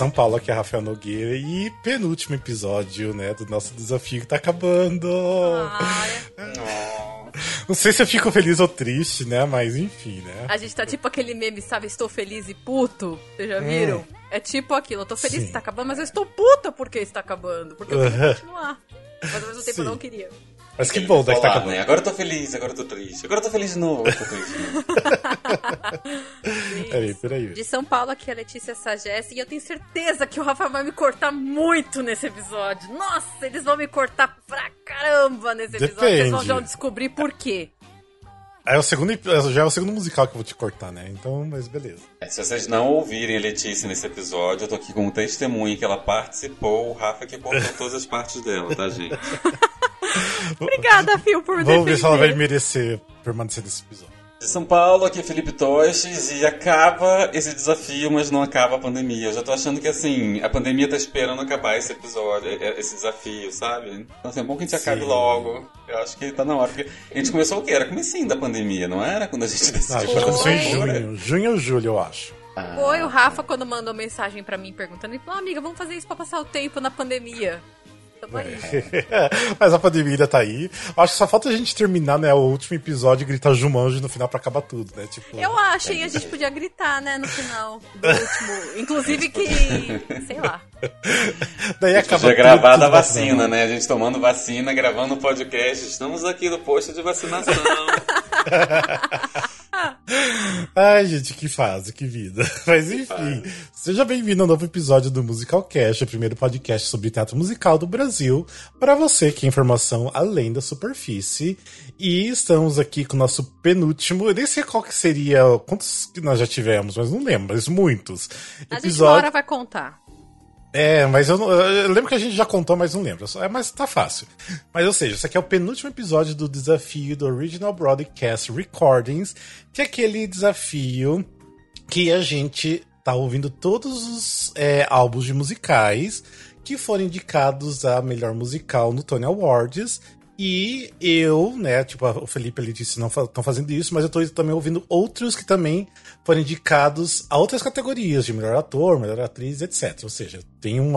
São Paulo, aqui é Rafael Nogueira e penúltimo episódio, né, do nosso desafio que tá acabando. Não sei se eu fico feliz ou triste, né, mas enfim, né. A gente tá tipo aquele meme, sabe? Estou feliz e puto. Vocês já viram? É tipo aquilo. Eu tô feliz Sim. que tá acabando, mas eu estou puta porque está acabando. Porque eu queria continuar. Mas ao mesmo tempo Sim. eu não queria. Mas que bom, né, que tá acabando. né? Agora eu tô feliz, agora eu tô triste. Agora eu tô feliz de novo, agora eu tô triste de novo. Peraí, peraí. De São Paulo, aqui é a Letícia Sagesse. E eu tenho certeza que o Rafa vai me cortar muito nesse episódio. Nossa, eles vão me cortar pra caramba nesse episódio. Vocês vão já descobrir por quê. É o segundo, já é o segundo musical que eu vou te cortar, né, então, mas beleza. É, Se vocês não ouvirem a Letícia nesse episódio, eu tô aqui como testemunha que ela participou, o Rafa que cortou todas as partes dela, tá, gente? Obrigada, Fio, por me Vamos ver se ela vai defender. merecer permanecer nesse episódio. De São Paulo, aqui é Felipe Toches e acaba esse desafio, mas não acaba a pandemia. Eu já tô achando que assim, a pandemia tá esperando acabar esse episódio, é- esse desafio, sabe? Então assim, é bom que a gente acabe Sim. logo. Eu acho que tá na hora. Porque a gente começou o quê? Era comecinho da pandemia, não era? Quando a gente Ah, decidiu. já começou em junho. Junho ou julho, eu acho. Foi o Rafa quando mandou mensagem pra mim perguntando. Ele falou, amiga, vamos fazer isso pra passar o tempo na pandemia. Tamo aí. Mas a pandemia ainda tá aí. Acho que só falta a gente terminar, né, o último episódio e gritar Jumanji no final pra acabar tudo, né? Tipo, Eu acho, hein? A gente podia gritar, né, no final do último. Inclusive que. Sei lá. daí acaba Podia gravar da vacinado. vacina, né? A gente tomando vacina, gravando podcast. Estamos aqui no posto de vacinação. Ai, gente, que fase, que vida. Mas enfim, seja bem-vindo ao novo episódio do Musical Cast, o primeiro podcast sobre teatro musical do Brasil, para você que é informação além da superfície. E estamos aqui com o nosso penúltimo, eu nem sei qual que seria, quantos que nós já tivemos, mas não lembro, mas muitos. A gente uma hora vai contar. É, mas eu, não- eu lembro que a gente já contou, mas não lembro. É, mas tá fácil. Mas, ou seja, esse aqui é o penúltimo episódio do desafio do Original Broadcast Recordings, que é aquele desafio que a gente tá ouvindo todos os é, álbuns de musicais que foram indicados a melhor musical no Tony Awards. E eu, né, tipo, o Felipe e a Letícia não estão fazendo isso, mas eu tô também ouvindo outros que também foram indicados a outras categorias, de melhor ator, melhor atriz, etc. Ou seja, tem, um,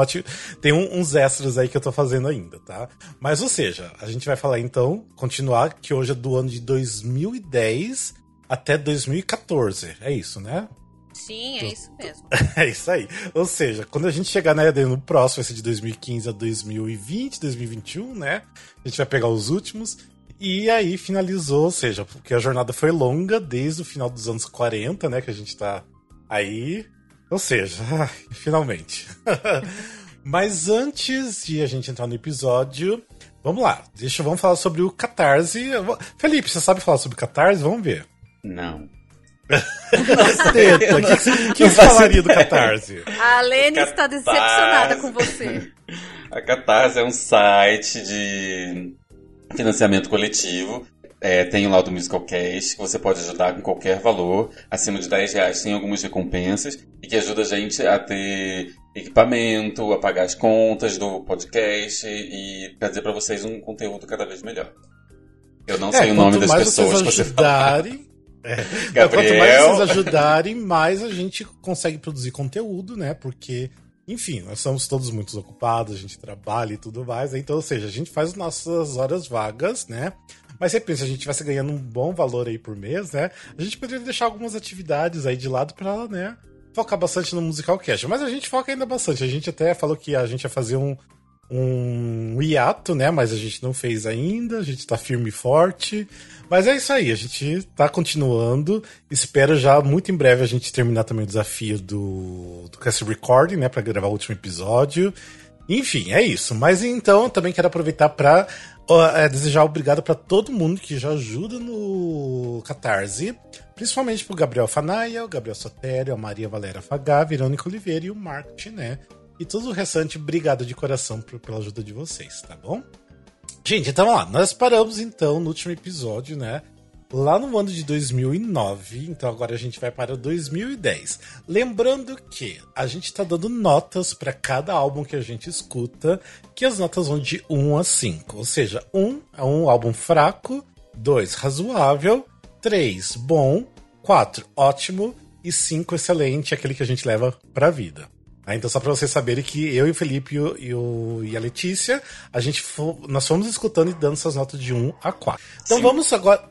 tem um- uns extras aí que eu tô fazendo ainda, tá? Mas, ou seja, a gente vai falar então, continuar, que hoje é do ano de 2010 até 2014. É isso, né? Sim, é isso mesmo. É isso aí. Ou seja, quando a gente chegar né, no próximo, vai ser de 2015 a 2020, 2021, né? A gente vai pegar os últimos. E aí finalizou, ou seja, porque a jornada foi longa desde o final dos anos 40, né? Que a gente tá aí. Ou seja, finalmente. Mas antes de a gente entrar no episódio, vamos lá. Deixa, vamos falar sobre o Catarse. Felipe, você sabe falar sobre o Catarse? Vamos ver. Não. Teta, o que, que, não falaria do. Catarse? A Lene está Catarse. decepcionada com você. A Catarse é um site de financiamento coletivo. É, tem o lá do Musical Cash, que você pode ajudar com qualquer valor. Acima de 10 reais tem algumas recompensas e que ajuda a gente a ter equipamento, a pagar as contas do podcast e trazer para vocês um conteúdo cada vez melhor. Eu não sei o nome É, das pessoas que vocês você fala. é, Gabriel. quanto mais vocês ajudarem, mais a gente consegue produzir conteúdo, né? Porque, enfim, nós somos todos muito ocupados, a gente trabalha e tudo mais. né? Então, ou seja, a gente faz nossas horas vagas, né? Mas pensa, se a gente estivesse ganhando um bom valor aí por mês, né? A gente poderia deixar algumas atividades aí de lado pra, né? Focar bastante no musical cast. Mas a gente foca ainda bastante. A gente até falou que a gente ia fazer um, um hiato, né? Mas a gente não fez ainda, a gente tá firme e forte. Mas é isso aí, a gente tá continuando. Espero já muito em breve a gente terminar também o desafio do, do Cast Recording, né? Pra gravar o último episódio. Enfim, é isso. Mas então, também quero aproveitar pra ó, é, desejar obrigado pra todo mundo que já ajuda no Catarse. Principalmente pro Gabriel Fanaia, o Gabriel Sotério, a Maria Valéria Fagá, a Verônica Oliveira e o Marco Tiné. E todo o restante, obrigado de coração por- pela ajuda de vocês, tá bom? Gente, então lá. Nós paramos então no último episódio, né? lá no ano de 2009, então agora a gente vai para 2010. Lembrando que a gente está dando notas para cada álbum que a gente escuta, que as notas vão de 1 a 5, ou seja, 1 é um álbum fraco, 2 razoável, 3 bom, 4 ótimo e 5 excelente, aquele que a gente leva para a vida. Ah, então, só para vocês saberem que eu e o Felipe e, o, e, o, e a Letícia, a gente fo, nós fomos escutando e dando essas notas de 1 a 4. Então Sim. vamos agora.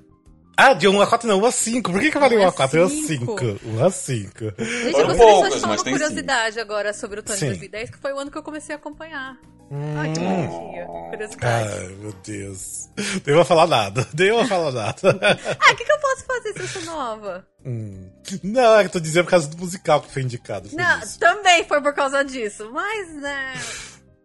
Ah, de 1 a 4 não, 1 a 5. Por que, que eu falei 1 1 a a 4? 1 a 5. 5. 1 a 5. Gente, eu gostaria poucas, só de falar uma curiosidade agora sobre o Tony Sim. 2010, que foi o ano que eu comecei a acompanhar. Hum. Ai, que. Curiosidade. Ai, meu Deus. Nem vou falar nada. Nem vou falar nada. Ah, o que, que eu posso fazer se eu sou nova? Hum. Não, é que eu tô dizendo por causa do musical que foi indicado. Não, isso. também foi por causa disso, mas, né,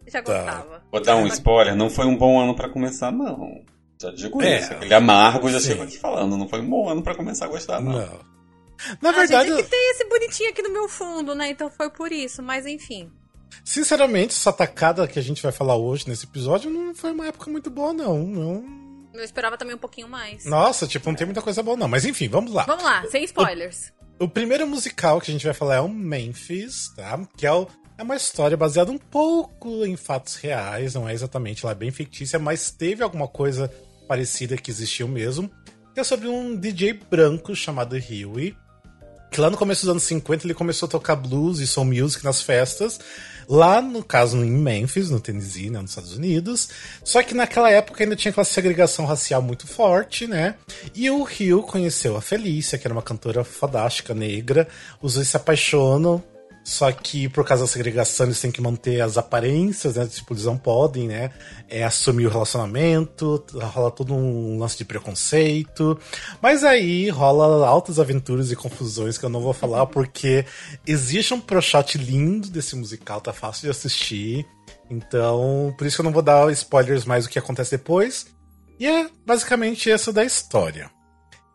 já Tá. gostava. Vou dar um spoiler, não foi um bom ano pra começar, não. Já digo É. isso. Aquele amargo já Sim. chego aqui falando, não foi um bom ano pra começar a gostar, não. Não. Na Ah, verdade, gente, é que tem esse bonitinho aqui no meu fundo, né, então foi por isso, mas enfim. Sinceramente, essa tacada que a gente vai falar hoje nesse episódio não foi uma época muito boa, não. não... Eu esperava também um pouquinho mais. Nossa, tipo, não tem muita coisa boa, não. Mas enfim, vamos lá. Vamos lá, sem spoilers. O primeiro musical que a gente vai falar é o Memphis, tá? Que é, o- é uma história baseada um pouco em fatos reais, não é exatamente lá bem fictícia, mas teve alguma coisa parecida que existiu mesmo. Que é sobre um DJ branco chamado Huey, que lá no começo dos anos 50 ele começou a tocar blues e soul music nas festas, lá no caso em Memphis, no Tennessee, né, nos Estados Unidos. Só que naquela época ainda tinha aquela segregação racial muito forte, né? E o Rio conheceu a Felícia, que era uma cantora fodástica negra, os dois se apaixonam. Só que por causa da segregação eles têm que manter as aparências, né? Tipo, eles não podem, né? É, assumir o relacionamento, rola todo um lance de preconceito. Mas aí rola altas aventuras e confusões que eu não vou falar porque existe um pro-shot lindo desse musical, tá fácil de assistir. Então, por isso que eu não vou dar spoilers mais do que acontece depois. E é basicamente essa da história.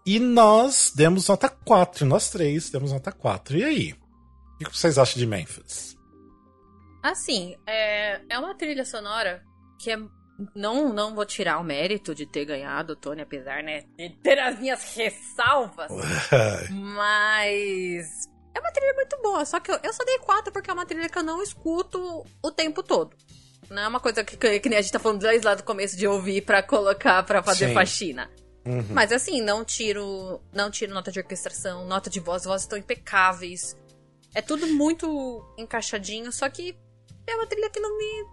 E nós demos nota 4, nós três demos nota 4. E aí? O que vocês acham de Memphis? Assim, é, é uma trilha sonora que é. Não, não vou tirar o mérito de ter ganhado o Tony, apesar, né, de ter as minhas ressalvas. Mas. É uma trilha muito boa, só que eu, eu só dei 4 porque é uma trilha que eu não escuto o tempo todo. Não é uma coisa que, que, que nem a gente tá falando desde lá do começo de ouvir pra colocar pra fazer Sim. faxina. Uhum. Mas assim, não tiro, não tiro nota de orquestração, nota de voz, vozes estão impecáveis. É tudo muito encaixadinho, só que é uma trilha que não me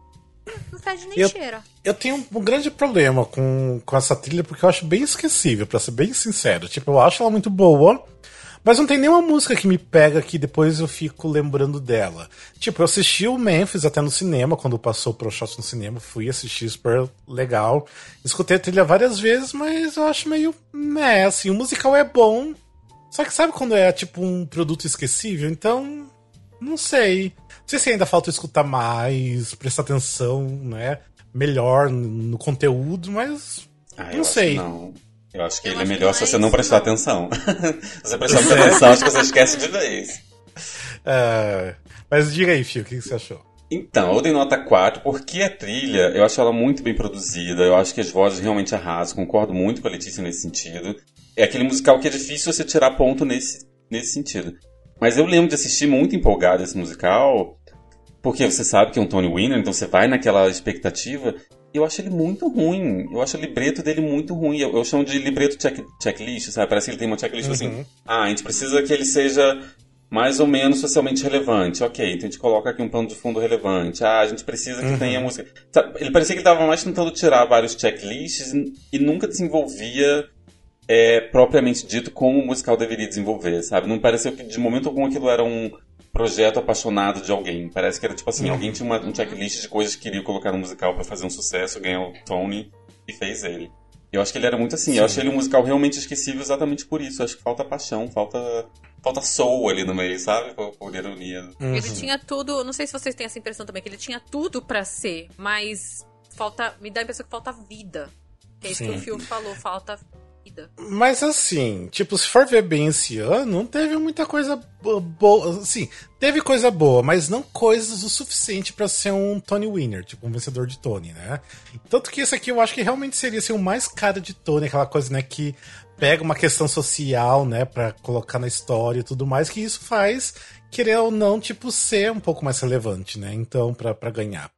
não fede nem Eu- cheira. Eu tenho um grande problema com, com essa trilha porque eu acho bem esquecível, pra ser bem sincero. Tipo, eu acho ela muito boa, mas não tem nenhuma música que me pega que depois eu fico lembrando dela. Tipo, eu assisti o Memphis até no cinema, quando passou pro shot no cinema, fui assistir super legal. Escutei a trilha várias vezes, mas eu acho meio meh, assim, o musical é bom, só que sabe quando é tipo um produto esquecível? Então, não sei. Não sei se ainda falta escutar mais, prestar atenção, né? Melhor no conteúdo, mas. Ah, eu não sei. não. Eu acho que Eu ele é acho melhor que se você não prestar não. atenção. se você prestar atenção, acho que você esquece de vez. é, Mas diga aí, Fio, o que que você achou? Então, eu dei nota 4 porque a trilha, eu acho ela muito bem produzida, eu acho que as vozes realmente arrasam, concordo muito com a Letícia nesse sentido. É aquele musical que é difícil você tirar ponto nesse, nesse sentido. Mas eu lembro de assistir muito empolgado esse musical, porque você sabe que é um Tony Winner, então você vai naquela expectativa. E eu acho ele muito ruim. Eu acho o libreto dele muito ruim. Eu, eu chamo de libreto check, checklist, sabe? Parece que ele tem uma checklist Uhum. assim. Ah, a gente precisa que ele seja mais ou menos socialmente relevante. Ok, então a gente coloca aqui um plano de fundo relevante. Ah, a gente precisa que tenha música. Sabe, ele parecia que ele estava mais tentando tirar vários checklists e, e nunca desenvolvia é, propriamente dito como o musical deveria desenvolver, sabe? Não pareceu que de momento algum aquilo era um projeto apaixonado de alguém. Parece que era tipo assim, alguém tinha uma, um checklist de coisas que queria colocar no musical pra fazer um sucesso, ganhar o Tony e fez ele. Eu acho que ele era muito assim. Eu acho ele um musical realmente esquecível exatamente por isso. Eu acho que falta paixão, falta falta soul ali no meio, sabe? Por, por ironia. Ele tinha tudo, não sei se vocês têm essa impressão também, que ele tinha tudo pra ser, mas falta, me dá a impressão que falta vida. Que é isso que Sim. o Phil falou, falta Mas assim, tipo, se for ver bem esse ano, não teve muita coisa bo- boa. Assim, teve coisa boa, mas não coisas o suficiente pra ser um Tony Winner, tipo, um vencedor de Tony, né? Tanto que esse aqui eu acho que realmente seria assim, o mais cara de Tony, aquela coisa, né, que pega uma questão social, né, pra colocar na história e tudo mais, que isso faz, querer ou não, tipo, ser um pouco mais relevante, né? Então, pra ganhar.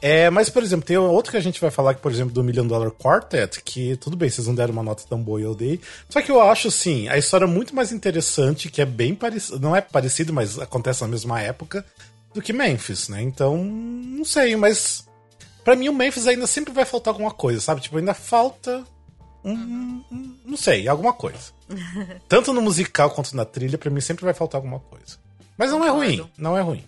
É, mas, por exemplo, tem outro que a gente vai falar, que, por exemplo, do Million Dollar Quartet, que tudo bem, vocês não deram uma nota tão boa e eu dei. Só que eu acho, assim, a história muito mais interessante, que é bem parecido, não é parecido, mas acontece na mesma época, do que Memphis, né? Então, não sei, mas Pra mim o Memphis ainda sempre vai faltar alguma coisa, sabe? Tipo, ainda falta um, um- não sei, alguma coisa. Tanto no musical quanto na trilha, pra mim sempre vai faltar alguma coisa. Mas não é ruim, não é ruim.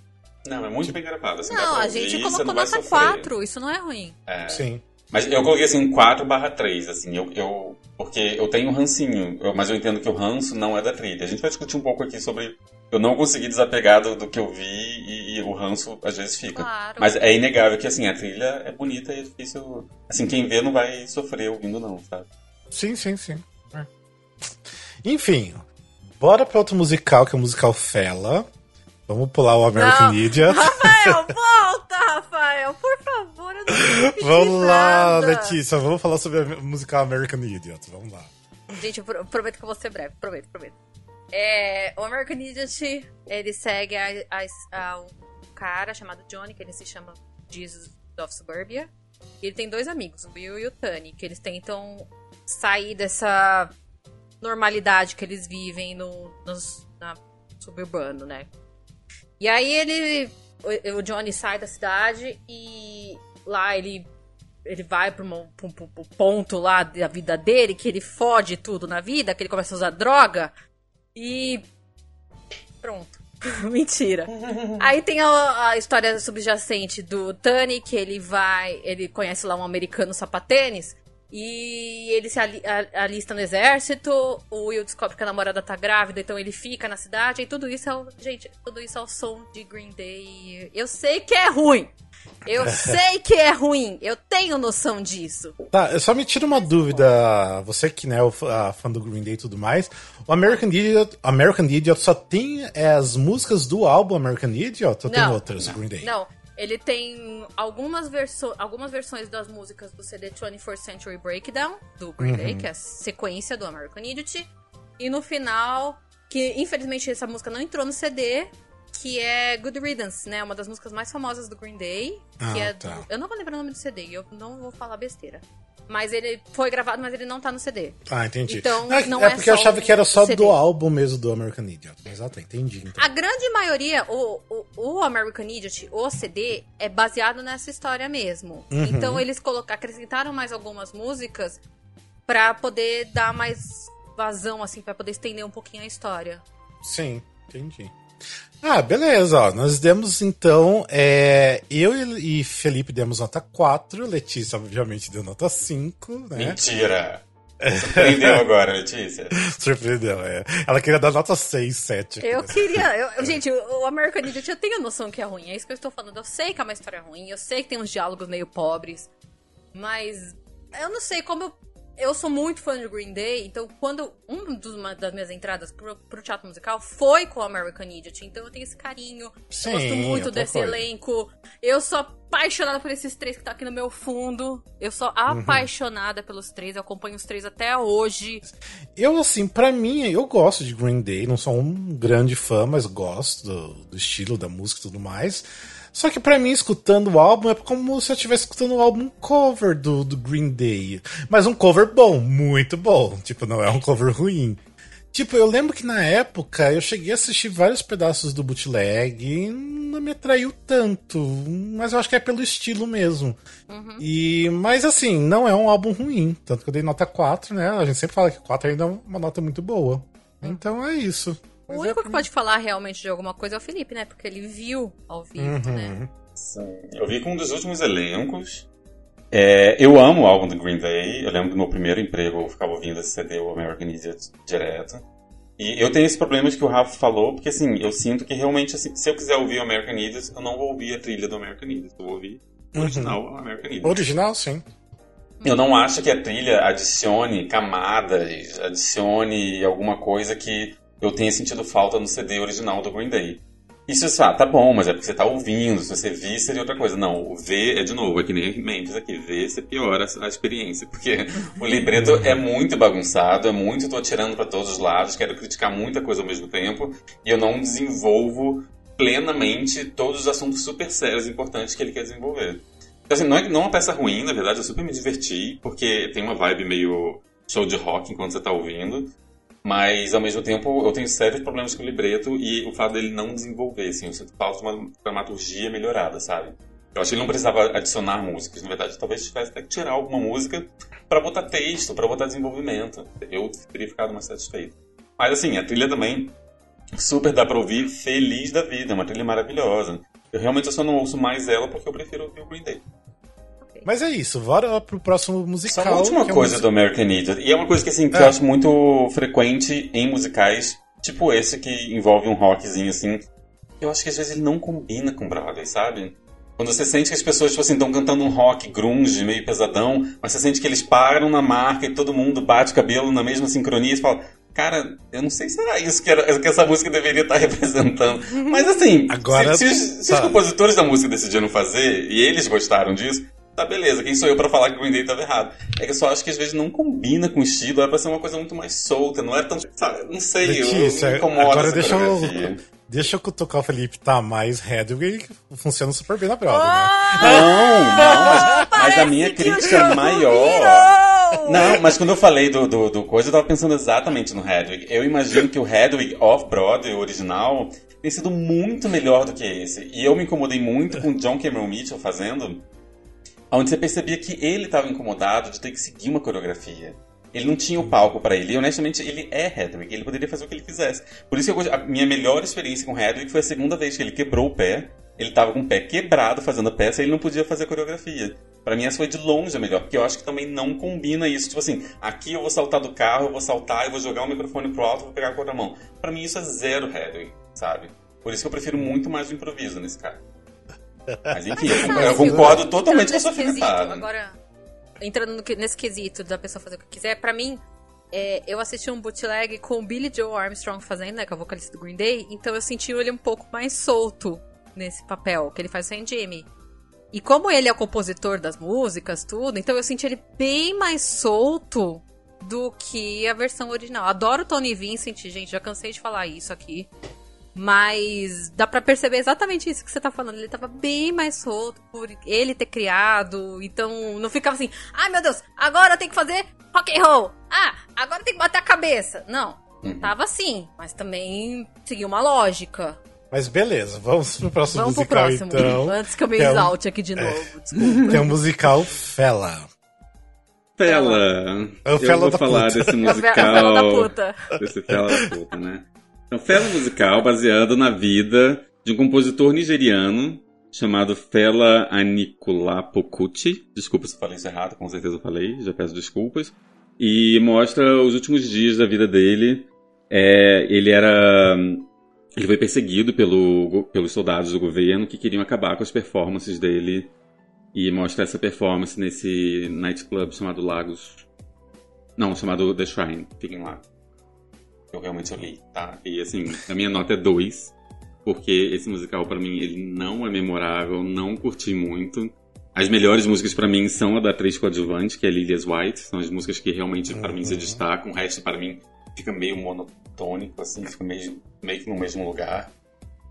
Não, é muito bem gravado. Assim, Não, a gente colocou nota sofrer. 4, isso não é ruim. É. Sim. Mas eu coloquei assim 4 barra 3, assim, eu, eu. Porque eu tenho um rancinho, eu- mas eu entendo que o ranço não é da trilha. A gente vai discutir um pouco aqui sobre. Eu não consegui desapegar do, do que eu vi e, e o ranço às vezes fica. Claro. Mas é inegável que assim, a trilha é bonita e é difícil. Assim, quem vê não vai sofrer ouvindo, não, sabe? Sim, sim, sim. É. Enfim, bora pra outro musical, que é o musical Fela. Vamos pular o American Não. Idiot. Rafael, volta, Rafael, por favor, eu não Vamos lá, nada. Letícia, vamos falar sobre o musical American Idiot. Vamos lá. Gente, eu pro- prometo que eu vou ser breve, prometo, prometo. É, o American Idiot, ele segue a, a- a- um cara chamado Johnny, que ele se chama Jesus of Suburbia. E ele tem dois amigos, o Will e o Tani, que eles tentam sair dessa normalidade que eles vivem no, nos- na suburbano, né? E aí ele. O, Johnny sai da cidade e lá ele. Ele vai pra um ponto lá da vida dele, que ele fode tudo na vida, que ele começa a usar droga. E. Pronto. Mentira. Aí tem a, a história subjacente do Tani, que ele vai. Ele conhece lá um americano sapatênis. E ele se ali- a- alista no exército. O Will descobre que a namorada tá grávida, então ele fica na cidade. E tudo isso é o. Gente, tudo isso é o som de Green Day. Eu sei que é ruim. Eu sei que é ruim. Eu tenho noção disso. Tá, eu só me tira uma dúvida, você que né, é o fã do Green Day e tudo mais, o American Idiot, American Idiot só tem é, as músicas do álbum American Idiot ou tem Não, outras Green Day? Não, ele tem algumas, verso algumas versões das músicas do CD 24th Century Breakdown, do Green Day, que é a sequência do American Idiot. E no final, que infelizmente essa música não entrou no CD, que é Good Riddance, né? Uma das músicas mais famosas do Green Day. Que Ah, é tá. do- Eu não vou lembrar o nome do CD, eu não vou falar besteira. Mas ele foi gravado, mas ele não tá no CD. Ah, entendi. Então, é, não é é porque eu achava que era só CD. do álbum mesmo do American Idiot. Tá, entendi. Então. A grande maioria, o, o, o American Idiot, o CD, é baseado nessa história mesmo. Uhum. Então eles colocaram, acrescentaram mais algumas músicas pra poder dar mais vazão, assim, pra poder estender um pouquinho a história. Sim, entendi. Ah, beleza, ó. Nós demos então. é, eu e Felipe demos nota 4, Letícia, obviamente, deu nota 5, né? Mentira! Surpreendeu agora, Letícia. Surpreendeu, é. Ela queria dar nota 6, 7. Eu queria. eu- gente, o o American Idiot eu tenho noção que é ruim. É isso que eu estou falando. Eu sei que é uma história ruim, eu sei que tem uns diálogos meio pobres. Mas eu não sei como eu. Eu sou muito fã de Green Day, então quando uma dos- uma das minhas entradas pro, pro teatro musical foi com o American Idiot, então eu tenho esse carinho. Sim, eu gosto muito outra desse elenco. Eu sou apaixonada por esses três que tá aqui no meu fundo. Eu sou Uhum. apaixonada pelos três, eu acompanho os três até hoje. Eu, assim, pra mim, eu gosto de Green Day, não sou um grande fã, mas gosto do, do estilo da música e tudo mais. Só que pra mim, escutando o álbum, é como se eu estivesse escutando o álbum cover do, do Green Day. Mas um cover bom, muito bom. Tipo, não é um cover ruim. Tipo, eu lembro que na época eu cheguei a assistir vários pedaços do bootleg e não me atraiu tanto. Mas eu acho que é pelo estilo mesmo. E, mas assim, não é um álbum ruim. Tanto que eu dei nota 4, né? A gente sempre fala que 4 ainda é uma nota muito boa. Então é isso. O único que pode falar realmente de alguma coisa é o Felipe, né? Porque ele viu ao vivo, Uhum. né? Sim. Eu vi com um dos últimos elencos. É, eu amo o álbum do Green Day. Eu lembro do meu primeiro emprego, eu ficava ouvindo esse CD, o American Idiot, direto. E eu tenho esse problema de que o Rafa falou, porque assim, eu sinto que realmente, assim, se eu quiser ouvir o American Idiot, eu não vou ouvir a trilha do American Idiot. Eu vou ouvir o original o American Idiot. Original, sim. Eu não acho que a trilha adicione camadas, adicione alguma coisa que eu tenha sentido falta no CD original do Green Day. Você fala, tá bom, mas é porque você tá ouvindo, se você vir seria outra coisa. Não, o ver é de novo, é que nem Memphis aqui, ver você piora a experiência, porque o libreto é muito bagunçado, é muito, tô atirando para todos os lados, quero criticar muita coisa ao mesmo tempo, e eu não desenvolvo plenamente todos os assuntos super sérios e importantes que ele quer desenvolver. Então, assim, não é, não é uma peça ruim, na verdade, eu super me diverti, porque tem uma vibe meio show de rock enquanto você tá ouvindo, mas, ao mesmo tempo, eu tenho sérios problemas com o libreto e o fato dele não desenvolver, assim, eu sinto falta de uma dramaturgia melhorada, sabe? Eu acho que ele não precisava adicionar músicas, na verdade, talvez tivesse até que tirar alguma música para botar texto, para botar desenvolvimento. Eu teria ficado mais satisfeito. Mas, assim, a trilha também super dá pra ouvir feliz da vida, é uma trilha maravilhosa. Eu realmente só não ouço mais ela porque eu prefiro ouvir o Green Day. Mas é isso, bora pro próximo Só musical. uma última é coisa do American Idiot. E é uma coisa que, assim, que É. eu acho muito frequente em musicais, tipo esse que envolve um rockzinho, assim. Eu acho que às vezes ele não combina com Broadway, sabe? Quando você sente que as pessoas, tipo assim, estão cantando um rock grunge, meio pesadão, mas você sente que eles param na marca e todo mundo bate o cabelo na mesma sincronia e fala, cara, eu não sei se era isso que, era, que essa música deveria estar representando. Mas assim, Agora, se, se os- se os tá. compositores da música decidiram fazer e eles gostaram disso, tá beleza, quem sou eu pra falar que o Green Day estava errado? É que eu só acho que às vezes não combina com o estilo, era pra ser uma coisa muito mais solta, não era tão. Sabe, não sei, eu, Letícia, me incomoda agora deixa eu, deixa eu cutucar o Felipe, tá, mas Hedwig funciona super bem na prova, né? Ah, Não, não, mas, mas a minha crítica jogo maior. virou! Não, mas quando eu falei do, do, do coisa, eu tava pensando exatamente no Hedwig. Eu imagino que o Hedwig off-Broadway original tem sido muito melhor do que esse. E eu me incomodei muito com o John Cameron Mitchell fazendo, onde você percebia que ele estava incomodado de ter que seguir uma coreografia. Ele não tinha o palco pra ele. E honestamente, ele é Hedwig. Ele poderia fazer o que ele quisesse. Por isso que eu, a minha melhor experiência com Hedwig foi a segunda vez que ele quebrou o pé. Ele tava com o pé quebrado fazendo a peça e ele não podia fazer a coreografia. Pra mim, essa foi de longe a melhor, porque eu acho que também não combina isso. Tipo assim, aqui eu vou saltar do carro, eu vou saltar, eu vou jogar o microfone pro alto, vou pegar com a outra mão. Pra mim, isso é zero Hedwig, sabe? Por isso que eu prefiro muito mais o improviso nesse caso. Mas enfim, eu, Mas, eu fácil. concordo totalmente com a Nesse sua. Agora, entrando nesse quesito da pessoa fazer o que quiser, pra mim, é, eu assisti um bootleg com o Billy Joe Armstrong fazendo, né, que é o vocalista do Green Day, então eu senti ele um pouco mais solto nesse papel, que ele faz sem Jimmy. E como ele é o compositor das músicas, tudo, então eu senti ele bem mais solto do que a versão original. Adoro Tony Vincent, gente, já cansei de falar isso aqui. Mas dá pra perceber exatamente isso que você tá falando. Ele tava bem mais solto por ele ter criado. Então não ficava assim, ai meu Deus, agora eu tenho que fazer rock and roll. Ah, agora eu tenho que bater a cabeça. Não. Uhum. Tava assim, mas também seguia uma lógica. Mas beleza, vamos pro próximo Vamos pro musical próximo. então. Antes que eu me que é um- exalte aqui de novo. Desculpa. Que é o musical Fela. Fela. É o Eu Fela vou da falar puta. desse É o musical. Fela da puta. Desse Fela da puta, né? É um Fela musical baseado na vida de um compositor nigeriano chamado Fela Anikulapo-Kuti. Desculpa se falei isso errado, Com certeza eu falei, já peço desculpas. E mostra os últimos dias da vida dele. É, ele era. Ele foi perseguido pelo, pelos soldados do governo que queriam acabar com as performances dele. E mostra essa performance nesse nightclub chamado Lagos. Não, chamado The Shrine. Fiquem lá. Eu realmente li, tá? E assim, a minha nota é 2, porque esse musical pra mim ele não é memorável, não curti muito. As melhores músicas pra mim são a da atriz coadjuvante, que é Lilias White, são as músicas que realmente pra mim se destacam, o resto pra mim Fica meio monotônico, assim, fica meio, meio que no mesmo lugar.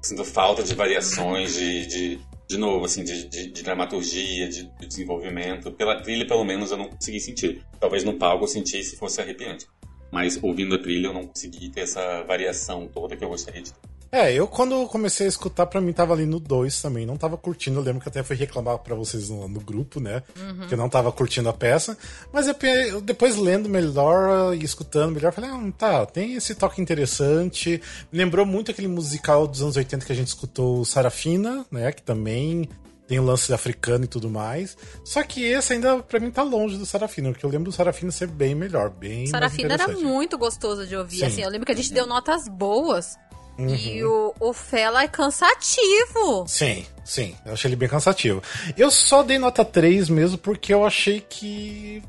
Sinto falta de variações, de, de, de novo, assim, de, de, de dramaturgia, de, de desenvolvimento. Pela trilha, pelo menos, eu não consegui sentir. Talvez no palco eu senti se fosse arrepiante. Mas ouvindo a trilha, eu não consegui ter essa variação toda que eu gostaria de ter. É, eu quando comecei a escutar, pra mim tava ali no 2 também, não tava curtindo. Eu lembro que até fui reclamar pra vocês no, no grupo, né? Que eu não tava curtindo a peça. Mas eu depois lendo melhor e escutando melhor, falei, ah, tá, tem esse toque interessante. Lembrou muito aquele musical dos anos 80 que a gente escutou, Sarafina, né? Que também tem o lance africano e tudo mais. Só que esse ainda, pra mim, tá longe do Sarafina, porque eu lembro do Sarafina ser bem melhor, bem Sarafina era muito gostoso de ouvir. Sim. Assim, eu lembro que a gente deu notas boas. Uhum. E o, o Fela é cansativo. Sim, sim. Eu achei ele bem cansativo. Eu só dei nota 3 mesmo porque eu achei que.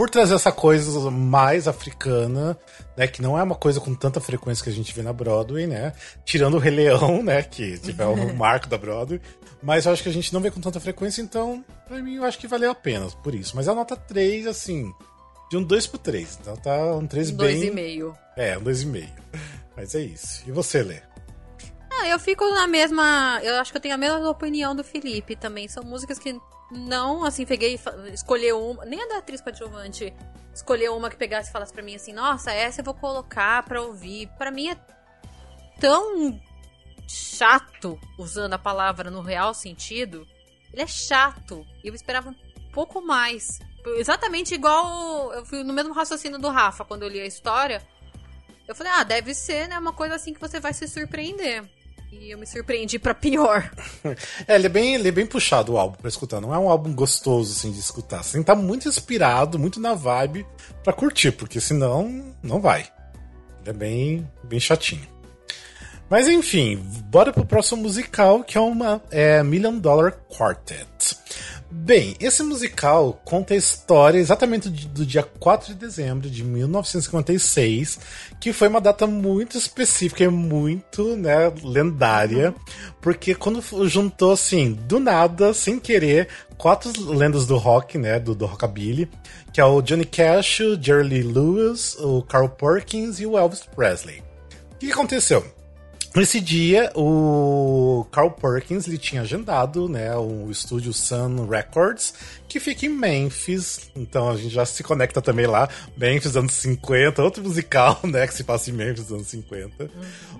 Por trazer essa coisa mais africana, né? Que não é uma coisa com tanta frequência que a gente vê na Broadway, né? Tirando o Rei Leão, né? Que tipo, é o marco da Broadway. Mas eu acho que a gente não vê com tanta frequência, então, pra mim, eu acho que valeu a pena por isso. Mas a nota 3, assim, de um 2 pro 3. Então tá um 3 Um bem. dois e meio. É, um 2,5. Mas é isso. E você, Lê? Ah, eu fico na mesma. Eu acho que eu tenho a mesma opinião do Felipe também. São músicas que não, assim, peguei e escolher uma. Nem a da atriz coadjuvante. Escolher uma que pegasse e falasse pra mim assim: Nossa, essa eu vou colocar pra ouvir. Pra mim é tão chato, usando a palavra no real sentido. Ele é chato. E eu esperava um pouco mais. Exatamente igual. Eu fui no mesmo raciocínio do Rafa quando eu li a história. Eu falei, ah, deve ser, né? Uma coisa assim que você vai se surpreender. E eu me surpreendi pra pior. É, ele é bem, ele é bem puxado o álbum pra escutar. Não é um álbum gostoso, assim, de escutar. Você tem que estar muito inspirado, muito na vibe pra curtir, porque senão não vai. Ele é bem, bem chatinho. Mas enfim, bora pro próximo musical, que é uma é, Million Dollar Quartet. Bem, esse musical conta a história exatamente do, dia 4 de dezembro de 1956, que foi uma data muito específica e muito né, lendária, porque quando juntou assim, do nada, sem querer, quatro lendas do rock, né, do, do rockabilly, que é o Johnny Cash, o Jerry Lee Lewis, o Carl Perkins e o Elvis Presley. O que aconteceu? Nesse dia, o Carl Perkins ele tinha agendado né, o estúdio Sun Records, que fica em Memphis. Então a gente já se conecta também lá. Memphis, anos 50, outro musical né, que se passa em Memphis, anos 50.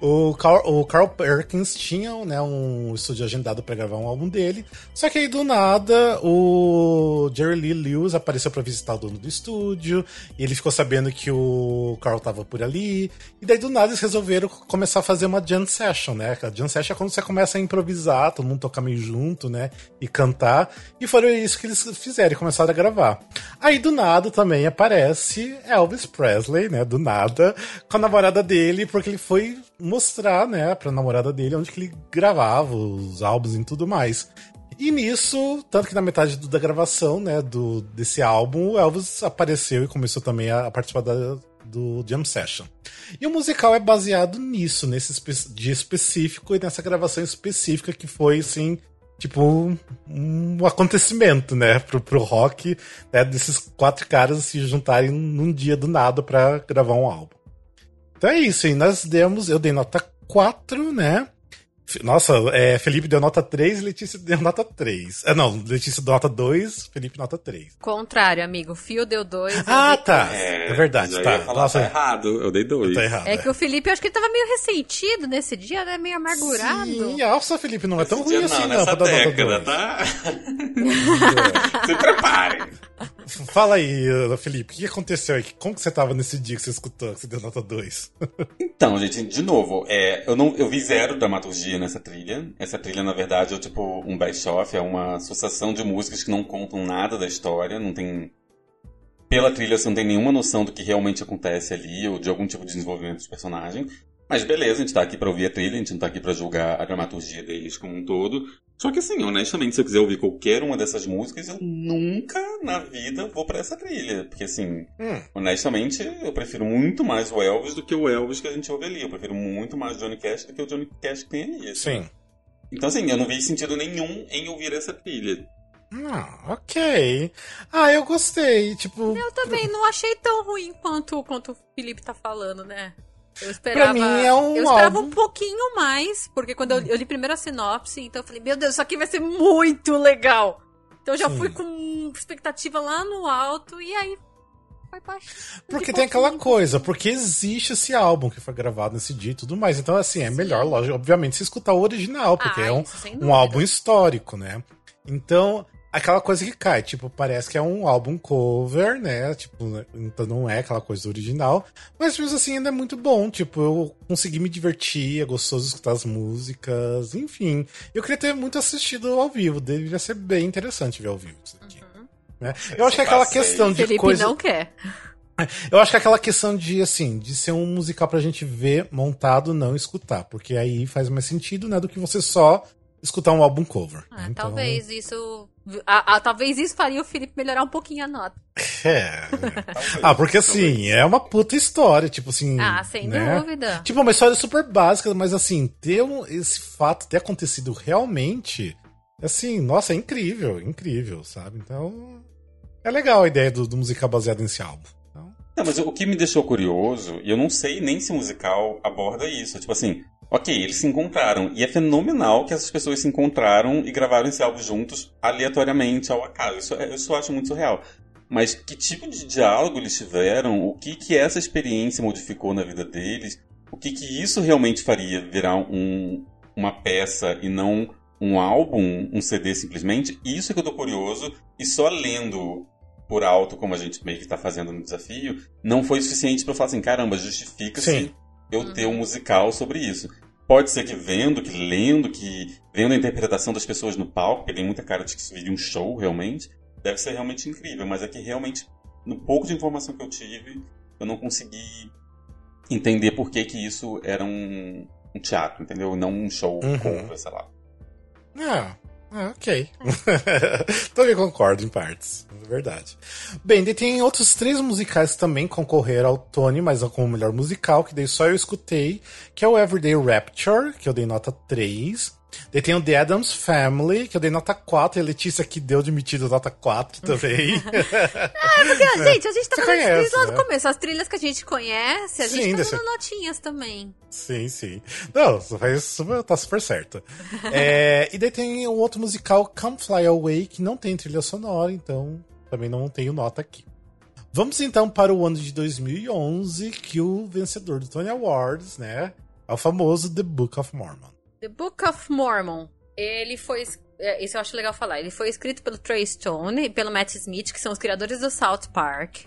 O, Carl, o Carl Perkins tinha né, um estúdio agendado para gravar um álbum dele. Só que aí do nada, o Jerry Lee Lewis apareceu para visitar o dono do estúdio. E ele ficou sabendo que o Carl tava por ali. E daí do nada eles resolveram começar a fazer uma jam session, né? A jam session é quando você começa a improvisar, todo mundo tocar meio junto, né? E cantar. E foi isso que eles fizeram, e começaram a gravar. Aí do nada também aparece Elvis Presley, né? Do nada, com a namorada dele, porque ele foi mostrar, né, pra namorada dele onde que ele gravava os álbuns e tudo mais. E nisso, tanto que na metade do- da gravação, né, do, desse álbum, o Elvis apareceu e começou também a, a participar da, do Jam Session. E o musical é baseado nisso, nesse espe- dia específico e nessa gravação específica que foi, assim, tipo, um, um acontecimento, né, pro, pro rock, né, desses quatro caras se juntarem num dia do nada pra gravar um álbum. Então é isso, e nós demos, eu dei nota 4, né? Nossa, é, Felipe deu nota 3, Letícia deu nota 3. Ah, não, Letícia deu nota 2, Felipe nota 3. Contrário, amigo. O Fio deu dois. eu Ah, dei tá. três. É verdade, tá. falar, Nossa, tá errado. Eu dei dois. tá errado. É que o Felipe, eu acho que ele tava meio ressentido nesse dia, né? Meio amargurado. Sim, nossa, Felipe, não é tão Esse ruim dia assim, não, nessa pra dar nota década, 2. tá? Se preparem. Fala aí, uh, Felipe, o que aconteceu aí? Como que você tava nesse dia que você escutou, que você deu nota 2? Então, gente, de novo, é, eu, não, eu vi zero dramaturgia nessa trilha. Essa trilha, na verdade, é tipo um best-of, é uma associação de músicas que não contam nada da história, não tem... Pela trilha, você não tem nenhuma noção do que realmente acontece ali, ou de algum tipo de desenvolvimento dos personagens. Mas beleza, a gente tá aqui pra ouvir a trilha, a gente não tá aqui pra julgar a dramaturgia deles como um todo. Só que assim, honestamente, se eu quiser ouvir qualquer uma dessas músicas, eu nunca na vida vou pra essa trilha. Porque assim, Hum, Honestamente, eu prefiro muito mais o Elvis do que o Elvis que a gente ouve ali. Eu prefiro muito mais o Johnny Cash do que o Johnny Cash que tem ali. assim. sim. Então, assim, eu não vi sentido nenhum em ouvir essa trilha. Ah, ok. Ah, eu gostei, tipo... Eu também não achei tão ruim quanto, quanto o Felipe tá falando, né? Eu esperava, mim é um eu esperava álbum- um pouquinho mais, porque quando eu, eu li primeiro a sinopse, então eu falei, meu Deus, isso aqui vai ser muito legal. Então eu já Sim. fui com expectativa lá no alto e aí foi baixo. Porque tem aquela coisa, porque existe esse álbum que foi gravado nesse dia e tudo mais. Então, assim, é melhor, lógico, obviamente, se escutar o original, porque Ah, é um, um álbum histórico, né? Então, aquela coisa que cai, tipo, parece que é um álbum cover, né? Tipo, então não é aquela coisa original. Mas mesmo assim ainda é muito bom. Tipo, eu consegui me divertir, é gostoso escutar as músicas, enfim. Eu queria ter muito assistido ao vivo, deveria ser bem interessante ver ao vivo isso daqui. né? Eu acho que é aquela questão de Felipe coisa. não quer. Eu acho que é aquela questão de, assim, de ser um musical pra gente ver montado, não escutar. Porque aí faz mais sentido, né, do que você só escutar um álbum cover. Ah, né? Então, Talvez isso A- a- talvez isso faria o Felipe melhorar um pouquinho a nota. É. Ah, porque assim, é uma puta história, tipo assim. Ah, sem né? dúvida. Tipo, uma história super básica, mas assim, ter um- esse fato ter acontecido realmente, assim, nossa, é incrível, incrível, sabe? Então, é legal a ideia do, do musical baseado nesse álbum. Não, mas o que me deixou curioso, e eu não sei nem se o musical aborda isso, tipo assim, ok, eles se encontraram, e é fenomenal que essas pessoas se encontraram e gravaram esse álbum juntos aleatoriamente, ao acaso. Isso, é- eu acho muito surreal. Mas que tipo de diálogo eles tiveram, o que que essa experiência modificou na vida deles, o que que isso realmente faria virar um, uma peça e não um álbum, um CD simplesmente, isso é que eu tô curioso, e só lendo por alto, como a gente meio que tá fazendo no desafio, não foi suficiente pra eu falar assim, caramba, justifica-se eu ter um musical sobre isso. Pode ser que vendo, que lendo, que vendo a interpretação das pessoas no palco, que tem muita cara de que isso viria um show realmente, deve ser realmente incrível, mas é que realmente, no pouco de informação que eu tive, eu não consegui entender por que que isso era um, um teatro, entendeu? Não um show Uhum. contra, sei lá. Ah, ah, ok. Também concordo em partes, é verdade. Bem, tem outros três musicais também concorreram ao Tony, mas como melhor musical, que daí só eu escutei, que é o Everyday Rapture, que eu dei nota 3. Daí tem o The Addams Family, que eu dei nota 4, e a Letícia que deu admitido nota 4 também. Porque, gente, a gente tá Você falando de conhece, trilhas lá do né? começo. As trilhas que a gente conhece, a Sim, gente tá desse- dando notinhas também. Sim, sim. Não, super- tá super certo. É, e daí tem o outro musical, Come Fly Away, que não tem trilha sonora, então também não tenho nota aqui. Vamos então para o ano de 2011, que o vencedor do Tony Awards, né, é o famoso The Book of Mormon. The Book of Mormon. Ele foi. é, Isso eu acho legal falar. Ele foi escrito pelo Trey Stone e pelo Matt Smith, que são os criadores do South Park.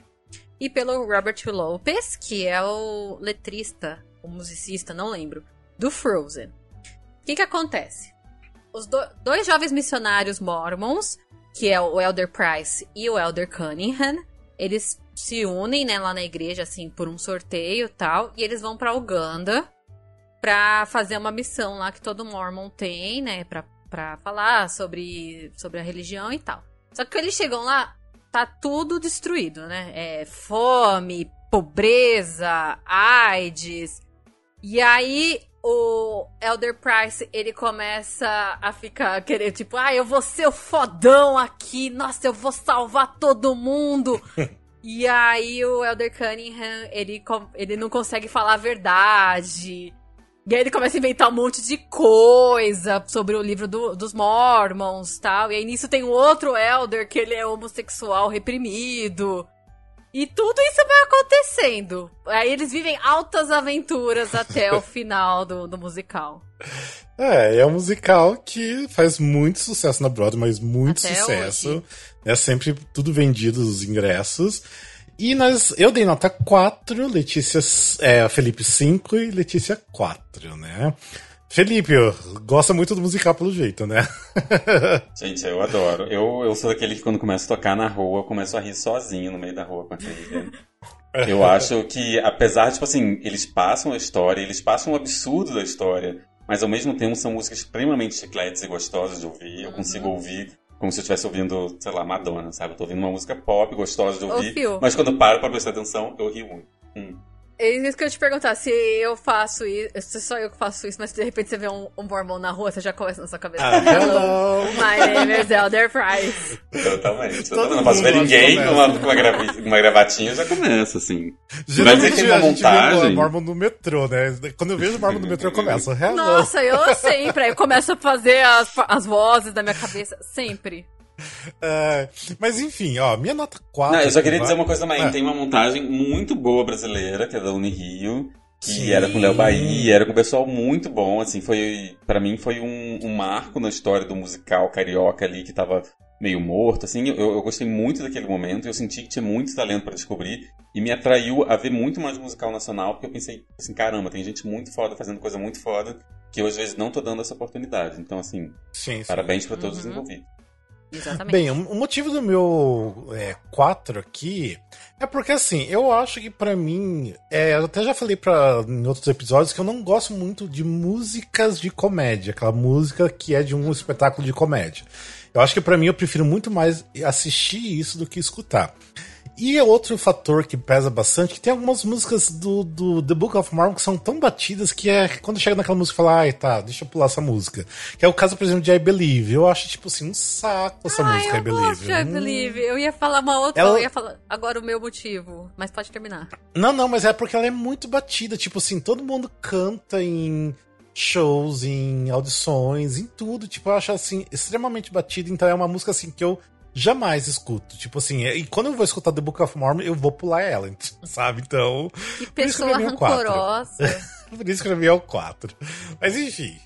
E pelo Robert Lopez, que é o letrista, o musicista, não lembro, do Frozen. O que que acontece? Os do- dois jovens missionários mormons, que é o Elder Price e o Elder Cunningham, eles se unem, né, lá na igreja, assim, por um sorteio e tal, e eles vão pra Uganda pra fazer uma missão lá que todo mormon tem, né, pra, pra falar sobre, sobre a religião e tal. Só que quando eles chegam lá, tá tudo destruído, né? É fome, pobreza, AIDS. E aí o Elder Price, ele começa a ficar querer, tipo, ah, eu vou ser o fodão aqui, nossa, eu vou salvar todo mundo. e aí o Elder Cunningham, ele, ele não consegue falar a verdade. E aí ele começa a inventar um monte de coisa sobre o livro do- dos Mormons tal. E aí nisso tem um outro Elder que ele é homossexual reprimido. E tudo isso vai acontecendo. Aí eles vivem altas aventuras até o final do, do musical. É, é um musical que faz muito sucesso na Broadway, mas muito Até sucesso. hoje. É sempre tudo vendido os ingressos. E nós, eu dei nota 4, Letícia, é, Felipe 5 e Letícia 4, né? Felipe, gosta muito do musical pelo jeito, né? Gente, eu adoro. Eu, eu sou daquele que quando começa a tocar na rua, eu começo a rir sozinho no meio da rua com a trilha. Eu acho que, apesar, tipo assim, eles passam a história, eles passam o absurdo da história, mas ao mesmo tempo são músicas extremamente chicletes e gostosas de ouvir. Eu consigo ouvir como se eu estivesse ouvindo, sei lá, Madonna, sabe? Eu tô ouvindo uma música pop, gostosa de Ô, ouvir, Fio. mas quando eu paro pra prestar atenção, eu rio muito. Hum. É isso que eu te perguntar, se eu faço isso, se só eu que faço isso, mas se de repente você vê um, um mormon na rua, você já começa na sua cabeça. Ah, hello! My name is Elder Price. Totalmente. Todo não posso ver ninguém começa. com uma, uma, gravi- uma gravatinha, eu já começo, assim. Geralmente Mas tem uma a gente vê montagem. o Mormon no metrô, né? Quando eu vejo o Mormon no metrô, eu começo. Hello! Nossa, eu sempre. Aí eu começo a fazer as, as vozes da minha cabeça. Sempre. É, mas enfim, ó, minha nota 4. Não, eu só queria vai- dizer uma coisa também. Ah. Tem uma montagem muito boa brasileira, que é da Unirio, que Sim. era com o Léo Bahia, era com um pessoal muito bom, assim, foi, para mim foi um, um marco na história do musical carioca ali, que tava meio morto, assim, eu, eu gostei muito daquele momento, eu senti que tinha muito talento pra descobrir, e me atraiu a ver muito mais musical nacional, porque eu pensei, assim, caramba, tem gente muito foda fazendo coisa muito foda, que eu às vezes não tô dando essa oportunidade, então assim, Sim, sim. parabéns pra todos os Uhum. envolvidos. Bem, o motivo do meu 4 aqui é porque, assim, eu acho que pra mim. é, eu até já falei pra, em outros episódios que eu não gosto muito de músicas de comédia, aquela música que é de um espetáculo de comédia. Eu acho que pra mim eu prefiro muito mais assistir isso do que escutar. E é outro fator que pesa bastante, que tem algumas músicas do, do The Book of Mormon que são tão batidas que é quando chega naquela música fala, ai tá, deixa eu pular essa música. Que é o caso, por exemplo, de I Believe. Eu acho, tipo assim, um saco essa Ai, música, eu I Believe. gosto de I Hum. Believe. Eu ia falar uma outra, Ela- eu ia falar agora o meu motivo. Mas pode terminar. Não, não, mas é porque ela é muito batida. Tipo assim, todo mundo canta em shows, em audições, em tudo. Tipo, eu acho assim, extremamente batida. Então é uma música assim que eu jamais escuto. Tipo assim, e quando eu vou escutar The Book of Mormon, eu vou pular ela, sabe? Então. Que Por isso que eu pessoa rancorosa. Por isso que eu vi ao 4. Mas enfim.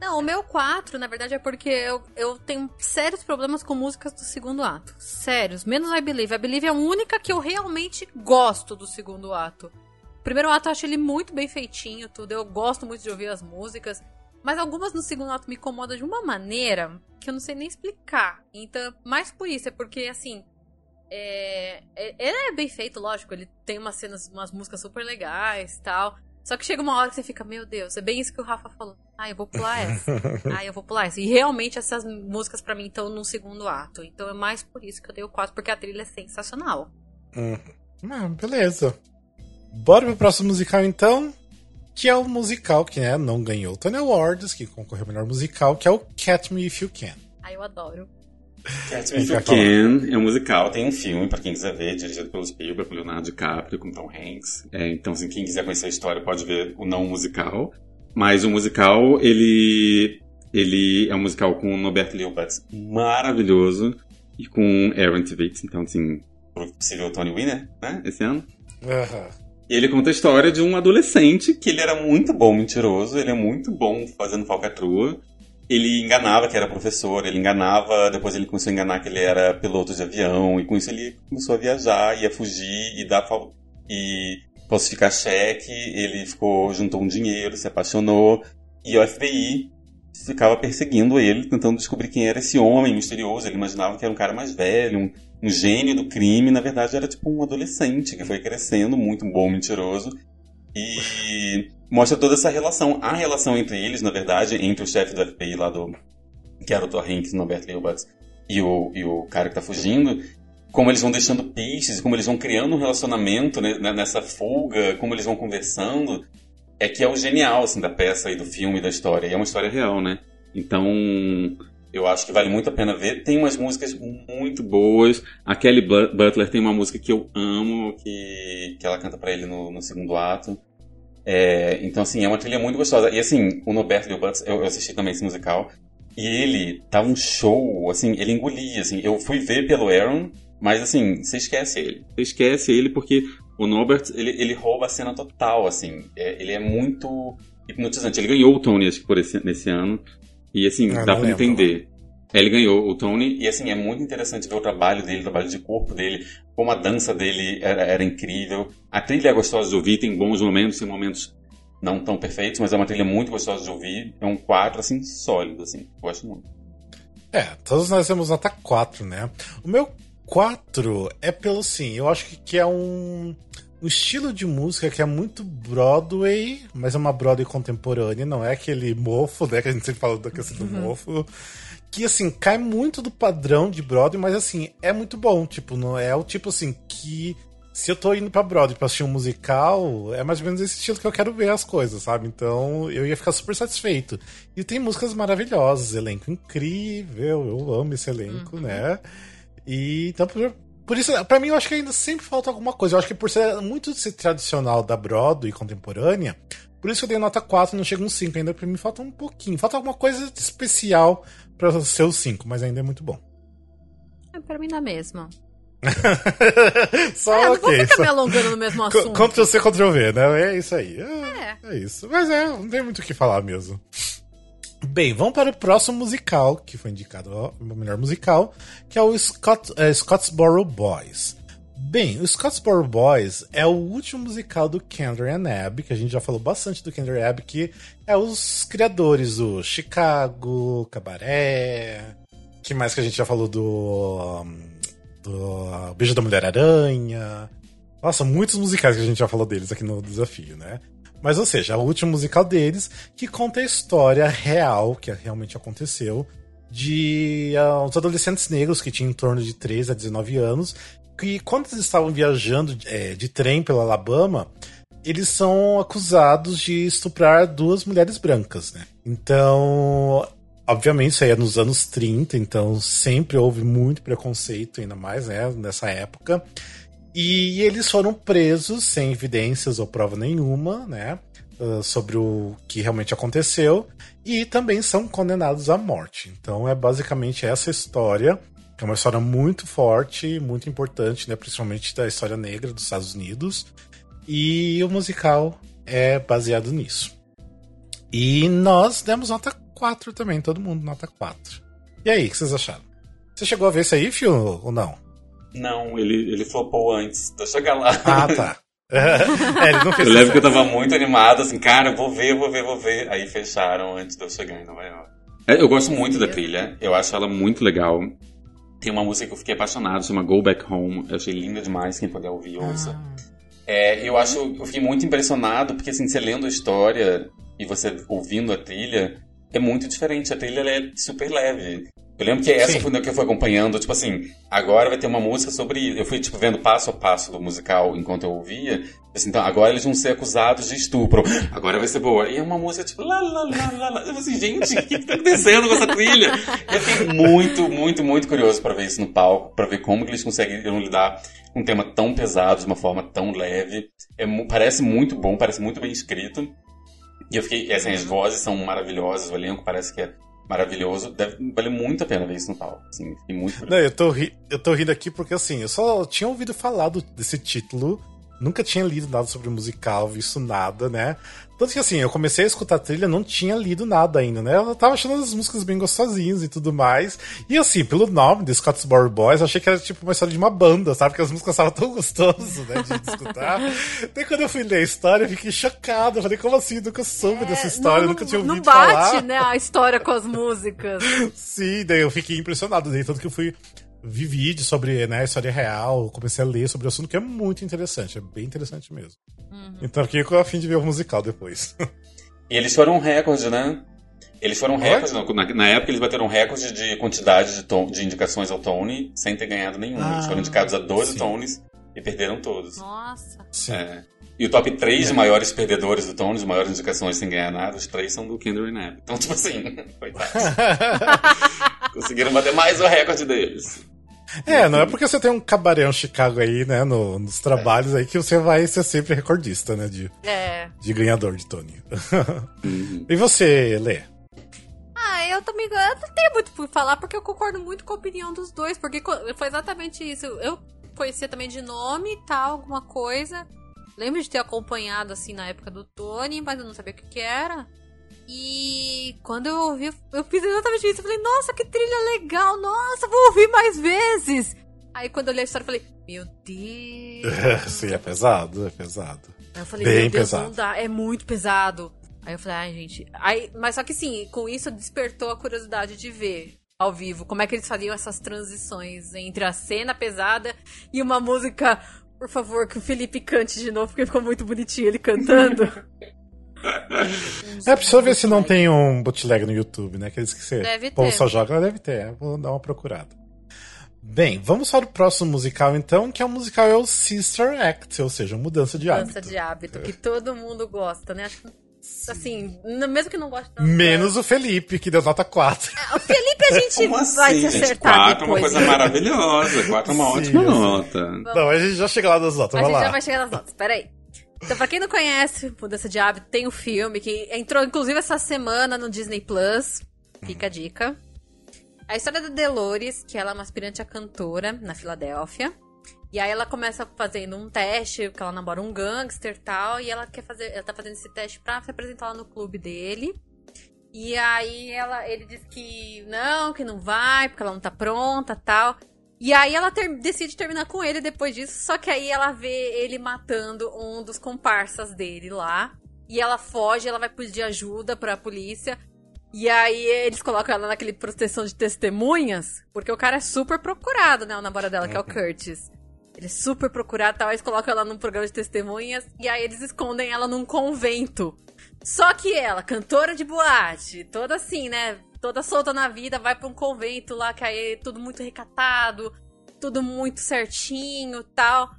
Não, o meu 4, na verdade, é porque eu, eu tenho sérios problemas com músicas do segundo ato. Sérios. Menos I Believe. I Believe é a única que eu realmente gosto do segundo ato. O primeiro ato eu acho ele muito bem feitinho, tudo. Eu gosto muito de ouvir as músicas. Mas algumas no segundo ato me incomodam de uma maneira que eu não sei nem explicar. Então, mais por isso, é porque, assim. É, é- ele é bem feito, lógico. Ele tem umas cenas, umas músicas super legais e tal. Só que chega uma hora que você fica, meu Deus, é bem isso que o Rafa falou. Ah, eu vou pular essa. ah, eu vou pular essa. E realmente essas músicas pra mim estão no segundo ato. Então é mais por isso que eu dei o 4, porque a trilha é sensacional. Hum. Ah, beleza. Bora pro próximo musical então. Que é o musical que né, não ganhou o Tony Awards, que concorreu ao melhor musical, que é o Catch Me If You Can. Ah, eu adoro. Catch Me If You. Can é um musical, tem um filme, pra quem quiser ver, dirigido pelo Spielberg, com Leonardo DiCaprio, com Tom Hanks. É, então, assim, quem quiser conhecer a história pode ver o não musical. Mas o musical, ele, ele é um musical com o Norbert Leobatz maravilhoso e com Aaron Tveit, então, assim, possível Tony Winner, né, esse ano. Aham. E ele conta a história de um adolescente que ele era muito bom mentiroso, ele é muito bom fazendo falcatrua. Ele enganava que era professor, ele enganava, depois ele começou a enganar que ele era piloto de avião, e com isso ele começou a viajar, ia fugir e dar e falsificar cheque, ele ficou, juntou um dinheiro, se apaixonou, e o FBI ficava perseguindo ele, tentando descobrir quem era esse homem misterioso. Ele imaginava que era um cara mais velho, um, um gênio do crime, na verdade era tipo um adolescente que foi crescendo, muito bom mentiroso. E mostra toda essa relação. A relação entre eles, na verdade, entre o chefe do FBI lá do. que era o Thor Hanks, Norbert Leobatz, e o, e o cara que tá fugindo, como eles vão deixando pistas, como eles vão criando um relacionamento né, né, nessa fuga, como eles vão conversando, é que é o genial assim, da peça e do filme da história. E é uma história real, né? Então, eu acho que vale muito a pena ver. Tem umas músicas muito boas. A Kelly Bu- Butler tem uma música que eu amo, que, que ela canta pra ele no, no segundo ato. É, então, assim, é uma trilha muito gostosa. E, assim, o Norberto Leobatz, eu, eu assisti também esse musical. E ele tá um show, assim, ele engolia, assim. Eu fui ver pelo Aaron, mas, assim, você esquece ele. Você esquece ele porque o Norbert, ele, ele rouba a cena total, assim. É, ele é muito hipnotizante. Ele ganhou o Tony, acho que por esse, nesse ano. E, assim, Ah, dá pra lembro. entender. Ele ganhou o Tony, e assim, é muito interessante ver o trabalho dele, o trabalho de corpo dele, como a dança dele era, era incrível. A trilha é gostosa de ouvir, tem bons momentos, tem momentos não tão perfeitos, mas é uma trilha muito gostosa de ouvir. É um quadro, assim, sólido, assim. Gosto muito. É, todos nós temos nota 4, né? O meu 4 é pelo sim, eu acho que, que é um, um estilo de música que é muito Broadway, mas é uma Broadway contemporânea, não é aquele mofo, né? Que a gente sempre fala da questão do mofo. Que assim, cai muito do padrão de Broadway, mas assim, é muito bom. Tipo, não é o tipo assim que. Se eu tô indo pra Broadway pra assistir um musical, é mais ou menos esse estilo que eu quero ver as coisas, sabe? Então eu ia ficar super satisfeito. E tem músicas maravilhosas, elenco incrível, eu amo esse elenco, né? E então, por, isso, pra mim, eu acho que ainda sempre falta alguma coisa. Eu acho que por ser muito tradicional da Broadway contemporânea, por isso que eu dei nota 4 não chega um 5. Ainda pra mim falta um pouquinho. Falta alguma coisa de especial pra ser o 5, mas ainda é muito bom. É pra mim na mesma. só É, não vou ok. ficar Só... me alongando no mesmo assunto. Ctrl C, Ctrl V, né? É isso aí. É, É. é isso. Mas é, não tem muito o que falar mesmo. Bem, vamos para o próximo musical, que foi indicado ao melhor musical, que é o Scott, é, Scottsboro Boys. Bem, o Scottsboro Boys é o último musical do Kendra and Abby, que a gente já falou bastante do Kendra and Abby, que é os criadores do Chicago, Cabaré, que mais que a gente já falou do, do Beijo da Mulher-Aranha. Nossa, muitos musicais que a gente já falou deles aqui no desafio, né? Mas, ou seja, é o último musical deles que conta a história real, que realmente aconteceu, de uh, adolescentes negros que tinham em torno de 13 a 19 anos, que quando eles estavam viajando é, de trem pela Alabama, eles são acusados de estuprar duas mulheres brancas, né? Então, obviamente, isso aí é nos anos 30, então sempre houve muito preconceito, ainda mais né, nessa época. E eles foram presos sem evidências ou prova nenhuma, né? uh, sobre o que realmente aconteceu. E também são condenados à morte. Então é basicamente essa história. Que é uma história muito forte, muito importante, né? Principalmente da história negra dos Estados Unidos. E o musical é baseado nisso. E nós demos nota 4 também, todo mundo nota 4. E aí, o que vocês acharam? Você chegou a ver isso aí, Fio, ou não? Não, ele, ele flopou antes de eu chegar lá. Ah, tá. é, ele não fez Eu lembro que eu tava muito animado, assim, cara, vou ver, vou ver, vou ver. Aí fecharam antes de eu chegar em Nova York. É, Eu gosto muito da trilha, eu acho ela muito legal. Tem uma música que eu fiquei apaixonado, chama Go Back Home. Eu achei linda demais, quem puder ouvir, ouça. É, eu acho, eu fiquei muito impressionado, porque assim, você lendo a história e você ouvindo a trilha, é muito diferente. A trilha ela é super leve. Eu lembro que essa Sim. foi a que eu fui acompanhando, tipo assim, agora vai ter uma música sobre. Eu fui, tipo, vendo passo a passo do musical enquanto eu ouvia. Assim, então, agora eles vão ser acusados de estupro. Agora vai ser boa. E é uma música, tipo, lá, lá, lá, lá, lá. Eu assim, gente, o que, que tá acontecendo com essa trilha? Eu fiquei muito, muito, muito curioso pra ver isso no palco, pra ver como que eles conseguiram lidar com um tema tão pesado de uma forma tão leve. É, parece muito bom, parece muito bem escrito. E eu fiquei, assim, as vozes são maravilhosas, o elenco parece que é maravilhoso. Deve valer muito a pena ver isso no palco. Assim, fiquei muito. Não, eu tô, ri- eu tô rindo aqui porque assim, eu só tinha ouvido falar do- desse título, nunca tinha lido nada sobre o musical, visto nada, né? Tanto que assim, eu comecei a escutar a trilha, não tinha lido nada ainda, né? Eu tava achando as músicas bem gostosinhas e tudo mais. E assim, pelo nome, The Scottsboro Boys, eu achei que era tipo uma história de uma banda, sabe? Porque as músicas estavam tão gostosas, né? De, escutar. Daí quando eu fui ler a história, eu fiquei chocado. Eu falei, como assim? Eu nunca soube dessa história, não, nunca tinha ouvido Não bate, falar. né, a história com as músicas. Sim, daí eu fiquei impressionado. Daí tanto que eu fui vi vídeo sobre né, a história real, comecei a ler sobre o assunto, que é muito interessante, é bem interessante mesmo. Então eu fiquei com a fim de ver o musical depois. E eles foram um recorde, né? Eles foram um Oi? recorde. não, Na, na época, eles bateram um recorde de quantidade de, ton- de indicações ao Tony sem ter ganhado nenhum. eles Ah, foram indicados a 12 sim. Tonys e perderam todos. Nossa. Sim. É. E o top 3 de maiores perdedores do Tony, de maiores indicações sem ganhar nada, os três são do Kendra Knapp. Então, tipo assim, coitados. Conseguiram bater mais o recorde deles. É, não é porque você tem um cabaré um Chicago aí, né, no- nos trabalhos aí, que você vai ser sempre recordista, né, de, É. de ganhador de Tony. Uhum. e você, Lê? Ah, eu também eu não tenho muito por falar, porque eu concordo muito com a opinião dos dois, porque foi exatamente isso. Eu conhecia também de nome e tal, alguma coisa. Lembro de ter acompanhado, assim, na época do Tony, mas eu não sabia o que que era. E quando eu ouvi, eu fiz exatamente isso. Eu falei, nossa, que trilha legal, nossa, vou ouvir mais vezes. Aí quando eu li a história, eu falei, meu Deus. Sim, é pesado, é pesado. Aí eu falei, Bem meu Deus, pesado. não dá, é muito pesado. Aí eu falei, ai, gente. Aí, mas só que sim, com isso despertou a curiosidade de ver ao vivo como é que eles faziam essas transições entre a cena pesada e uma música. Por favor, que o Felipe cante de novo, porque ficou muito bonitinho ele cantando. É, precisa ver se não tem um bootleg no YouTube, né? Aqueles que você Deve o povo ter. só joga, deve ter. é, Vou dar uma procurada. Bem, vamos para o próximo musical então, que é o musical é o Sister Act, ou seja, mudança de hábito. Dança de hábito, que todo mundo gosta, né? Acho que, assim, mesmo que não goste tanto. Menos o Felipe, que deu nota 4. O Felipe a gente Como assim, vai se gente? acertar Quatro é uma coisa maravilhosa. Quatro é uma Sim, ótima nota. Não, a gente já chega lá das notas, A gente lá. já vai chegar nas notas, peraí. Então, pra quem não conhece Mudança de Hábito, tem o filme que entrou, inclusive, essa semana no Disney Plus. Fica a dica. A história da Dolores, que ela é uma aspirante a cantora na Filadélfia. E aí ela começa fazendo um teste, que ela namora um gangster e tal, e ela quer fazer. Ela tá fazendo esse teste pra se apresentar lá no clube dele. E aí ela, ele diz que não, que não vai, porque ela não tá pronta tal. E aí ela ter- decide terminar com ele depois disso, só que aí ela vê ele matando um dos comparsas dele lá. E ela foge, ela vai pedir ajuda pra polícia. E aí eles colocam ela naquele proteção de testemunhas, porque o cara é super procurado, né? O namorado dela, que é o Curtis. Ele é super procurado e tal, eles colocam ela num programa de testemunhas, e aí eles escondem ela num convento. Só que ela, cantora de boate, toda assim, né? Toda solta na vida, vai pra um convento lá, que aí é tudo muito recatado, tudo muito certinho tal.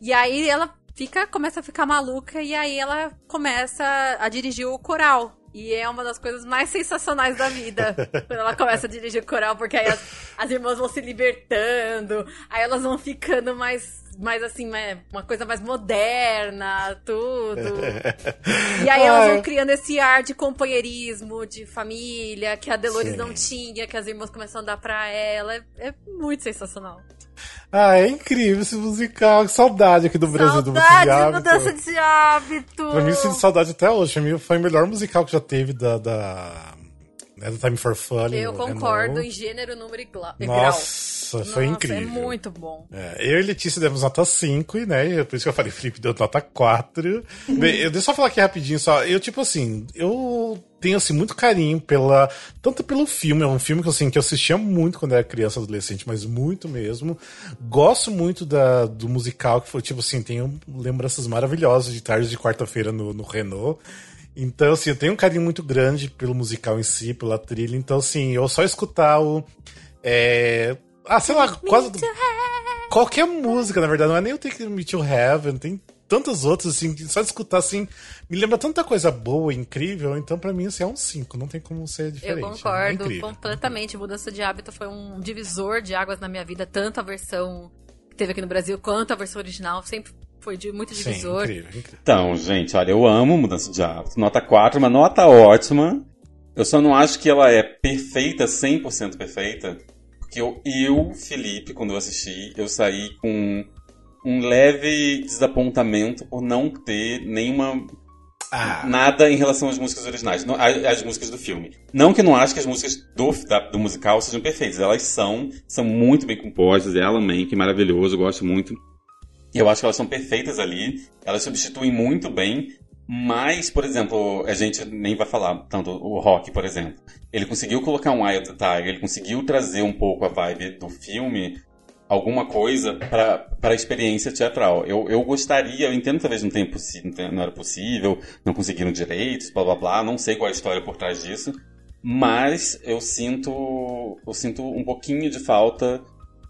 E aí ela fica, começa a ficar maluca e aí ela começa a dirigir o coral. E é uma das coisas mais sensacionais da vida. quando ela começa a dirigir o coral, porque aí as, as irmãs vão se libertando, aí elas vão ficando mais, mais assim, mais- uma coisa mais moderna, tudo. E aí elas vão Ai. criando esse ar de companheirismo, de família, que a Dolores Sim. não tinha, que as irmãs começam a dar pra ela. É, é muito sensacional. Ah, é incrível esse musical. Que saudade aqui do Brasil do Saudade de Hábito. mudança de hábito. Pra mim, sinto saudade até hoje. Foi o melhor musical que já teve da. da né, do Time for Fun. Eu no concordo Renault. em gênero, número e grau. Nossa, foi Nossa, incrível. É muito bom. É, eu e Letícia demos nota 5, né? Por isso que eu falei, Felipe deu nota 4. Bem, eu, deixa eu só falar aqui rapidinho só. Eu, tipo assim, eu tenho assim, muito carinho pela. Tanto pelo filme, é um filme que, assim, que eu assistia muito quando era criança, adolescente, mas muito mesmo. Gosto muito da, do musical, que foi, tipo assim, tenho lembranças maravilhosas de tarde de quarta-feira no, no Renault. Então, assim, eu tenho um carinho muito grande pelo musical em si, pela trilha. Então, assim, eu só escutar o. É... Ah, sei lá, quase. Qualquer música, na verdade, não é nem o Take Me to Heaven, tem tantas outras, assim, só de escutar, assim, me lembra tanta coisa boa, incrível, então pra mim, assim, é um 5, não tem como ser diferente. Eu é concordo incrível. completamente. Mudança de hábito foi um divisor de águas na minha vida, tanto a versão que teve aqui no Brasil quanto a versão original. Sempre foi de muito Sim, divisor. incrível, incrível. Então, gente, olha, eu amo mudança de hábito. Nota 4, uma nota ótima. Eu só não acho que ela é perfeita, 100% perfeita. Porque eu, eu, Felipe, quando eu assisti, eu saí com um leve desapontamento por não ter nenhuma Ah, nada em relação às músicas originais, não- às, às músicas do filme. Não que eu não acho que as músicas do, da- do musical sejam perfeitas, elas são, são muito bem compostas, é Alan Menken, maravilhoso, eu gosto muito. Eu acho que elas são perfeitas ali, elas substituem muito bem, mas, por exemplo, a gente nem vai falar tanto o rock, por exemplo. Ele conseguiu colocar um Eye of the Tiger, ele conseguiu trazer um pouco a vibe do filme, alguma coisa para a experiência teatral. Eu, eu gostaria, eu entendo que talvez não, tenha não, não era possível, não conseguiram direitos, blá blá blá, não sei qual é a história por trás disso, mas eu sinto eu sinto um pouquinho de falta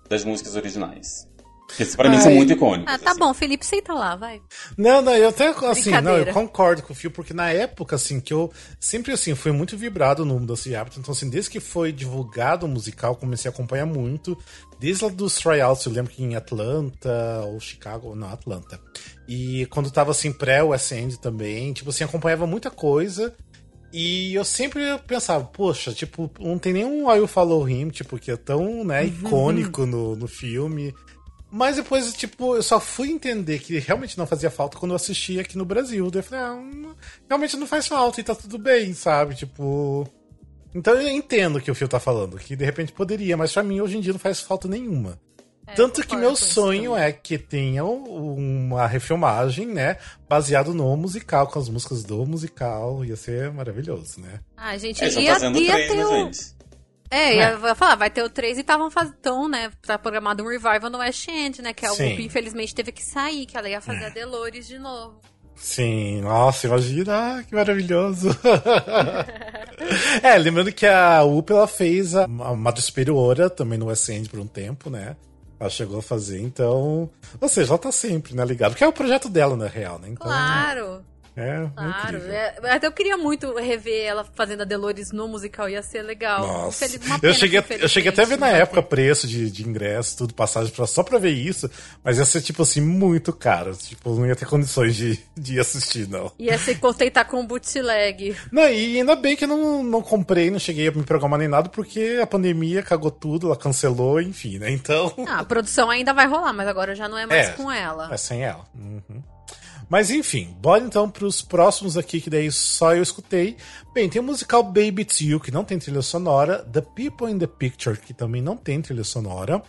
das músicas originais. Que pra mim são muito icônicas. Ah, tá assim. bom, Felipe, senta lá, vai. Não, não, eu até assim, não, eu concordo com o Fio, porque na época, assim, que eu sempre assim, fui muito vibrado no Mudança de Hábito. Então, assim, desde que foi divulgado o musical, comecei a acompanhar muito. Desde lá dos tryouts, eu lembro que em Atlanta, ou Chicago, não, Atlanta. E quando tava assim, pré-West End também, tipo assim, acompanhava muita coisa. E eu sempre pensava, poxa, tipo, não tem nenhum I Will Follow Him, tipo, que é tão, né, icônico no, no filme. Mas depois, tipo, eu só fui entender que realmente não fazia falta quando eu assisti aqui no Brasil. Daí eu falei, ah, não- realmente não faz falta e tá tudo bem, sabe? Tipo. Então eu entendo o que o Fio tá falando, que de repente poderia, mas pra mim hoje em dia não faz falta nenhuma. É, Tanto que meu sonho também. é que tenha uma refilmagem, né? Baseado no musical, com as músicas do musical. Ia ser maravilhoso, né? Ah, gente, estão ia, ia ter o... gente? É, ia vai falar, vai ter o 3 e estavam fazendo, né? Tá programado um revival no West End, né? Que a Sim. Whoopi, infelizmente, teve que sair, que ela ia fazer a Delores de novo. Sim, nossa, imagina, ah, que maravilhoso. é, lembrando que a UP ela fez a, a Madre Superiora também no West End por um tempo, né? Ela chegou a fazer, então. Ou seja, ela tá sempre, né, ligado? Que é o projeto dela, na real, né? Então, Claro, É, claro. incrível. É, até eu queria muito rever ela fazendo a Delores no musical, ia ser legal. Nossa. Infeliz- Eu cheguei, eu cheguei até a ver na época preço de, de ingresso, tudo, passagem pra, só pra ver isso, mas ia ser, tipo assim, muito caro. Tipo, não ia ter condições de, de ir assistir, não. Ia se contentar com o bootleg. Não, e ainda bem que eu não, não comprei, não cheguei a me programar nem nada, porque a pandemia cagou tudo, ela cancelou, enfim, né? Então. Ah, a produção ainda vai rolar, mas agora já não é mais É. com ela. É sem ela. Uhum. Mas enfim, bora então pros próximos aqui, que daí só eu escutei. Bem, tem o musical Baby It's You, que não tem trilha sonora. The People in the Picture, que também não tem trilha sonora.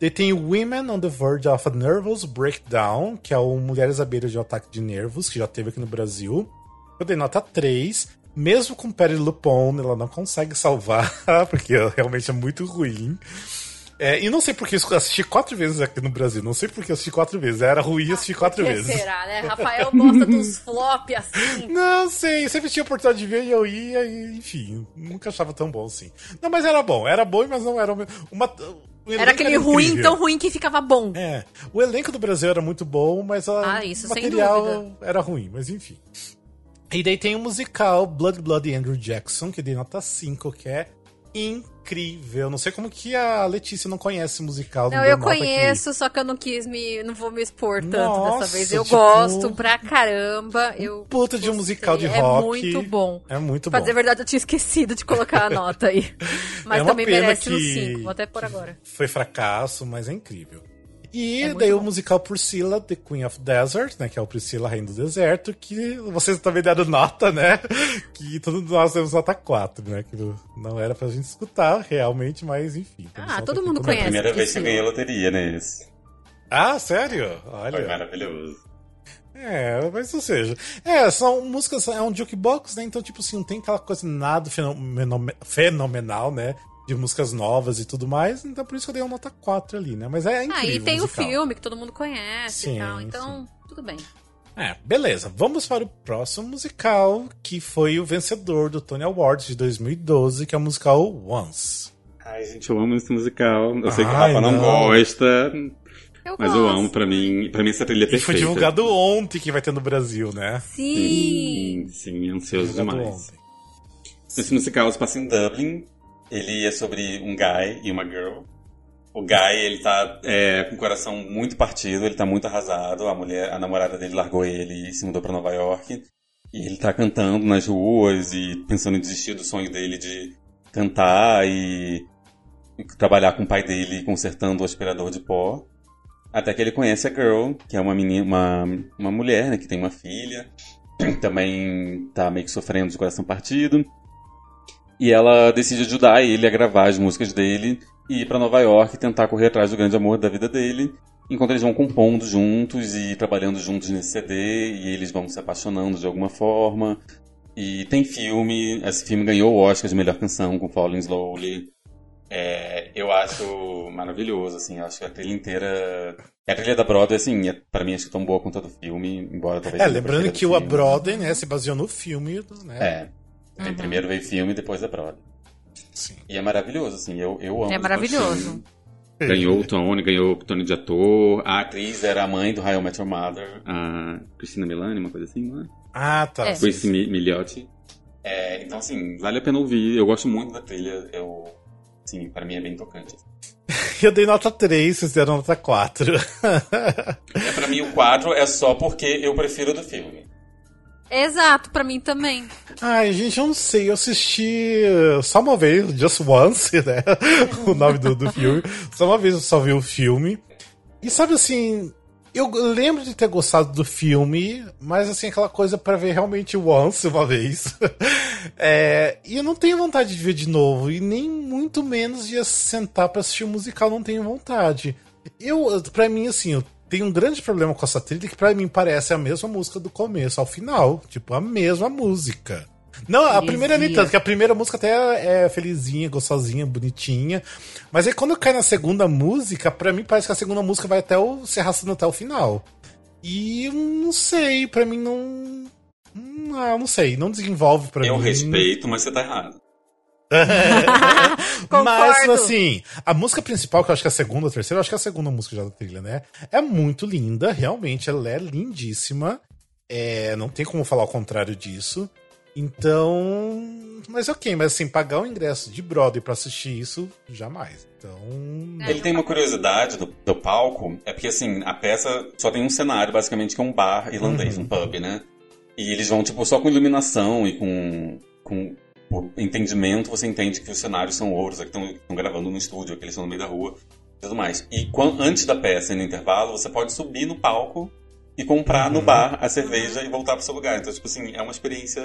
Daí tem Women on the Verge of a Nervous Breakdown, que é o Mulheres à Beira de um Ataque de Nervos, que já teve aqui no Brasil. Eu dei nota 3. Mesmo com Perry Lupone, ela não consegue salvar, porque realmente é muito ruim. É, e não sei porque eu assisti quatro vezes aqui no Brasil. Não sei porque eu assisti quatro vezes. Era ruim e assisti quatro que vezes. será, né? Rafael gosta dos flop assim. Não sei, sempre tinha oportunidade de ver e eu ia e, enfim, nunca achava tão bom assim. Não, mas era bom, era bom, mas não era uma. Era aquele ruim, incrível. tão ruim que ficava bom. É, o elenco do Brasil era muito bom, mas a- Ah, isso o material era ruim, mas enfim. E daí tem o musical Blood Blood Andrew Jackson, que dei nota 5, que é incrível. Não sei como que a Letícia não conhece musical. Não, eu aqui. conheço, só que eu não quis me. Não vou me expor tanto Nossa, dessa vez. Eu tipo, gosto pra caramba. Eu Puta de um musical de é rock. muito bom. É muito Pra bom. dizer a verdade, eu tinha esquecido de colocar a nota aí. Mas É também merece que- uns 5. Vou até pôr agora. Foi fracasso, mas é incrível. E É daí o bom. musical Priscilla, The Queen of Desert, né? Que é o Priscila, Rainha do Deserto, que vocês também deram nota, né? Que todos nós temos nota 4, né? Que não era pra gente escutar realmente, mas enfim. Ah, todo mundo conhece. Primeira vez que eu ganhei loteria, né? Esse. Ah, sério? Foi Olha. maravilhoso. É, mas ou seja. É, são músicas, é um jukebox, né? Então, tipo assim, não tem aquela coisa nada fenomenal, né? De músicas novas e tudo mais. Então, por isso que eu dei uma nota 4 ali, né? Mas é incrível. Ah, e tem o musical. filme que todo mundo conhece Sim, e tal. Então, tudo bem. É, beleza. Vamos para o próximo musical, que foi o vencedor do Tony Awards de 2012, que é o musical Once. Ai, gente, eu amo esse musical. Eu sei que o Rafa não, não. gosta, Eu mas gosto. eu amo. Pra mim, pra mim essa trilha é E perfeita. foi divulgado ontem que vai ter no Brasil, né? Sim. Sim, sim, ansioso demais. ontem. Esse musical se passa Em Dublin, ele é sobre um guy e uma girl. O guy, ele tá é, com o coração muito partido, ele tá muito arrasado. A mulher, a namorada dele largou ele e se mudou pra Nova York. E ele tá cantando nas ruas e pensando em desistir do sonho dele de cantar e trabalhar com o pai dele consertando o aspirador de pó. Até que ele conhece a Girl, que é uma menina, uma, uma mulher, né, que tem uma filha. Também tá meio que sofrendo de coração partido. E ela decide ajudar ele a gravar as músicas dele e ir pra Nova York tentar correr atrás do grande amor da vida dele. Enquanto eles vão compondo juntos e trabalhando juntos nesse CD, e eles vão se apaixonando de alguma forma. E tem filme, esse filme ganhou o Oscar de melhor canção com Falling Slowly. É, eu acho maravilhoso, assim, eu acho que a trilha inteira. A trilha da Broadway, assim, é, pra mim acho que tão boa quanto a do filme, embora talvez. É, lembrando que o A. Broadway, né, se baseou no filme, né? É. Uhum. Primeiro veio filme, depois a Broadway. Sim. E é maravilhoso, assim, eu, eu amo. É maravilhoso. Ganhou o Tony, ganhou o Tony de ator. A atriz era a mãe do How I Met Your Mother. a Cristina Milani, uma coisa assim, não é? Ah, tá. É. Esse Mi- Milhote. É, então, assim, Vale a pena ouvir. eu gosto muito da trilha. Eu, assim, pra mim é bem tocante. Eu dei nota 3, vocês deram nota 4. É, pra mim o 4 é só porque eu prefiro do filme. Exato, pra mim também. Ai, gente, eu não sei. Eu assisti uh, só uma vez, Just Once, né? o nome do, do filme. Só uma vez eu só vi o filme. E sabe assim, eu lembro de ter gostado do filme, mas assim, aquela coisa pra ver realmente Once uma vez. É, e eu não tenho vontade de ver de novo. E nem muito menos de sentar pra assistir o musical, não tenho vontade. Eu, pra mim, assim, eu tenho um grande problema com essa trilha que pra mim parece a mesma música do começo ao final. Tipo, a mesma música. Não, a primeira nem tanto, que a primeira música até é felizinha, gostosinha, bonitinha. Mas aí quando cai na segunda música, pra mim parece que a segunda música vai até o, se arrastando até o final. E eu não sei, pra mim não. Ah, não sei, não desenvolve pra eu mim. respeito, mas você tá errado. Mas, assim, a música principal, que eu acho que é a segunda ou terceira, eu acho que é a segunda música já da trilha, né? É muito linda, realmente, ela é lindíssima. É, não tem como falar o contrário disso. Então. Mas ok, mas assim, pagar o ingresso de Broadway pra assistir isso, jamais. Então. É. Ele tem uma curiosidade do, do palco, é porque assim, a peça só tem um cenário, basicamente, que é um bar irlandês, Uhum. um pub, né? E eles vão, tipo, só com iluminação e com, com por entendimento, você entende que os cenários são outros, é que estão gravando no estúdio, que eles estão no meio da rua e tudo mais. E quan- antes da peça e no intervalo, você pode subir no palco e comprar Uhum. no bar a cerveja e voltar pro seu lugar. Então, tipo assim, é uma experiência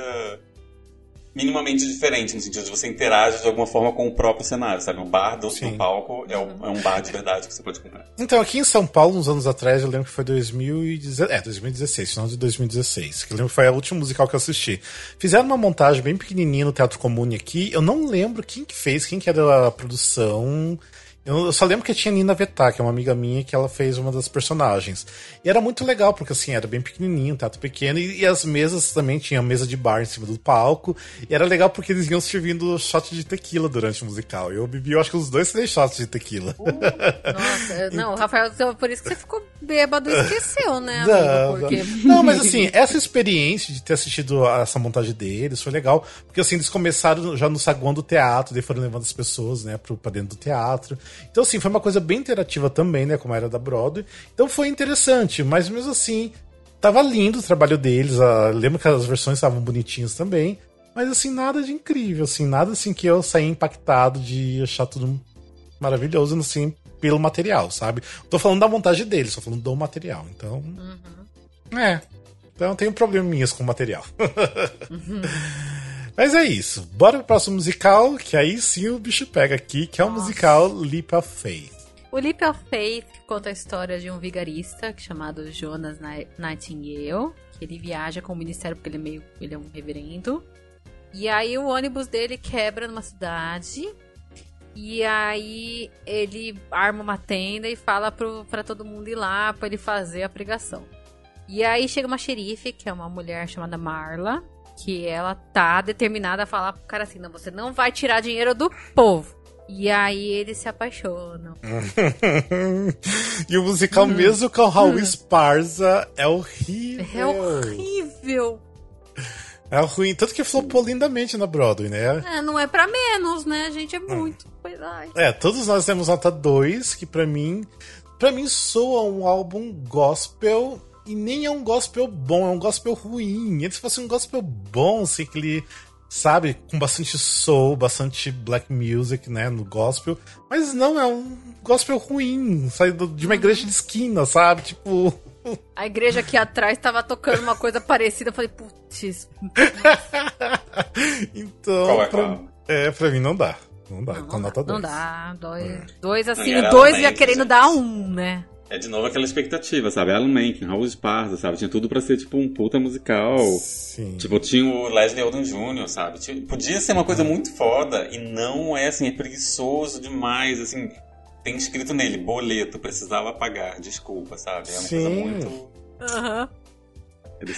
minimamente diferente, no sentido de você interage de alguma forma com o próprio cenário, sabe? O bar do, do palco é, o- é um bar de verdade que você pode comprar. Então, aqui em São Paulo, uns anos atrás, eu lembro que foi 2016, é, 2016, final de 2016, que eu lembro que foi a última musical que eu assisti. Fizeram uma montagem bem pequenininha no Teatro Comune aqui, eu não lembro quem que fez, quem que era a produção, Eu só lembro que tinha a Nina Vettar, que é uma amiga minha, que ela fez uma das personagens. E era muito legal, porque assim, era bem pequenininho, teatro pequeno, e, e as mesas também tinham mesa de bar em cima do palco. E era legal porque eles iam servindo shot de tequila durante o musical. Eu bebi, eu acho que os dois três shots de tequila. Nossa, não, Rafael, então, por isso que você ficou bêbado e esqueceu, né, Não, amigo? Porque... não, mas assim, essa experiência de ter assistido a essa montagem deles foi legal, porque assim, eles começaram já no saguão do teatro, daí foram levando as pessoas, né, pro, pra dentro do teatro. Então, assim, foi uma coisa bem interativa também, né, como era da Broadway. Então foi interessante, mas mesmo assim, tava lindo o trabalho deles, a, lembro que as versões estavam bonitinhas também, mas assim, nada de incrível, assim, nada assim que eu saí impactado de achar tudo maravilhoso, assim, pelo material, sabe? Tô falando da montagem deles, tô falando do material, então... É, então eu tenho probleminhas com o material. Mas é isso. Bora pro próximo musical, que aí sim o bicho pega aqui, que é o musical Leap of Faith. O Leap of Faith conta a história de um vigarista chamado Jonas Ni- Nightingale, que ele viaja com o ministério porque ele é meio, ele é um reverendo. E aí o ônibus dele quebra numa cidade. E aí ele arma uma tenda e fala pro, pra todo mundo ir lá pra ele fazer a pregação. E aí chega uma xerife, que é uma mulher chamada Marla, que ela tá determinada a falar pro cara assim: não, você não vai tirar dinheiro do povo. E aí eles se apaixonam. e o musical, mesmo com o Raul Esparza, é horrível. É horrível. É ruim. Tanto que flopou lindamente na Broadway, né? É, não é pra menos, né? A gente é muito. Pois ai. É, todos nós temos nota 2, que pra mim. para mim soa um álbum gospel. E nem é um gospel bom, é um gospel ruim. E se fosse um gospel bom, assim, que ele. Sabe, com bastante soul, bastante black music, né, no gospel. Mas não, é um gospel ruim, saído de uma igreja de esquina, sabe? Tipo. A igreja aqui atrás tava tocando uma coisa parecida. Eu falei, putz. então. É pra, é, pra mim não dá. Não dá, Não, com nota dá, 2. não dá. Dois, dois assim, e o dois ia querendo gente. dar um, né? É de novo aquela expectativa, sabe? Alan Menken, Raul Esparza, sabe? Tinha tudo pra ser tipo um puta musical. Sim. Tipo, tinha o O Leslie Odom Jr., sabe? Tipo, Podia ser uma coisa muito foda e não é assim, é preguiçoso demais, assim. Tem escrito nele, boleto, precisava pagar, desculpa, sabe? É uma coisa Sim. muito. Aham.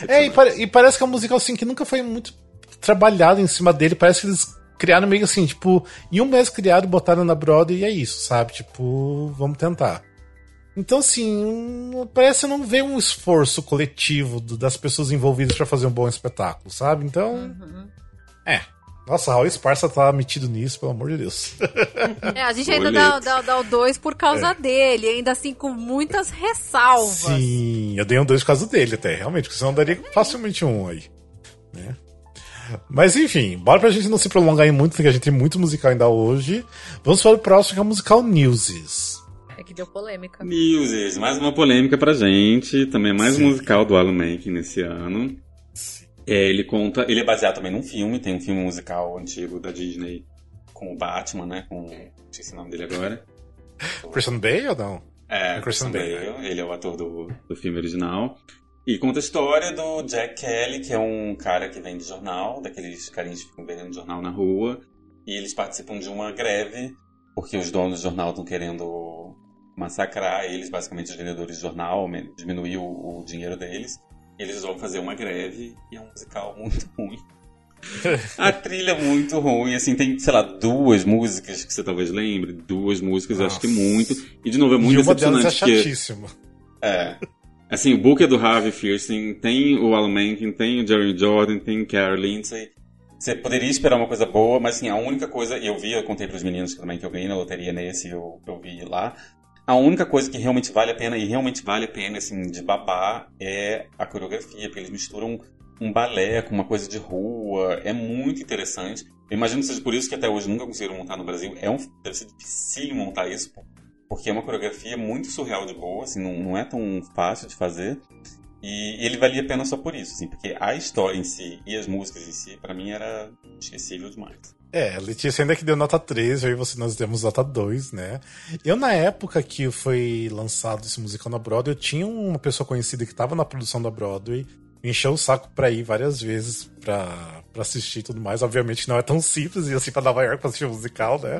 É, É, e, pare- e parece que é um musical assim que nunca foi muito trabalhado em cima dele. Parece que eles criaram meio assim, tipo, em um mês criaram, botaram na Broadway e é isso, sabe? Tipo, vamos tentar. Então, assim, parece não ver um esforço coletivo das pessoas envolvidas pra fazer um bom espetáculo, sabe? Então, Uhum. é. Nossa, Raul Esparza tá metido nisso, pelo amor de Deus. É, a gente ainda dá, dá, dá o dois por causa dele, ainda assim com muitas ressalvas. Sim, eu dei um dois por causa dele até, realmente, porque senão eu daria facilmente um aí. Né? Mas enfim, bora pra gente não se prolongar aí muito, porque a gente tem muito musical ainda hoje. Vamos para o próximo, que é o musical Newses. É que deu polêmica. Muses, mais uma polêmica pra gente. Também é mais Sim. um musical do Alan Menken nesse ano. É, ele conta. Ele é baseado também num filme, tem um filme musical antigo da Disney com o Batman, né? Com. Esqueci o nome dele agora. Christian Bale ou não? É, Christian Christian Bale, Bale. Ele é o ator do. do filme original. E conta a história do Jack Kelly, que é um cara que vende jornal, daqueles carinhas que ficam vendendo jornal na rua. E eles participam de uma greve, porque os donos do jornal estão querendo massacrar eles, basicamente os vendedores de jornal, diminuir o, o dinheiro deles. E eles vão fazer uma greve, e é um musical muito ruim. A trilha é muito ruim, assim, tem, sei lá, duas músicas Que você talvez lembre, duas músicas, acho que Nossa. muito. E de novo, é e muito uma delas é decepcionante que. É. Assim, o book é do Harvey Fierstein, tem o Alan Menken, tem o Jeremy Jordan, tem Carolyn. Lindsay. Você poderia esperar uma coisa boa, mas assim, a única coisa, e eu vi, eu contei pros meninos também que eu ganhei na loteria nesse, eu, eu vi lá. A única coisa que realmente vale a pena, e realmente vale a pena, assim, de babar, é a coreografia, porque eles misturam um balé com uma coisa de rua, é muito interessante. Eu imagino que seja por isso que até hoje nunca conseguiram montar no Brasil. É um, deve ser difícil montar isso, porque é uma coreografia muito surreal de boa, assim, não, não é tão fácil de fazer. E ele valia a pena só por isso, assim, porque a história em si e as músicas em si, pra mim, era esquecível demais. É, Letícia ainda que deu nota 3, aí você, nós demos nota 2, né? Eu, na época que foi lançado esse musical na Broadway, eu tinha uma pessoa conhecida que estava na produção da Broadway, me encheu o saco pra ir várias vezes pra, pra assistir e tudo mais. Obviamente não é tão simples ir assim pra Nova York pra assistir um musical, né?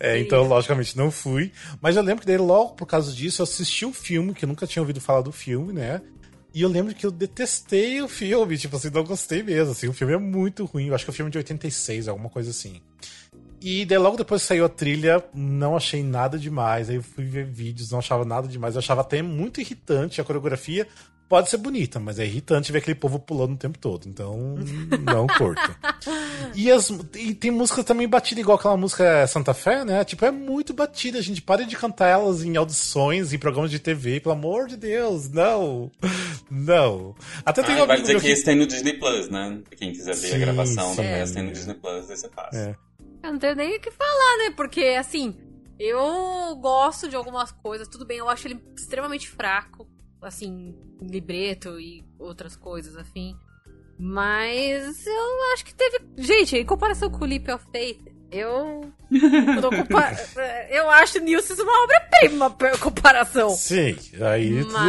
É, então, logicamente, não fui. Mas eu lembro que daí, logo por causa disso, eu assisti o filme, que eu nunca tinha ouvido falar do filme, né? E eu lembro que eu detestei o filme, tipo assim, não gostei mesmo, assim, o filme é muito ruim, eu acho que é um filme de 86, alguma coisa assim. E daí logo depois saiu a trilha, não achei nada demais, aí eu fui ver vídeos, não achava nada demais, eu achava até muito irritante a coreografia, pode ser bonita, mas é irritante ver aquele povo pulando o tempo todo, então não curto. E, as, e tem música também batida igual aquela música Santa Fé, né? Tipo, é muito batida, gente. Pare de cantar elas em audições, em programas de TV, pelo amor de Deus, não. Não. Até tem Ah, um vai dizer que esse tem no Disney Plus, né? Pra quem quiser ver Sim, a gravação da sim. peça, tem no Disney Plus, aí você passa. É. Eu não tenho nem o que falar, né? Porque, assim, eu gosto de algumas coisas. Tudo bem, eu acho ele extremamente fraco. Assim, em libreto e outras coisas, afim. Mas eu acho que teve. Gente, em comparação com o Leap of Faith, eu. compa- eu acho Nilson uma obra-prima por comparação. Sim, aí tudo bem.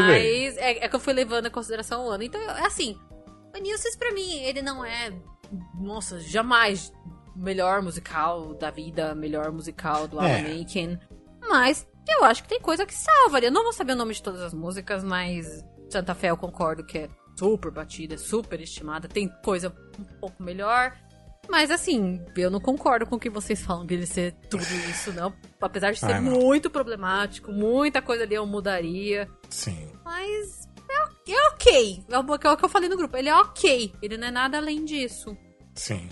Mas é, é que eu fui levando em consideração o ano. Então, é assim, o Nilces pra mim, ele não é. Nossa, jamais melhor musical da vida, melhor musical do É. Alan Menken. Mas eu acho que tem coisa que salva. Eu não vou saber o nome de todas as músicas, mas Santa Fé eu concordo que é super batida, é super estimada. Tem coisa um pouco melhor. Mas assim, eu não concordo com o que vocês falam de ele ser tudo isso, não. Apesar de ser muito problemático, muita coisa ali eu mudaria. Sim. Mas é, é ok. É é o que eu falei no grupo. Ele é ok. Ele não é nada além disso. Sim.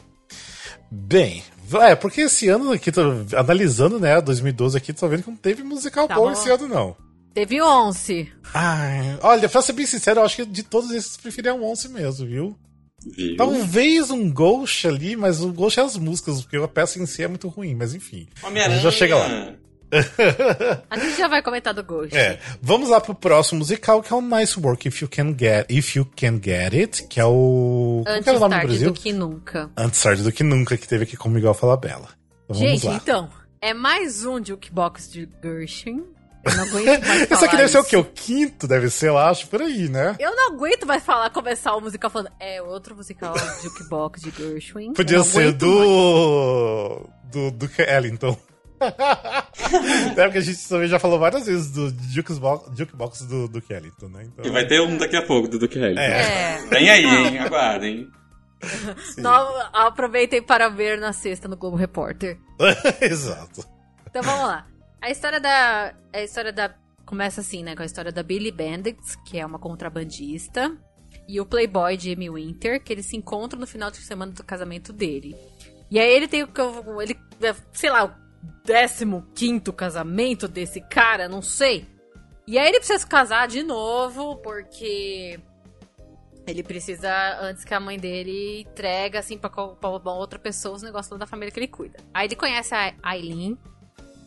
Bem, é, porque esse ano aqui, tô analisando, né, 2012 aqui, tô vendo que não teve musical Tá bom bom. esse ano, não. Teve 11. Ai, olha, pra ser bem sincero, eu acho que de todos esses, eu preferia um 11 mesmo, viu? Viu? Talvez um Ghost ali, mas o Ghost é as músicas, porque a peça em si é muito ruim, mas enfim. Homem-Aranha. Já chega lá. A gente já vai comentar do Ghost. É, vamos lá pro próximo musical, que é o Nice Work If You Can Get, If You Can Get It, que é o... Antes era o do tarde Brasil? do que nunca. Antes tarde do que nunca, que teve aqui com o Miguel Falabella. Então, vamos Gente, lá. então, é mais um jukebox de Gershwin. Eu não aguento mais falar Esse aqui deve ser o isso. quê? O quinto? Deve ser, eu acho, por aí, né? Eu não aguento mais falar, começar o musical falando. É outro musical jukebox de Gershwin. Podia ser mais. do. do. do Ellington. é porque a gente também já falou várias vezes do jukebox, jukebox do, do Ellington, né? Então, E vai ter um daqui a pouco do Duke Harry. É. Vem aí, hein? Aguardem. Aproveitem para ver na sexta no Globo Repórter. Exato. Então vamos lá. A história da. A história da. Começa assim, né? Com a história da Billy Bandit, que é uma contrabandista, e o playboy Jimmy Winter, que eles se encontram no final de semana do casamento dele. E aí ele tem o que eu- ele, é, sei lá, o 15 casamento desse cara, não sei. E aí ele precisa se casar de novo, porque ele precisa, antes que a mãe dele entregue, assim, pra, pra outra pessoa os negócios da família que ele cuida. Aí ele conhece a Aileen,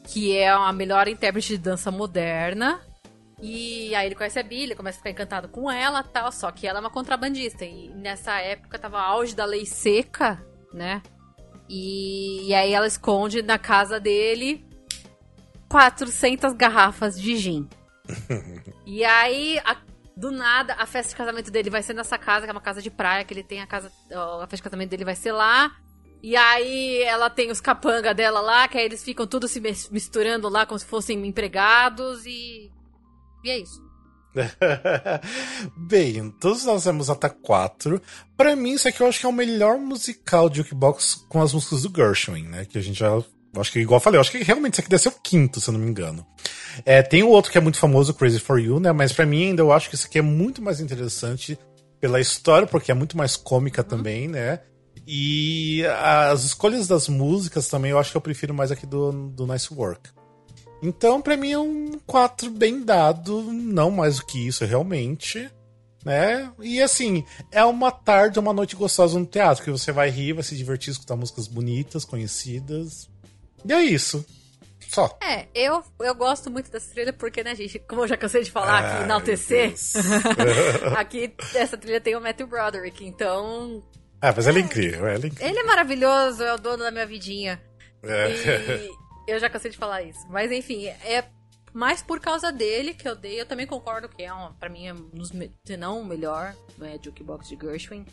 que é a melhor intérprete de dança moderna. E aí ele conhece a Billy, começa a ficar encantado com ela tal, só que ela é uma contrabandista. E nessa época tava auge da lei seca, né? E, e aí ela esconde na casa dele 400 garrafas de gin. e aí, a- do nada, a festa de casamento dele vai ser nessa casa, que é uma casa de praia, que ele tem a casa. A festa de casamento dele vai ser lá. E aí ela tem os capanga dela lá, que aí eles ficam tudo se mis- misturando lá como se fossem empregados e. E é isso. Bem, todos nós temos até quatro. Pra mim, isso aqui eu acho que é o melhor musical de jukebox com as músicas do Gershwin, né? Que a gente já. Acho que, igual eu falei, eu acho que realmente isso aqui deve ser o quinto, se eu não me engano. É, tem o outro que é muito famoso, Crazy for You, né? Mas pra mim ainda eu acho que isso aqui é muito mais interessante pela história, porque é muito mais cômica também, né? E as escolhas das músicas também eu acho que eu prefiro mais aqui do, do Nice Work. Então, pra mim é um 4 bem dado, não mais do que isso, realmente. Né? E assim, é uma tarde, uma noite gostosa no teatro, que você vai rir, vai se divertir, escutar músicas bonitas, conhecidas. E é isso. Só. É, eu, eu gosto muito dessa trilha porque, né, gente, como eu já cansei de falar aqui, Ai, enaltecer, Deus. aqui essa trilha tem o Matthew Broderick, então. ah, mas ela é incrível, ela é incrível. Ele é maravilhoso, é o dono da minha vidinha. É. E eu já cansei de falar isso. Mas enfim, é mais por causa dele que eu dei. Eu também concordo que é, um, pra mim, é um dos, se não o melhor é, Jukebox de Gershwin.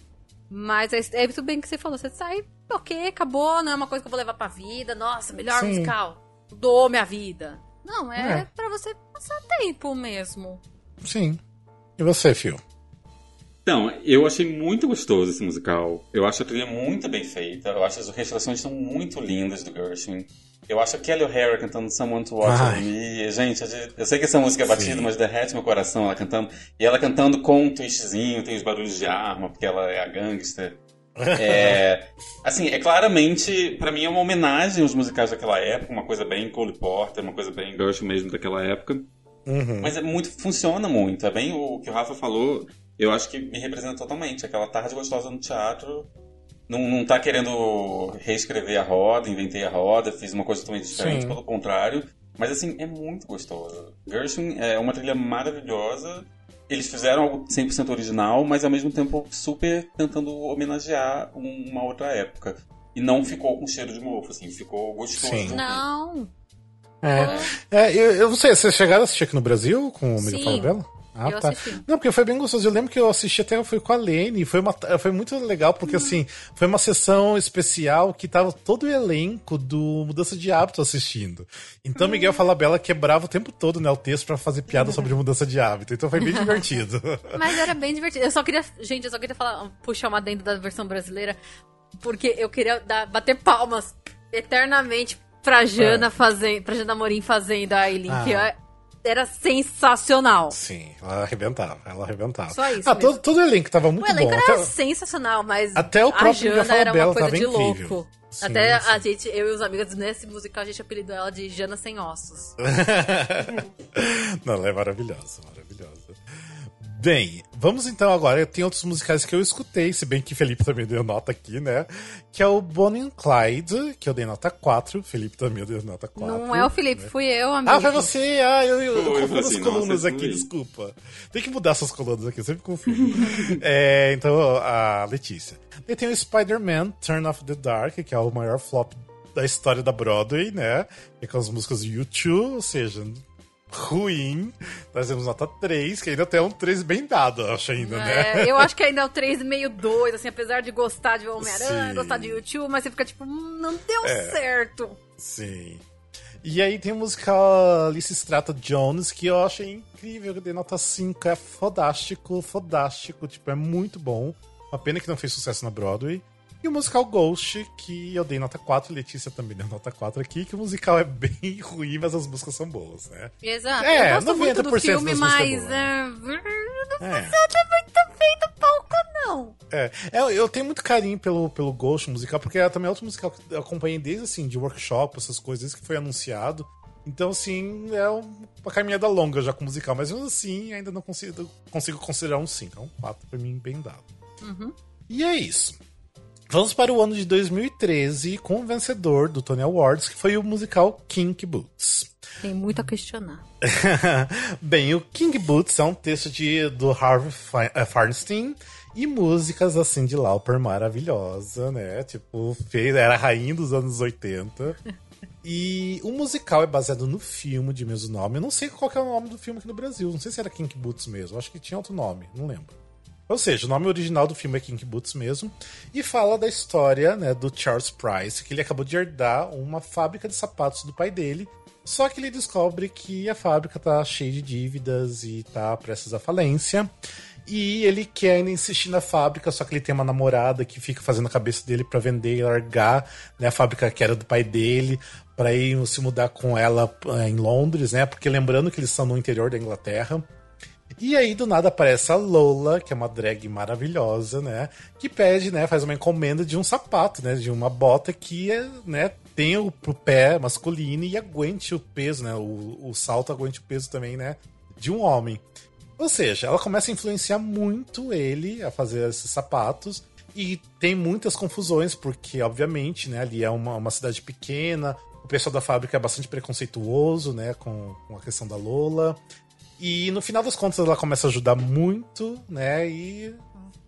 Mas é, é tudo bem que você falou. Você sai, ok, acabou, não é uma coisa que eu vou levar pra vida. Nossa, melhor Sim. musical. Mudou minha vida. Não, é, É. pra você passar tempo mesmo. Sim. E você, Phil? Então, eu achei muito gostoso esse musical. Eu acho a trilha muito bem feita. Eu acho as orquestrações são muito lindas do Gershwin. Eu acho a Kelly O'Hara cantando Someone to Watch. Over Me. Gente, eu sei que essa música é batida, Sim. mas derrete meu coração ela cantando. E ela cantando com um twistzinho, tem os barulhos de arma, porque ela é a gangster. É, assim, é claramente, pra mim é uma homenagem aos musicais daquela época, uma coisa bem Cole Porter, uma coisa bem Gershwin mesmo daquela época. Uhum. Mas é muito, funciona muito. É bem o que o Rafa falou, eu acho que me representa totalmente. Aquela tarde gostosa no teatro. Não, não tá querendo reescrever a roda, inventei a roda, fiz uma coisa totalmente diferente, Sim. pelo contrário. Mas assim, é muito gostoso. Gershwin é uma trilha maravilhosa. Eles fizeram algo 100% original, mas ao mesmo tempo super tentando homenagear um- uma outra época. E não ficou com cheiro de mofo, assim, ficou gostoso. Sim. Não. É, é eu, eu não sei, vocês chegaram a assistir aqui no Brasil com o Miguel. Falabella? Ah, Eu tá. assisti. Não, porque foi bem gostoso. Eu lembro que eu assisti até foi com a Lene, foi, uma, foi muito legal, porque assim, foi uma sessão especial que tava todo o elenco do Mudança de Hábito assistindo. Então Miguel Falabella quebrava o tempo todo, né, o texto pra fazer piada sobre mudança de hábito. Então foi bem divertido. Mas era bem divertido. Eu só queria. Gente, eu só queria falar, puxar uma dentro da versão brasileira. Porque eu queria dar- bater palmas eternamente pra Jana fazendo. Pra Jana Morim fazendo a Aileen, Ah. que é- era sensacional. Sim, ela arrebentava, ela arrebentava. Só isso Ah, todo, todo o elenco tava muito o elenco bom. era Até- sensacional, mas até o a próprio Jana Miguel era uma Falabella coisa de incrível. louco. Sim, Até a sim. gente, eu e os amigos nesse musical, a gente apelidou ela de Jana Sem Ossos. Não, ela é maravilhosa, maravilhosa. Bem, vamos então agora. Tem outros musicais que eu escutei, se bem que Felipe também deu nota aqui, né? Que é o Bonnie and Clyde, que eu dei nota 4. Felipe também deu nota 4. Não é o Felipe, fui eu, amigo. Ah, foi você! Ah, eu, eu, eu confundo falei as assim, colunas nossa, aqui, desculpa. Tem que mudar essas colunas aqui, eu sempre confundo. é, então, a Letícia. E tem o Spider-Man Turn Off the Dark, que é o maior flop da história da Broadway, né? Que é com as músicas do YouTube, ou seja, ruim. Nós temos nota 3, que ainda tem um 3 bem dado, eu acho ainda, né? É, eu acho que ainda é o 3 meio 2, assim, apesar de gostar de Homem-Aranha, gostar de YouTube, mas você fica tipo, hum, não deu É. certo. Sim. E aí tem a musical Alice Strata Jones, que eu achei incrível, eu dei nota 5, é fodástico, fodástico, tipo, é muito bom. Uma pena que não fez sucesso na Broadway. E o musical Ghost, que eu dei nota 4, Letícia também deu nota 4 aqui, que o musical é bem ruim, mas as músicas são boas, né? Exato. É, eu gosto muito do 90% filme, das mas. É, não É. funciona muito bem no palco, não. É, é, eu tenho muito carinho pelo, pelo Ghost musical, porque é também outro musical que eu acompanhei desde, assim, de workshop, essas coisas, desde que foi anunciado. Então, assim, é uma caminhada longa já com o musical, mas mesmo assim, ainda não consigo, consigo considerar um 5. É um 4 pra mim bem dado. E é isso. Vamos para o ano de 2013 com o vencedor do Tony Awards, que foi o musical Kink Boots. Tem muito a questionar. Bem, o King Boots é um texto de, do Harvey Fe- eh, e músicas assim de Lauper maravilhosa, né? Tipo, fez, era a rainha dos anos 80. E o musical é baseado no filme de mesmo nome. Eu não sei qual é o nome do filme aqui no Brasil. Não sei se era King Boots mesmo. Acho que tinha outro nome, não lembro. Ou seja, o nome original do filme é King Boots mesmo. E fala da história né, do Charles Price, que ele acabou de herdar uma fábrica de sapatos do pai dele. Só que ele descobre que a fábrica tá cheia de dívidas e tá prestes à falência. E ele quer ainda insistir na fábrica, só que ele tem uma namorada que fica fazendo a cabeça dele para vender e largar né, a fábrica que era do pai dele, para ir se mudar com ela eh, em Londres, né? Porque lembrando que eles estão no interior da Inglaterra. E aí, do nada, aparece a Lola, que é uma drag maravilhosa, né? Que pede, né? Faz uma encomenda de um sapato, né? De uma bota que, né? Tenha o pé masculino e aguente o peso, né? O, o salto aguente o peso também, né? De um homem. Ou seja, ela começa a influenciar muito ele a fazer esses sapatos. E tem muitas confusões, porque, obviamente, né? Ali é uma, uma cidade pequena. O pessoal da fábrica é bastante preconceituoso, né? Com, com a questão da Lola. E no final das contas ela começa a ajudar muito, né? E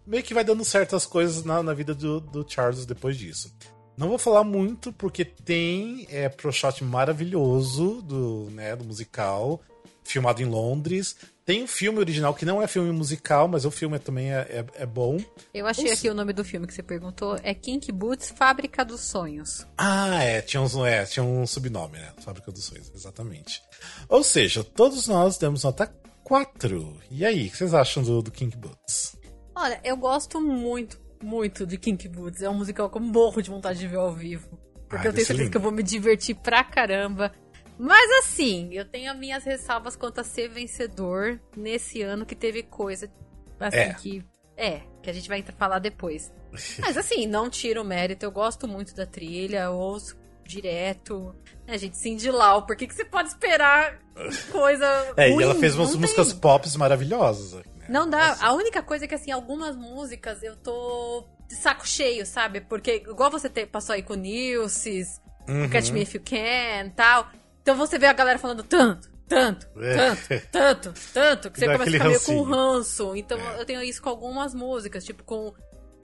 meio que vai dando certas coisas na, na vida do, do Charles depois disso. Não vou falar muito, porque tem é, pro shot maravilhoso do, né, do musical, filmado em Londres. Tem um filme original que não é filme musical, mas o filme também é, é, é bom. Eu achei Os- aqui o nome do filme que você perguntou. É Kink Boots Fábrica dos Sonhos. Ah, é, tinha, uns, é, tinha um subnome, né? Fábrica dos Sonhos, exatamente. Ou seja, todos nós demos nota 4. E aí, o que vocês acham do, do King Boots? Olha, eu gosto muito, muito de Kink Boots. É um musical que eu morro de vontade de ver ao vivo. Porque Ai, eu tenho certeza lindo. que eu vou me divertir pra caramba. Mas assim, eu tenho as minhas ressalvas quanto a ser vencedor nesse ano que teve coisa assim É. que. É, que a gente vai falar depois. Mas assim, não tiro o mérito, eu gosto muito da trilha, eu ouço direto. Né, gente, Cindy Lau, por que, que você pode esperar coisa. É, ruim? e ela fez umas Não músicas tem. pop maravilhosas. Né? Não dá. Nossa. A única coisa é que, assim, algumas músicas eu tô de saco cheio, sabe? Porque, igual você te- passou aí com o Nilces, Uhum. Catch Me If You Can tal. Então você vê a galera falando tanto, tanto, É. tanto, tanto, tanto, que você Dá começa a ficar meio com ranço. Então É. eu tenho isso com algumas músicas, tipo com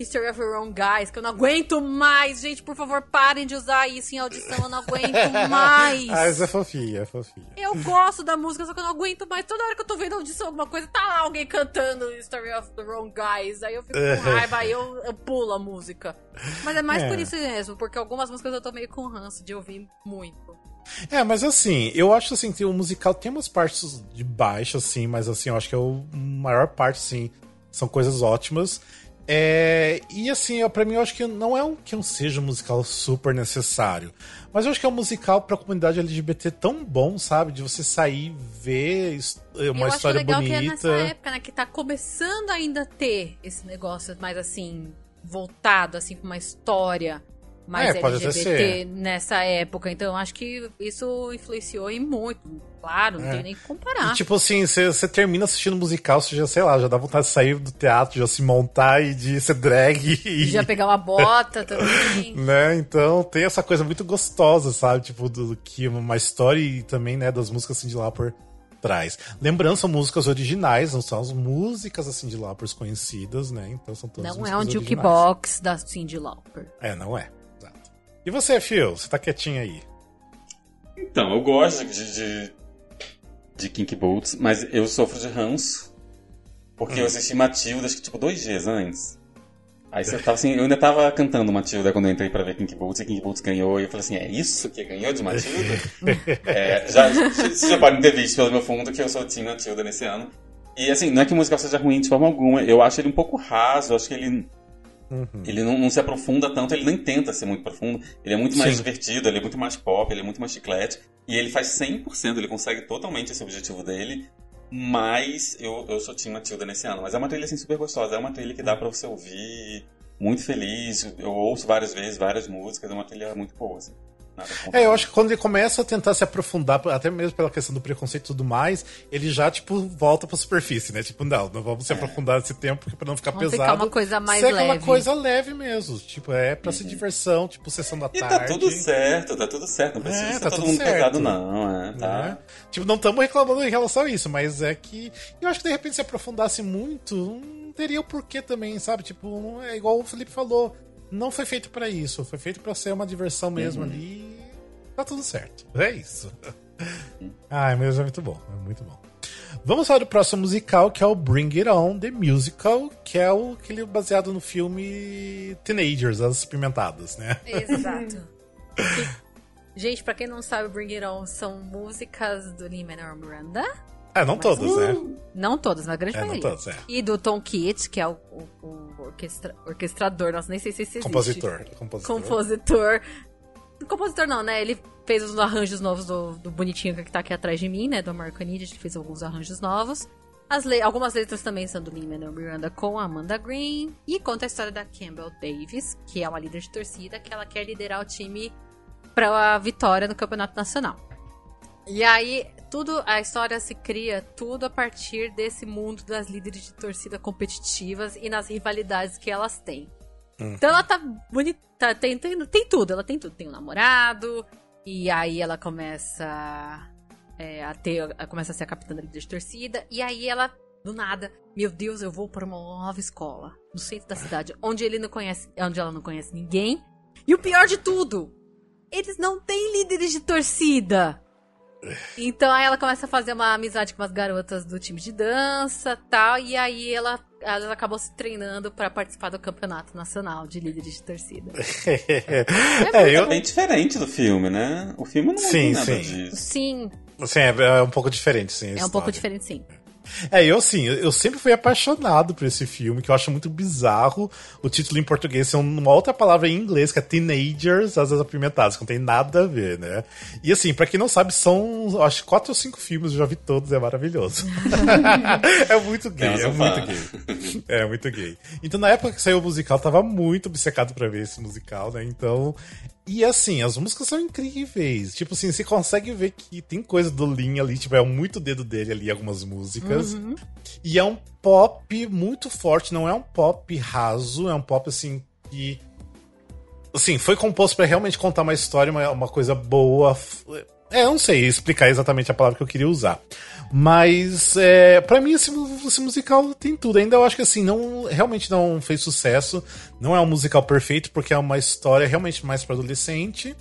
History of Your Own Guys, que eu não aguento mais. Gente, por favor, parem de usar isso em audição, eu não aguento mais. Ah, essa é fofinha, é fofinha. Eu gosto da música, só que eu não aguento mais. Toda hora que eu tô vendo audição, alguma coisa, tá lá alguém cantando Story of the Wrong Guys. Aí eu fico com raiva, aí eu, eu pulo a música. Mas é mais É. por isso mesmo, porque algumas músicas eu tô meio com ranço de ouvir muito. É, mas assim, eu acho assim que o musical tem umas partes de baixo, assim, mas assim, eu acho que é o maior parte, sim. São coisas ótimas. É, e assim, pra mim, eu acho que não é um que não seja um musical super necessário. Mas eu acho que é um musical pra comunidade LGBT tão bom, sabe? De você sair, ver his- uma eu acho história legal bonita. que é nessa época, né, que tá começando ainda a ter esse negócio mais assim, voltado, assim, pra uma história mais É, LGBT nessa época. Então acho que isso influenciou e muito. Claro, não É. tem nem que comparar. E, tipo assim, você termina assistindo musical, você já, sei lá, já dá vontade de sair do teatro, já se montar e de ser drag e. Já pegar uma bota também. Né? Então tem essa coisa muito gostosa, sabe? Tipo, do que uma história e também, né, das músicas Cindy Lauper traz. Lembrando, são músicas originais, não são as músicas assim de Lauper conhecidas, né? Então são todas Não é um jukebox da Cindy Lauper. É, não é. E você, Phil? Você tá quietinho aí? Então, eu gosto de, de, de Kink Boots, mas eu sofro de ranço. Porque eu assisti Matilda, acho que tipo dois dias antes. Aí você tava assim, eu ainda tava cantando Matilda quando eu entrei pra ver Kink Boots, e Kink Boots ganhou, e eu falei assim, é isso que ganhou de Matilda? é, já, vocês já podem ter visto pelo meu fundo que eu sou Team Matilda nesse ano. E assim, não é que o musical seja ruim de forma alguma, eu acho ele um pouco raso, eu acho que ele ele não, não se aprofunda tanto, ele nem tenta ser muito profundo. Ele é muito mais Sim. divertido, ele é muito mais pop, ele é muito mais chiclete. E ele faz 100%, ele consegue totalmente esse objetivo dele. Mas eu, eu sou Team Matilda nesse ano. Mas é uma trilha assim super gostosa, é uma trilha que dá pra você ouvir muito feliz. Eu ouço várias vezes, várias músicas, é uma trilha muito boa. Assim. É, eu acho que quando ele começa a tentar se aprofundar, até mesmo pela questão do preconceito e tudo mais, ele já, tipo, volta pra superfície, né? Tipo, não, não vamos se aprofundar nesse tempo pra não ficar Vamos pesado. ficar uma coisa mais Segue uma leve. coisa leve mesmo. Tipo, é pra ser diversão, tipo, sessão da E tarde. tá tudo certo, tá tudo certo. Não precisa É, tá todo tudo mundo certo. pesado, não. É, tá. né? Tipo, não estamos reclamando em relação a isso, mas é que eu acho que de repente se aprofundasse muito, não teria o porquê também, sabe? Tipo, é igual o Felipe falou, não foi feito pra isso, foi feito pra ser uma diversão mesmo ali. Tá tudo certo. É isso. Ai, mas é muito bom, é muito bom. Vamos falar do próximo musical, que é o Bring It On, The Musical, que é o aquele baseado no filme Teenagers, As Experimentadas, né? Exato. Gente, pra quem não sabe, Bring It On são músicas do Lin-Manuel Miranda. Ah, não todas, né? Não todas, mas a grande É, não maioria. todas, é. E do Tom Kitt, que é o, o- o orquestra- orquestrador, nossa, nem sei se existe. Compositor. Compositor. Compositor. Compositor não, né? Ele fez os arranjos novos do, do bonitinho que tá aqui atrás de mim, né? Do American Idiot, ele fez alguns arranjos novos. As le- Algumas letras também são do Lin-Manuel Miranda com a Amanda Green. E conta a história da Campbell Davis, que é uma líder de torcida, que ela quer liderar o time pra vitória no Campeonato Nacional. E aí, tudo, a história se cria tudo a partir desse mundo das líderes de torcida competitivas e nas rivalidades que elas têm. Então ela tá bonita, tem, tem, tem tudo, ela tem tudo. Tem um namorado, e aí ela começa é, a ter, começa a ser a capitã da líder de torcida, e aí ela, do nada, meu Deus, eu vou para uma nova escola, no centro da cidade, onde ele não conhece, onde ela não conhece ninguém. E o pior de tudo, eles não têm líderes de torcida. Então aí ela começa a fazer uma amizade com as garotas do time de dança tal. E aí ela, ela acabou se treinando pra participar do campeonato nacional de líderes de torcida. é, eu, É bem diferente do filme, né? O filme não Sim, tem nada sim. disso. Sim, assim, é, é um pouco diferente, sim. é um pouco diferente, sim. É, eu assim, eu sempre fui apaixonado por esse filme, que eu acho muito bizarro o título em português ser uma outra palavra em inglês, que é Teenagers, às vezes apimentados, que não tem nada a ver, né? E assim, pra quem não sabe, são, acho, quatro ou cinco filmes, eu já vi todos, é maravilhoso. é muito gay, Nossa, é muito fã. gay. É muito gay. Então, na época que saiu o musical, eu tava muito obcecado pra ver esse musical, né? Então. E assim, as músicas são incríveis. Tipo assim, você consegue ver que tem coisa do Lin ali, tipo, é muito dedo dele ali, algumas músicas. E é um pop muito forte, não é um pop raso, é um pop assim que. Assim, foi composto pra realmente contar uma história, uma, uma coisa boa. É, eu não sei explicar exatamente a palavra que eu queria usar. Mas, é, para mim, esse, esse musical tem tudo. Ainda eu acho que, assim, não, realmente não fez sucesso. Não é um musical perfeito, porque é uma história realmente mais pra adolescente.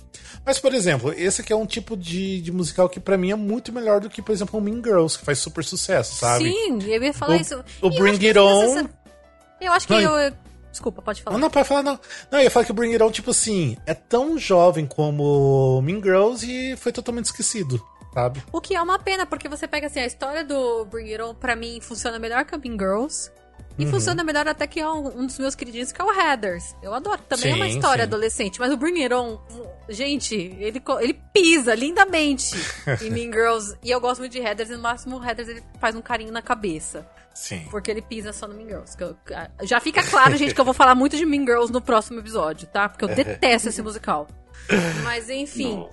Mas, por exemplo, esse aqui é um tipo de, de musical que pra mim é muito melhor do que, por exemplo, o Mean Girls, que faz super sucesso, sabe? Sim, eu ia falar O- isso. o E Bring It On- Eu acho que eu. Desculpa, pode falar. Não, não, pode falar, não. Não, eu ia falar que o Bring It On, tipo assim, é tão jovem como Mean Girls e foi totalmente esquecido, sabe? O que é uma pena, porque você pega assim, a história do Bring It On, pra mim, funciona melhor que a Mean Girls. Uhum. E funciona melhor até que um, um dos meus queridinhos, que é o Heathers. Eu adoro. Também é uma Sim, história sim. adolescente, mas o Bring It On, gente, ele, ele pisa lindamente em Mean Girls. E eu gosto muito de Heathers, e no máximo o Heathers ele faz um carinho na cabeça. Sim. Porque ele pisa só no Mean Girls. que eu- já fica claro, gente, que eu vou falar muito de Mean Girls no próximo episódio, tá? Porque eu detesto esse musical. Mas enfim.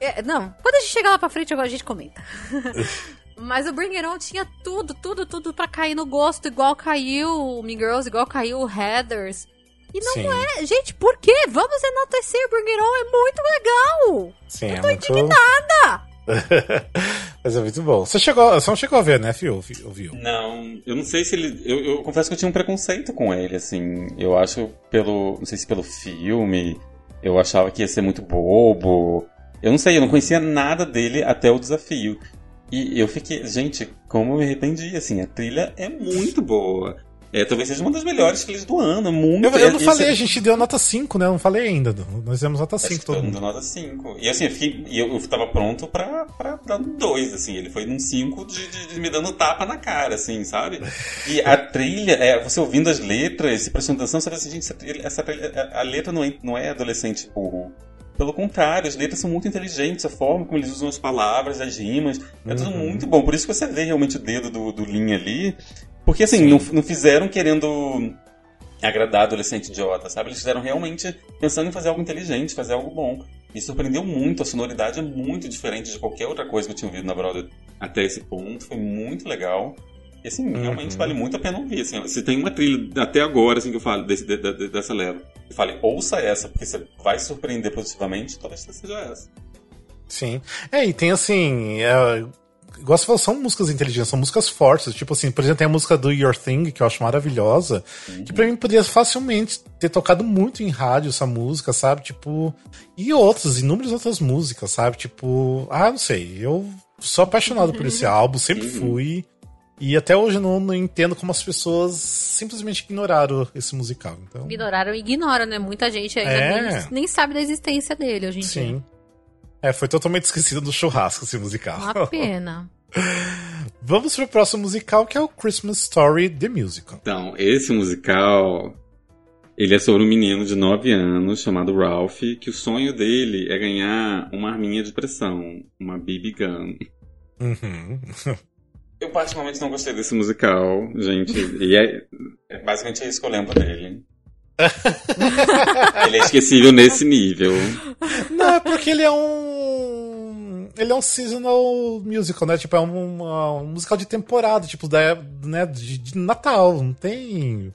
É, não, quando a gente chegar lá pra frente, agora a gente comenta. Mas o Bring It On tinha tudo, tudo, tudo pra cair no gosto, igual caiu o Mean Girls, igual caiu o Heathers. E não Sim. é, gente, por quê? Vamos enaltecer o Bring It On, é muito legal! Sim, eu é tô muito. indignada! Mas é muito bom. Você chegou, você não chegou a ver, né, Fio? Fio- Viu? Não, eu não sei se ele. Eu, eu confesso que eu tinha um preconceito com ele, assim. Eu acho pelo. Não sei se pelo filme. Eu achava que ia ser muito bobo. Eu não sei, eu não conhecia nada dele até o desafio. E eu fiquei. Gente, como eu me arrependi, assim. A trilha é muito boa. É, talvez seja uma das melhores trilhas do ano. Muito. Eu, eu não falei, a gente deu nota 5, né? Eu não falei ainda. Nós demos nota Acho 5 que todo mundo. nota 5. E assim, eu, fiquei, eu, eu tava pronto pra, pra dar um 2, assim. Ele foi num 5 de, de- de me dando tapa na cara, assim, sabe? E a trilha, é, você ouvindo as letras e prestando atenção, você vê assim, gente, essa trilha, essa trilha- a, letra não é, não é adolescente burro. Pelo contrário, as letras são muito inteligentes, a forma como eles usam as palavras, as rimas, é tudo Uhum. muito bom. Por isso que você vê realmente o dedo do, do Lin ali. Porque assim, não, não fizeram querendo agradar adolescente idiota, sabe? Eles fizeram realmente pensando em fazer algo inteligente, fazer algo bom. Me surpreendeu muito, a sonoridade é muito diferente de qualquer outra coisa que eu tinha ouvido na Broadway até esse ponto, foi muito legal. E assim, realmente vale muito a pena ouvir. Assim, se tem uma trilha até agora, assim, que eu falo, desse, de- de- dessa leva, eu falei, ouça essa, porque você vai se surpreender positivamente, talvez seja essa. Sim. É, e tem assim. É, igual você falou, são músicas inteligentes, são músicas fortes. Tipo assim, por exemplo, tem a música do Your Thing, que eu acho maravilhosa. Que pra mim poderia facilmente ter tocado muito em rádio essa música, sabe? Tipo. E outras, inúmeras outras músicas, sabe? Tipo. Ah, não sei. Eu sou apaixonado por esse álbum, sempre fui. E até hoje eu não, não entendo como as pessoas simplesmente ignoraram esse musical. Então. Ignoraram e ignoram, né? Muita gente ainda É. nem, nem sabe da existência dele hoje em dia. Sim. É, foi totalmente esquecido do churrasco esse musical. Uma pena. Vamos pro próximo musical, que é o Christmas Story The Musical. Então, esse musical. Ele é sobre um menino de 9 anos chamado Ralph, que o sonho dele é ganhar uma arminha de pressão, uma BB gun. Uhum. Eu particularmente não gostei desse Esse musical, gente, e é É basicamente é isso que eu lembro dele. ele é esquecível nesse nível. Não, é porque ele é um. Ele é um seasonal musical, né? Tipo, é um, um musical de temporada, tipo, da, né, de, de Natal. Não tem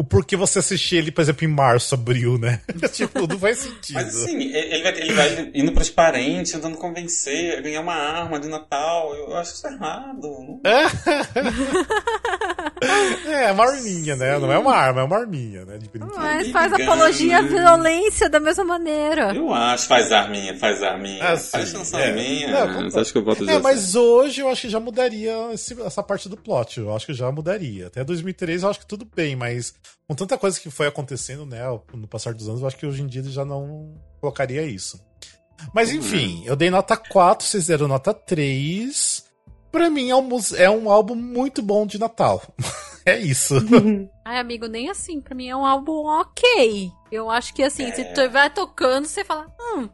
o porquê você assistir ele, por exemplo, em março, abril, né? tipo, não faz sentido. Mas assim, ele vai, ele vai indo pros parentes, tentando convencer, a ganhar uma arma de Natal. Eu acho isso errado. não- É, uma arminha, né? Não é uma arma, é uma arminha, né? De brinquedo. Mas faz apologia à violência da mesma maneira. Eu acho, faz arminha, faz arminha. Ah, faz chanção é. minha. Não, Você acha que eu voto É, mas hoje eu acho que já mudaria esse- essa parte do plot. Eu acho que já mudaria. Até 2003 eu acho que tudo bem, mas com tanta coisa que foi acontecendo, né, no passar dos anos, eu acho que hoje em dia ele já não colocaria isso. Mas enfim, eu dei nota 4, vocês deram nota 3. Pra mim é um, é um álbum muito bom de Natal. é isso. Ai, amigo, nem assim. Pra mim é um álbum ok. Eu acho que assim, se tu vai tocando, você fala, hum.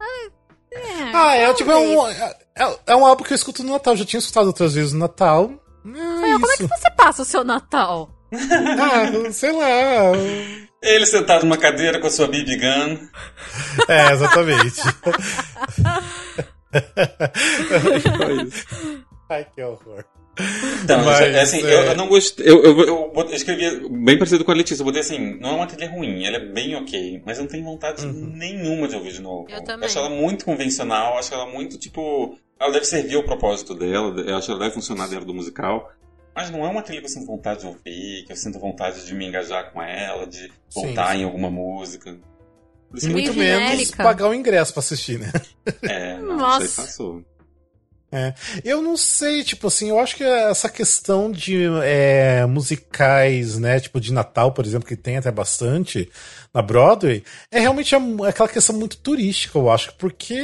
ai, É, ah, é tipo, é um, é, é- é um álbum que eu escuto no Natal. Já tinha escutado outras vezes no Natal. É Rafael, como é que você passa o seu Natal? Ah, sei lá. Ele sentado numa cadeira com a sua BB Gun. É, exatamente. Ai, que horror. Então, Mas, é assim, é. eu, eu não gostei. Eu, eu, eu, escrevi bem parecido com a Letícia. Eu botei assim, não é uma trilha ruim, ela é bem ok, mas eu não tenho vontade Uhum. nenhuma de ouvir de novo. Eu também. acho ela muito convencional, acho ela muito, tipo. Ela deve servir ao propósito dela, eu acho que ela deve funcionar dentro do musical. Mas não é uma trilha que eu sinto vontade de ouvir, que eu sinto vontade de me engajar com ela, de voltar sim. em alguma música. Por E muito menos genérica. pagar o ingresso pra assistir, né? É, não, Nossa. isso aí passou. Eu não sei, tipo assim, eu acho que essa questão de é, musicais, né, tipo de Natal, por exemplo, que tem até bastante na Broadway, é realmente a- aquela questão muito turística, eu acho, porque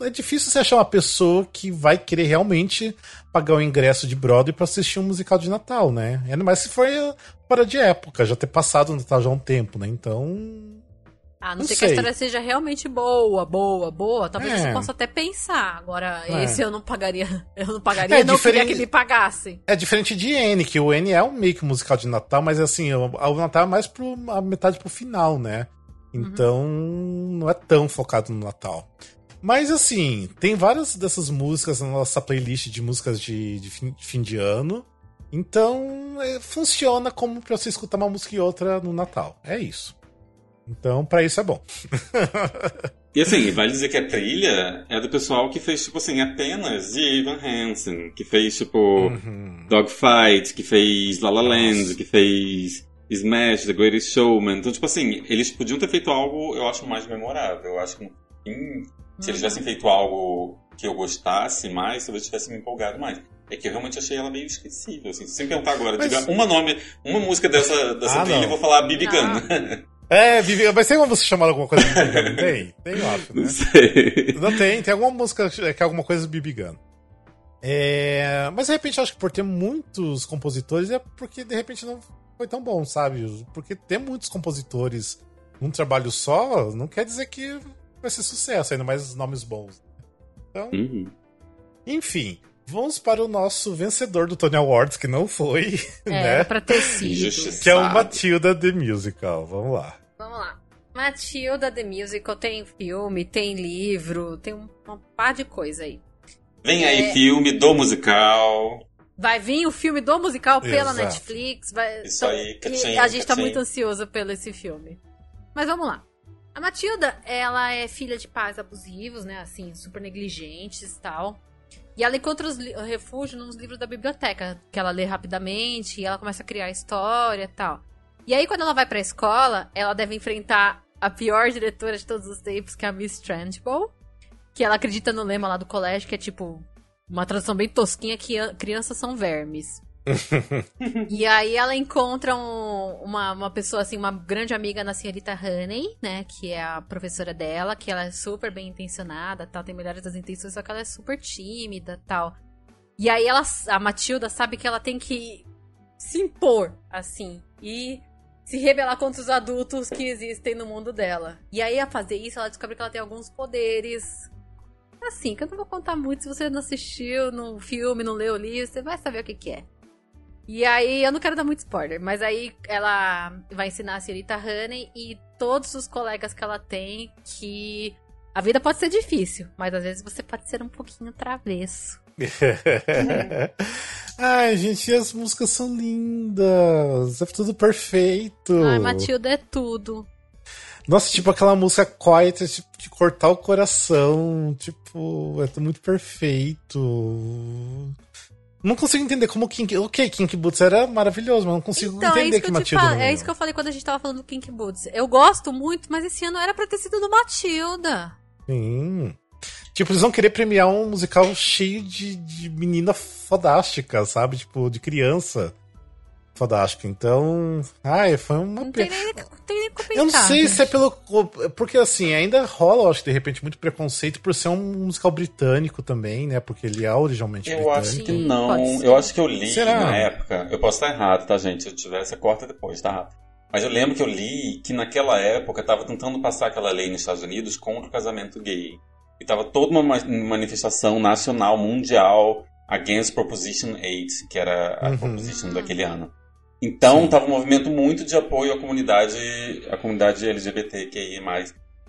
é difícil você achar uma pessoa que vai querer realmente pagar o ingresso de Broadway pra assistir um musical de Natal, né? Ainda mais se for eh, fora de época, já ter passado o Natal já há um tempo, né? Então. A não, Não ser que a sei. história seja realmente boa, boa, boa. Talvez É. você possa até pensar. Agora, É. esse eu não pagaria. Eu não pagaria, É, não queria diferente- que me pagasse. É diferente de N, que o N é um meio que musical de Natal, mas assim, o, o Natal é mais pro, a metade pro final, né? Então, não é tão focado no Natal. Mas assim, tem várias dessas músicas na nossa playlist de músicas de, de fim, de fim de ano. Então, é, funciona como pra você escutar uma música e outra no Natal. É isso. Então, pra isso é bom. E assim, vale dizer que a trilha é do pessoal que fez, tipo assim, apenas de Evan Hansen, que fez, tipo, Uhum. Dogfight, que fez La La Land, Nossa. que fez Smash, The Greatest Showman. Então, tipo assim, eles podiam ter feito algo, eu acho, mais memorável. Eu acho que, se eles tivessem feito algo que eu gostasse mais, talvez tivesse me empolgado mais. É que eu realmente achei ela meio esquecível, assim. Se você me perguntar agora, Mas- diga uma nome, uma música dessa, dessa Ah, trilha, eu vou falar Bibi Ah. Gun. É, Vivi, mas tem uma música chamada alguma coisa de BB Gun? Tem? Tem, eu acho, Não né? sei. Não tem, tem alguma música que é alguma coisa do BB Gun. É, mas de repente eu acho que por ter muitos compositores é porque de repente não foi tão bom, sabe? Porque ter muitos compositores num trabalho só não quer dizer que vai ser sucesso, ainda mais nomes bons. Então, Uhum. enfim, vamos para o nosso vencedor do Tony Awards, que não foi, É, né? era pra ter sido. Que é o. Matilda The Musical. Vamos lá. Vamos lá. Matilda The Musical tem filme, tem livro, tem um, uma par de coisa aí. Vem aí É. filme do musical. Vai vir o filme do musical pela Exato. Netflix. Vai... Isso então, aí, e catinho, a gente tá muito ansioso pelo esse filme. Mas vamos lá. A Matilda, ela é filha de pais abusivos, né? Assim, super negligentes e tal. E ela encontra os refúgio nos livros da biblioteca, que ela lê rapidamente, e ela começa a criar história e tal. E aí, quando ela vai pra escola, ela deve enfrentar a pior diretora de todos os tempos, que é a Miss Trunchbull. Que ela acredita no lema lá do colégio, que é tipo uma tradução bem tosquinha, que crianças são vermes. e aí ela encontra um- uma, uma pessoa, assim, uma grande amiga na senhorita Honey, né? Que é a professora dela, que ela é super bem intencionada, tal, tem melhores das intenções, só que ela é super tímida, tal. E aí ela, a Matilda sabe que ela tem que se impor, assim, e se rebelar contra os adultos que existem no mundo dela. E aí, a fazer isso, ela descobre que ela tem alguns poderes. Assim, que eu não vou contar muito se você não assistiu no filme, não leu o livro, você vai saber o que, que é. E aí, eu não quero dar muito spoiler, mas aí ela vai ensinar a senhorita Honey e todos os colegas que ela tem que a vida pode ser difícil, mas às vezes você pode ser um pouquinho travesso. Ai, gente, as músicas são lindas. É tudo perfeito. Ai, Matilda é tudo. Nossa, tipo aquela música quiet, tipo, de cortar o coração. Tipo, é muito perfeito. Não consigo entender como Kink. Ok, Kink Boots era maravilhoso, mas não consigo Então, é entender isso que que Matilda. não É isso que eu falei quando a gente tava falando do Kink Boots. Eu gosto muito, mas esse ano era pra ter sido do Matilda. Sim. Tipo, eles vão querer premiar um musical cheio de, de menina fodástica, sabe? Tipo, de criança fodástica. Então. Ai, foi uma Não tem nem, não tem nem como Eu não comentar, sei gente. se é pelo. Porque assim, ainda rola, eu acho que de repente, muito preconceito por ser um musical britânico também, né? Porque ele é originalmente Eu britânico. acho que não. Eu acho que eu li Será? na época. Eu posso estar errado, tá, gente? Se eu tiver, você corta depois, tá? Mas eu lembro que eu li que naquela época tava tentando passar aquela lei nos Estados Unidos contra o casamento gay. E tava toda uma ma- manifestação nacional, mundial, against Proposition 8, que era a Uhum. proposition daquele ano. Então Sim. tava um movimento muito de apoio à comunidade, à comunidade LGBTQI+.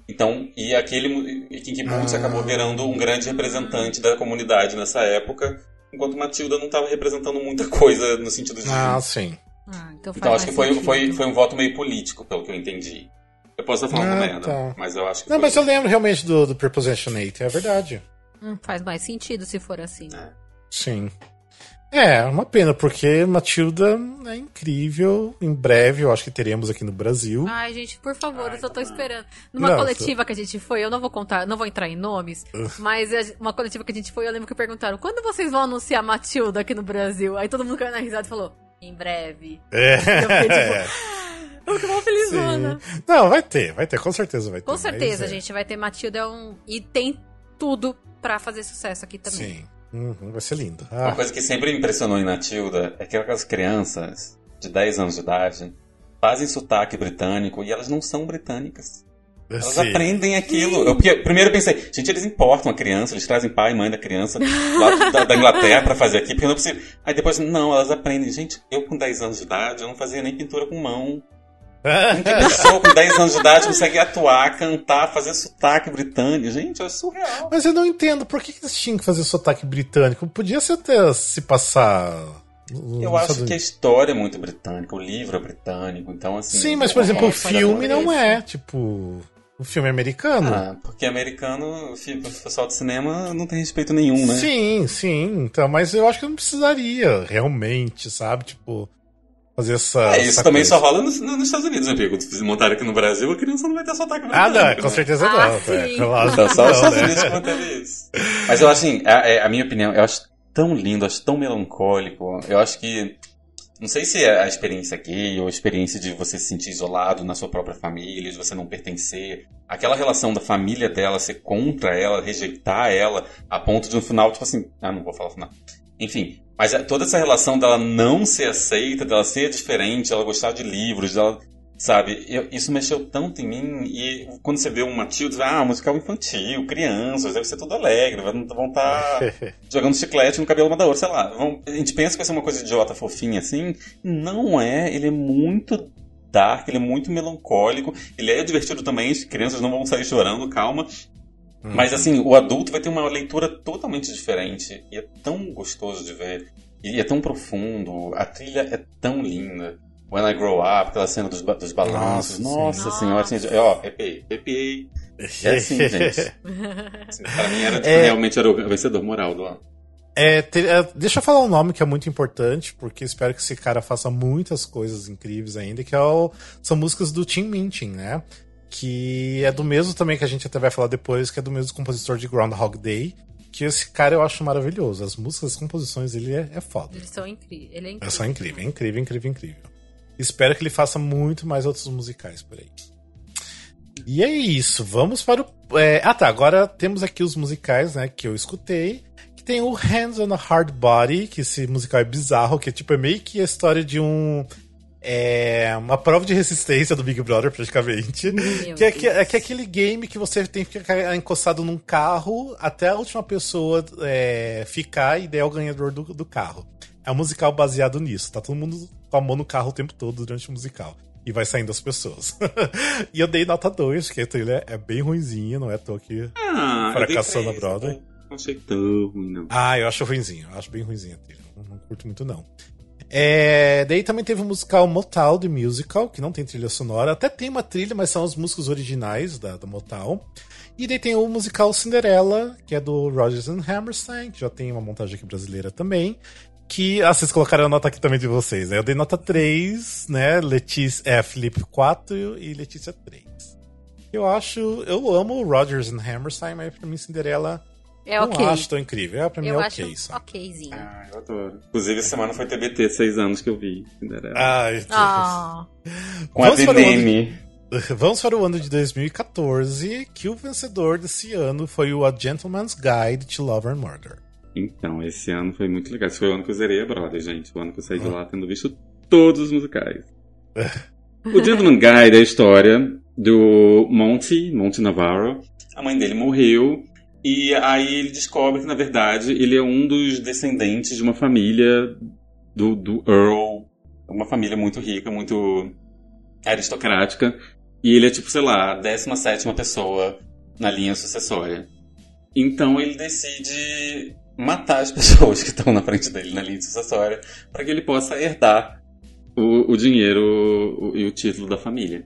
Então, e aquele e Kinky Boots Ah. acabou virando um grande representante da comunidade nessa época, enquanto Matilda não estava representando muita coisa no sentido de. Ah, sim. Ah, então então acho que foi, sentido. foi, foi um voto meio político, pelo que eu entendi. Eu posso estar falando Ah, merda, tá. mas eu acho que Não, foi mas eu lembro realmente do, do Preposition 8, é verdade. Hum, faz mais sentido se for assim. É. Sim. É, uma pena, porque Matilda é incrível. Em breve, eu acho que teremos aqui no Brasil. Ai, gente, por favor, Ai, eu só tô tá esperando. Numa Não, coletiva que a gente foi, eu não vou contar, não vou entrar em nomes, mas uma coletiva que a gente foi, eu lembro que perguntaram: quando vocês vão anunciar Matilda aqui no Brasil? Aí todo mundo caiu na risada e falou: em breve. É. Eu fiquei tipo, Eu felizona. Sim. Não, vai ter, vai ter, com certeza vai ter. Com mas certeza, é. gente, vai ter Matilda é um... e tem tudo pra fazer sucesso aqui também. Sim. Uhum, vai ser lindo. Uma Ah, coisa que sempre me impressionou em Natilda é que aquelas crianças de 10 anos de idade fazem sotaque britânico e elas não são britânicas. Elas sim. aprendem aquilo. Eu, porque, primeiro eu pensei, gente, eles importam a criança, eles trazem pai e mãe da criança lá da, da Inglaterra pra fazer aqui, porque não é possível. Aí depois, não, elas aprendem. Gente, eu com 10 anos de idade, eu não fazia nem pintura com mão. Que pessoa com 10 anos de idade consegue atuar, cantar, fazer sotaque britânico? Gente, é surreal. Mas eu não entendo, por que eles tinham que fazer sotaque britânico? Podia ser até se passar. Eu acho que a história é muito britânica, o livro é britânico, então assim. Sim, mas por exemplo, É, o pode filme não é, tipo. O filme é americano. Ah, porque americano, o pessoal do cinema não tem respeito nenhum, né? Sim, sim. Então, mas eu acho que não precisaria realmente, sabe? Tipo, fazer essa. É, isso essa também coisa. só rola nos, nos Estados Unidos, né, Pico? Se montarem aqui no Brasil, a criança não vai ter sotaque Ah, não, com né? certeza Ah, não. sim. É, lógico Então, que só os Estados né? Unidos que vão ter isso. Mas eu acho assim, a, é, a minha opinião, eu acho tão lindo, acho tão melancólico. Eu acho que. Não sei se é a experiência gay ou a experiência de você se sentir isolado na sua própria família, de você não pertencer. Aquela relação da família dela ser contra ela, rejeitar ela, a ponto de no final, tipo assim. Ah, não vou falar o final. Enfim, mas é- toda essa relação dela não ser aceita, dela ser diferente, ela gostar de livros, dela. Sabe, eu- isso mexeu tanto em mim. E quando você vê um Matilda, ah, musical infantil, crianças, deve ser tudo alegre, vão estar jogando chiclete no cabelo uma da outra, sei lá. Vão- a gente pensa que vai ser uma coisa idiota, fofinha assim. Não é, ele é muito dark, ele é muito melancólico, ele é divertido também, as crianças não vão sair chorando, calma. Mas assim, o adulto vai ter uma leitura totalmente diferente. E é tão gostoso de ver. E é tão profundo. A trilha é tão linda. When I Grow Up, aquela cena dos, dos balanços. Nossa, Nossa, senhora, assim, Nossa. é, ó, arrepiei, arrepiei. É assim, gente. Assim, pra mim era, tipo, É. realmente era o vencedor moral do ano. É, te- é, deixa eu falar um nome que é muito importante, porque espero que esse cara faça muitas coisas incríveis ainda, que é o- são músicas do Tim Minchin, né? Que é do mesmo também que a gente até vai falar depois, que é do mesmo compositor de Groundhog Day. Que esse cara eu acho maravilhoso. As músicas, as composições, ele é, é foda. Eles são incríveis. Ele é É incrível. só incrível, é incrível, incrível, incrível. Espero que ele faça muito mais outros musicais por aí. E é isso, vamos para o. é, ah tá, agora temos aqui os musicais, né, que eu escutei. Que tem o Hands on a Hard Body, que esse musical é bizarro, que tipo, é meio que a história de um. É, uma prova de resistência do Big Brother, praticamente. Meu Que é, que, é que é aquele game que você tem que ficar encostado num carro até a última pessoa é, ficar e daí é o ganhador do, do carro. É um musical baseado nisso. Tá todo mundo com a mão no carro o tempo todo durante o musical. E vai saindo as pessoas. e eu dei nota 2, que a trilha é bem ruimzinha, não é à toa que. Ah, Fracassou na Broadway? Não achei tão ruim, não. Ah, eu acho ruimzinho. Eu acho bem ruimzinha a trilha. Não, não curto muito, não. É, daí também teve o musical Motal, The Musical, que não tem trilha sonora. Até tem uma trilha, mas são as músicas originais da, da Motal. E daí tem o musical Cinderella, que é do Rodgers and Hammerstein, que já tem uma montagem aqui brasileira também. que. Ah, vocês colocaram a nota aqui também de vocês, né? Eu dei nota 3, né? Letícia. É, Felipe 4 e Letícia 3. Eu acho. Eu amo Rodgers and Hammerstein, mas pra mim Cinderela. É não ok. acho tão incrível. É, pra mim Eu é acho ok só. okzinho. Ah, eu adoro. Inclusive, essa semana foi TBT, seis anos que eu vi. Ai, Deus. Ah, Com a Vamos para o ano Deneme. Vamos para o ano de 2014, que o vencedor desse ano foi o A Gentleman's Guide to Love and Murder. Então, esse ano foi muito legal. Esse foi o ano que eu zerei a Brother, gente. O ano que eu saí de lá tendo visto todos os musicais. o Gentleman Guide é a história do Monty, Monty Navarro. A mãe dele morreu. E aí ele descobre que, na verdade, ele é um dos descendentes de uma família do, do Earl. Uma família muito rica, muito aristocrática. E ele é, tipo, sei lá, a 17 pessoa na linha sucessória. Então ele decide matar as pessoas que estão na frente dele na linha sucessória para que ele possa herdar o, o dinheiro o- e o título da família.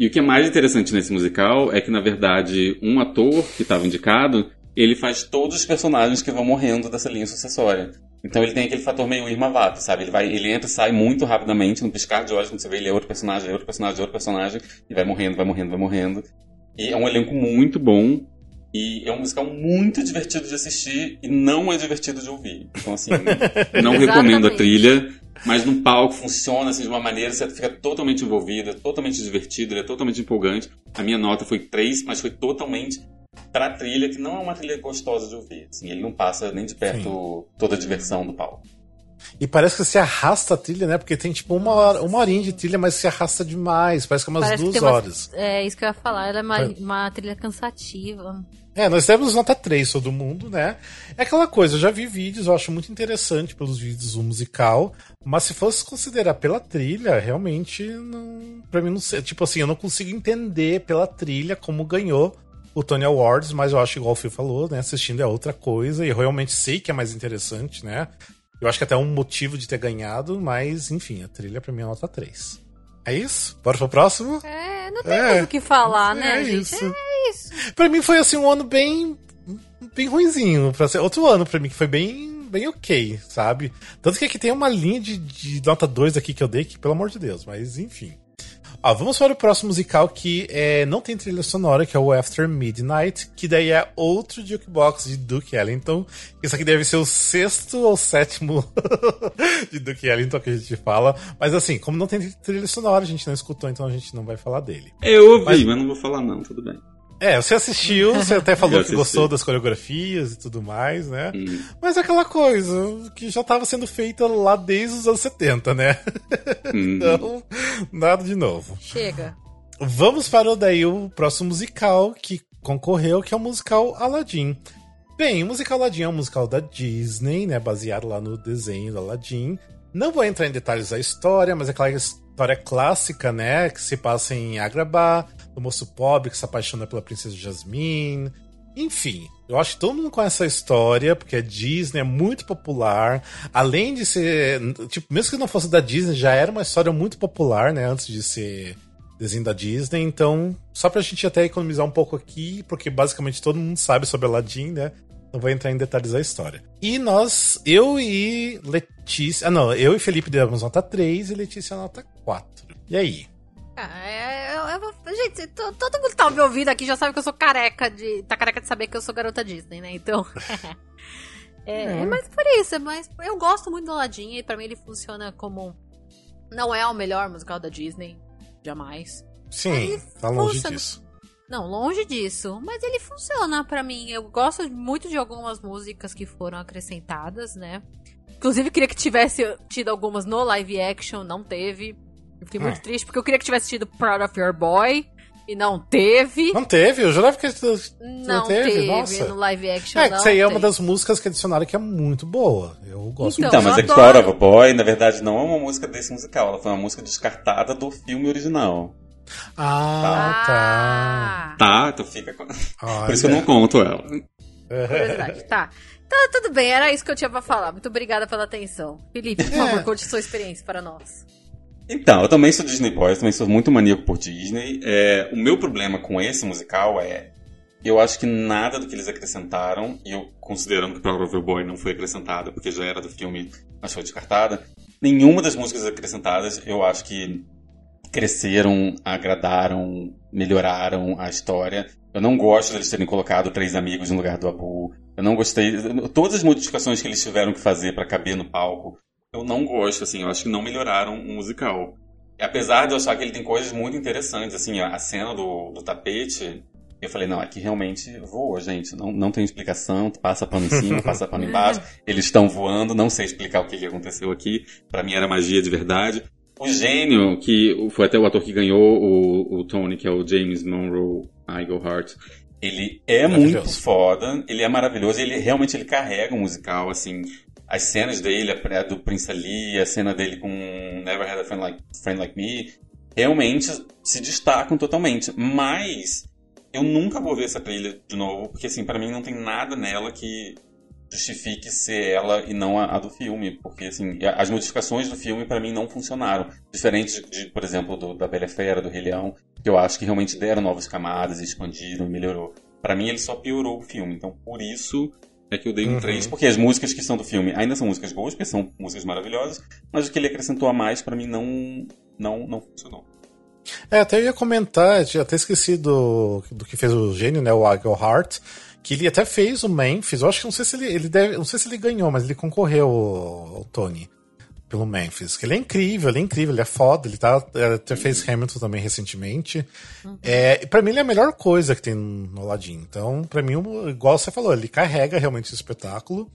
E o que é mais interessante nesse musical é que, na verdade, um ator que estava indicado, ele faz todos os personagens que vão morrendo dessa linha sucessória. Então ele tem aquele fator meio Irma Vata, sabe? Ele, vai, ele entra e sai muito rapidamente, no piscar de olhos, quando você vê ele é outro personagem, é outro personagem, é outro personagem, e vai morrendo, vai morrendo, vai morrendo. E é um elenco muito bom, e é um musical muito divertido de assistir, e não é divertido de ouvir. Então, assim, não recomendo a trilha, mas no palco funciona assim, de uma maneira, você fica totalmente envolvido, é totalmente divertido, ele é totalmente empolgante. A minha nota foi 3, mas foi totalmente pra trilha, que não é uma trilha gostosa de ouvir. Assim, ele não passa nem de perto toda a diversão do palco. E parece que se arrasta a trilha, né? Porque tem tipo uma, hora, uma horinha de trilha, mas se arrasta demais. Parece que é umas Parece duas umas- horas. É isso que eu ia falar. Ela é uma, Foi. uma trilha cansativa. É, nós temos nota 3 todo mundo, né? É aquela coisa, eu já vi vídeos, eu acho muito interessante pelos vídeos o musical, mas se fosse considerar pela trilha, realmente não, para mim não sei, tipo assim, eu não consigo entender pela trilha como ganhou o Tony Awards, mas eu acho igual o Phil falou, né, assistindo é outra coisa e eu realmente sei que é mais interessante, né? Eu acho que até é um motivo de ter ganhado, mas enfim, a trilha pra mim é nota 3. É isso? Bora pro próximo? É, não tem É. muito o que falar, né, é gente? Isso. É isso. Pra mim foi assim um ano bem bem ruinzinho, para ser outro ano pra mim que foi bem bem ok, sabe? Tanto que aqui tem uma linha de, de nota 2 aqui que eu dei, que pelo amor de Deus, mas enfim. Ó, vamos para o próximo musical que é, não tem trilha sonora, que é o After Midnight, que daí é outro jukebox de Duke Ellington. Isso aqui deve ser o sexto ou sétimo de Duke Ellington que a gente fala. Mas assim, como não tem trilha sonora, a gente não escutou, então a gente não vai falar dele. Eu ouvi, Mas- mas, não vou falar não, tudo bem. É, você assistiu, você até falou que gostou das coreografias e tudo mais, né? Hum. Mas é aquela coisa que já estava sendo feita lá desde os anos 70, né? Hum. Então, nada de novo. Chega. Vamos para o daí o próximo musical que concorreu, que é o musical Aladdin. Bem, o musical Aladdin é um musical da Disney, né? Baseado lá no desenho do Aladdin. Não vou entrar em detalhes da história, mas é aquela história clássica, né? Que se passa em Agrabah, do moço pobre que se apaixona pela princesa Jasmine. Enfim, eu acho que todo mundo conhece essa história, porque a Disney é muito popular. Além de ser. Tipo, mesmo que não fosse da Disney, já era uma história muito popular, né? Antes de ser desenho da Disney. Então, só pra gente até economizar um pouco aqui, porque basicamente todo mundo sabe sobre Aladdin, né? Não vou entrar em detalhes da história. E nós, eu e Letícia. Ah, não, eu e Felipe demos nota 3 e Letícia nota 4. E aí? Ah, é, eu- eu gente, to- todo mundo que tá me ouvindo aqui já sabe que eu sou careca de. Tá careca de saber que eu sou garota Disney, né? Então. é, é mais por isso, é mais. Eu gosto muito do Aladdin e pra mim ele funciona como. Não é o melhor musical da Disney. Jamais. Sim, tá longe funciona. disso. Não, longe disso. Mas ele funciona pra mim. Eu gosto muito de algumas músicas que foram acrescentadas, né? Inclusive, queria que tivesse tido algumas no live action, não teve. Eu fiquei muito Ah. triste, porque eu queria que tivesse tido Proud of Your Boy. E não teve. Não teve? Eu jurava que Não teve, teve, nossa. no live action. É, não que isso aí é uma das músicas que adicionaram que é muito boa. Eu gosto Então, Então, muito. mas eu é que of a Boy, na verdade, não é uma música desse musical. Ela foi uma música descartada do filme original. Ah, tá. Ah, Tá, então Fica com... Olha. por isso que eu não conto ela. curiosidade. Tá. Tá, tudo bem, era isso que eu tinha pra falar. Muito obrigada pela atenção. Felipe, por favor, conte sua experiência para nós. Então, eu também sou Disney Boy, eu também sou muito maníaco por Disney. É, o meu problema com esse musical é Eu acho que nada do que eles acrescentaram, e eu considerando que Proud of Your Boy não foi acrescentada porque já era do filme, mas foi descartada, nenhuma das músicas acrescentadas eu acho que cresceram, agradaram, melhoraram a história. Eu não gosto deles terem colocado três amigos no lugar do Abu. Eu não gostei. Todas as modificações que eles tiveram que fazer para caber no palco, eu não gosto, assim. Eu acho que não melhoraram o musical. E apesar de eu achar que ele tem coisas muito interessantes, assim, a cena do, do tapete, eu falei, não, aqui realmente voou, gente. Não, não tem explicação, passa pano em cima, passa pano embaixo. Eles estão voando, não sei explicar o que, que aconteceu aqui. Para mim era magia de verdade. O gênio, que foi até o ator que ganhou o, o Tony, que é o James Monroe Iglehart, ele é muito foda, ele é maravilhoso, ele realmente ele carrega o musical, assim, as cenas dele, a do Prince Ali, a cena dele com Never Had a Friend Like, Friend like Me, realmente se destacam totalmente. Mas eu nunca vou ver essa trilha de novo, porque assim, para mim não tem nada nela que justifique ser ela e não a, a do filme, porque assim, as modificações do filme pra mim não funcionaram, diferente de, de, por exemplo, do, da Bela Fera, do Rei Leão, que eu acho que realmente deram novas camadas, expandiram e melhorou. Pra mim ele só piorou o filme, então por isso é que eu dei um Uhum. 3, porque as músicas que são do filme ainda são músicas boas, porque são músicas maravilhosas, mas o que ele acrescentou a mais pra mim não não não funcionou. É, até eu ia comentar, tinha até esqueci do, do que fez o gênio, né? O Hart, que ele até fez o Memphis. Eu acho que não sei se ele, ele deve, não sei se ele ganhou, mas ele concorreu ao, Tony pelo Memphis. Que ele é incrível, ele é incrível, ele é foda, ele tá, é, até fez Hamilton também recentemente. É, e pra mim ele é a melhor coisa que tem no Aladdin. Então, pra mim, igual você falou, ele carrega realmente o espetáculo.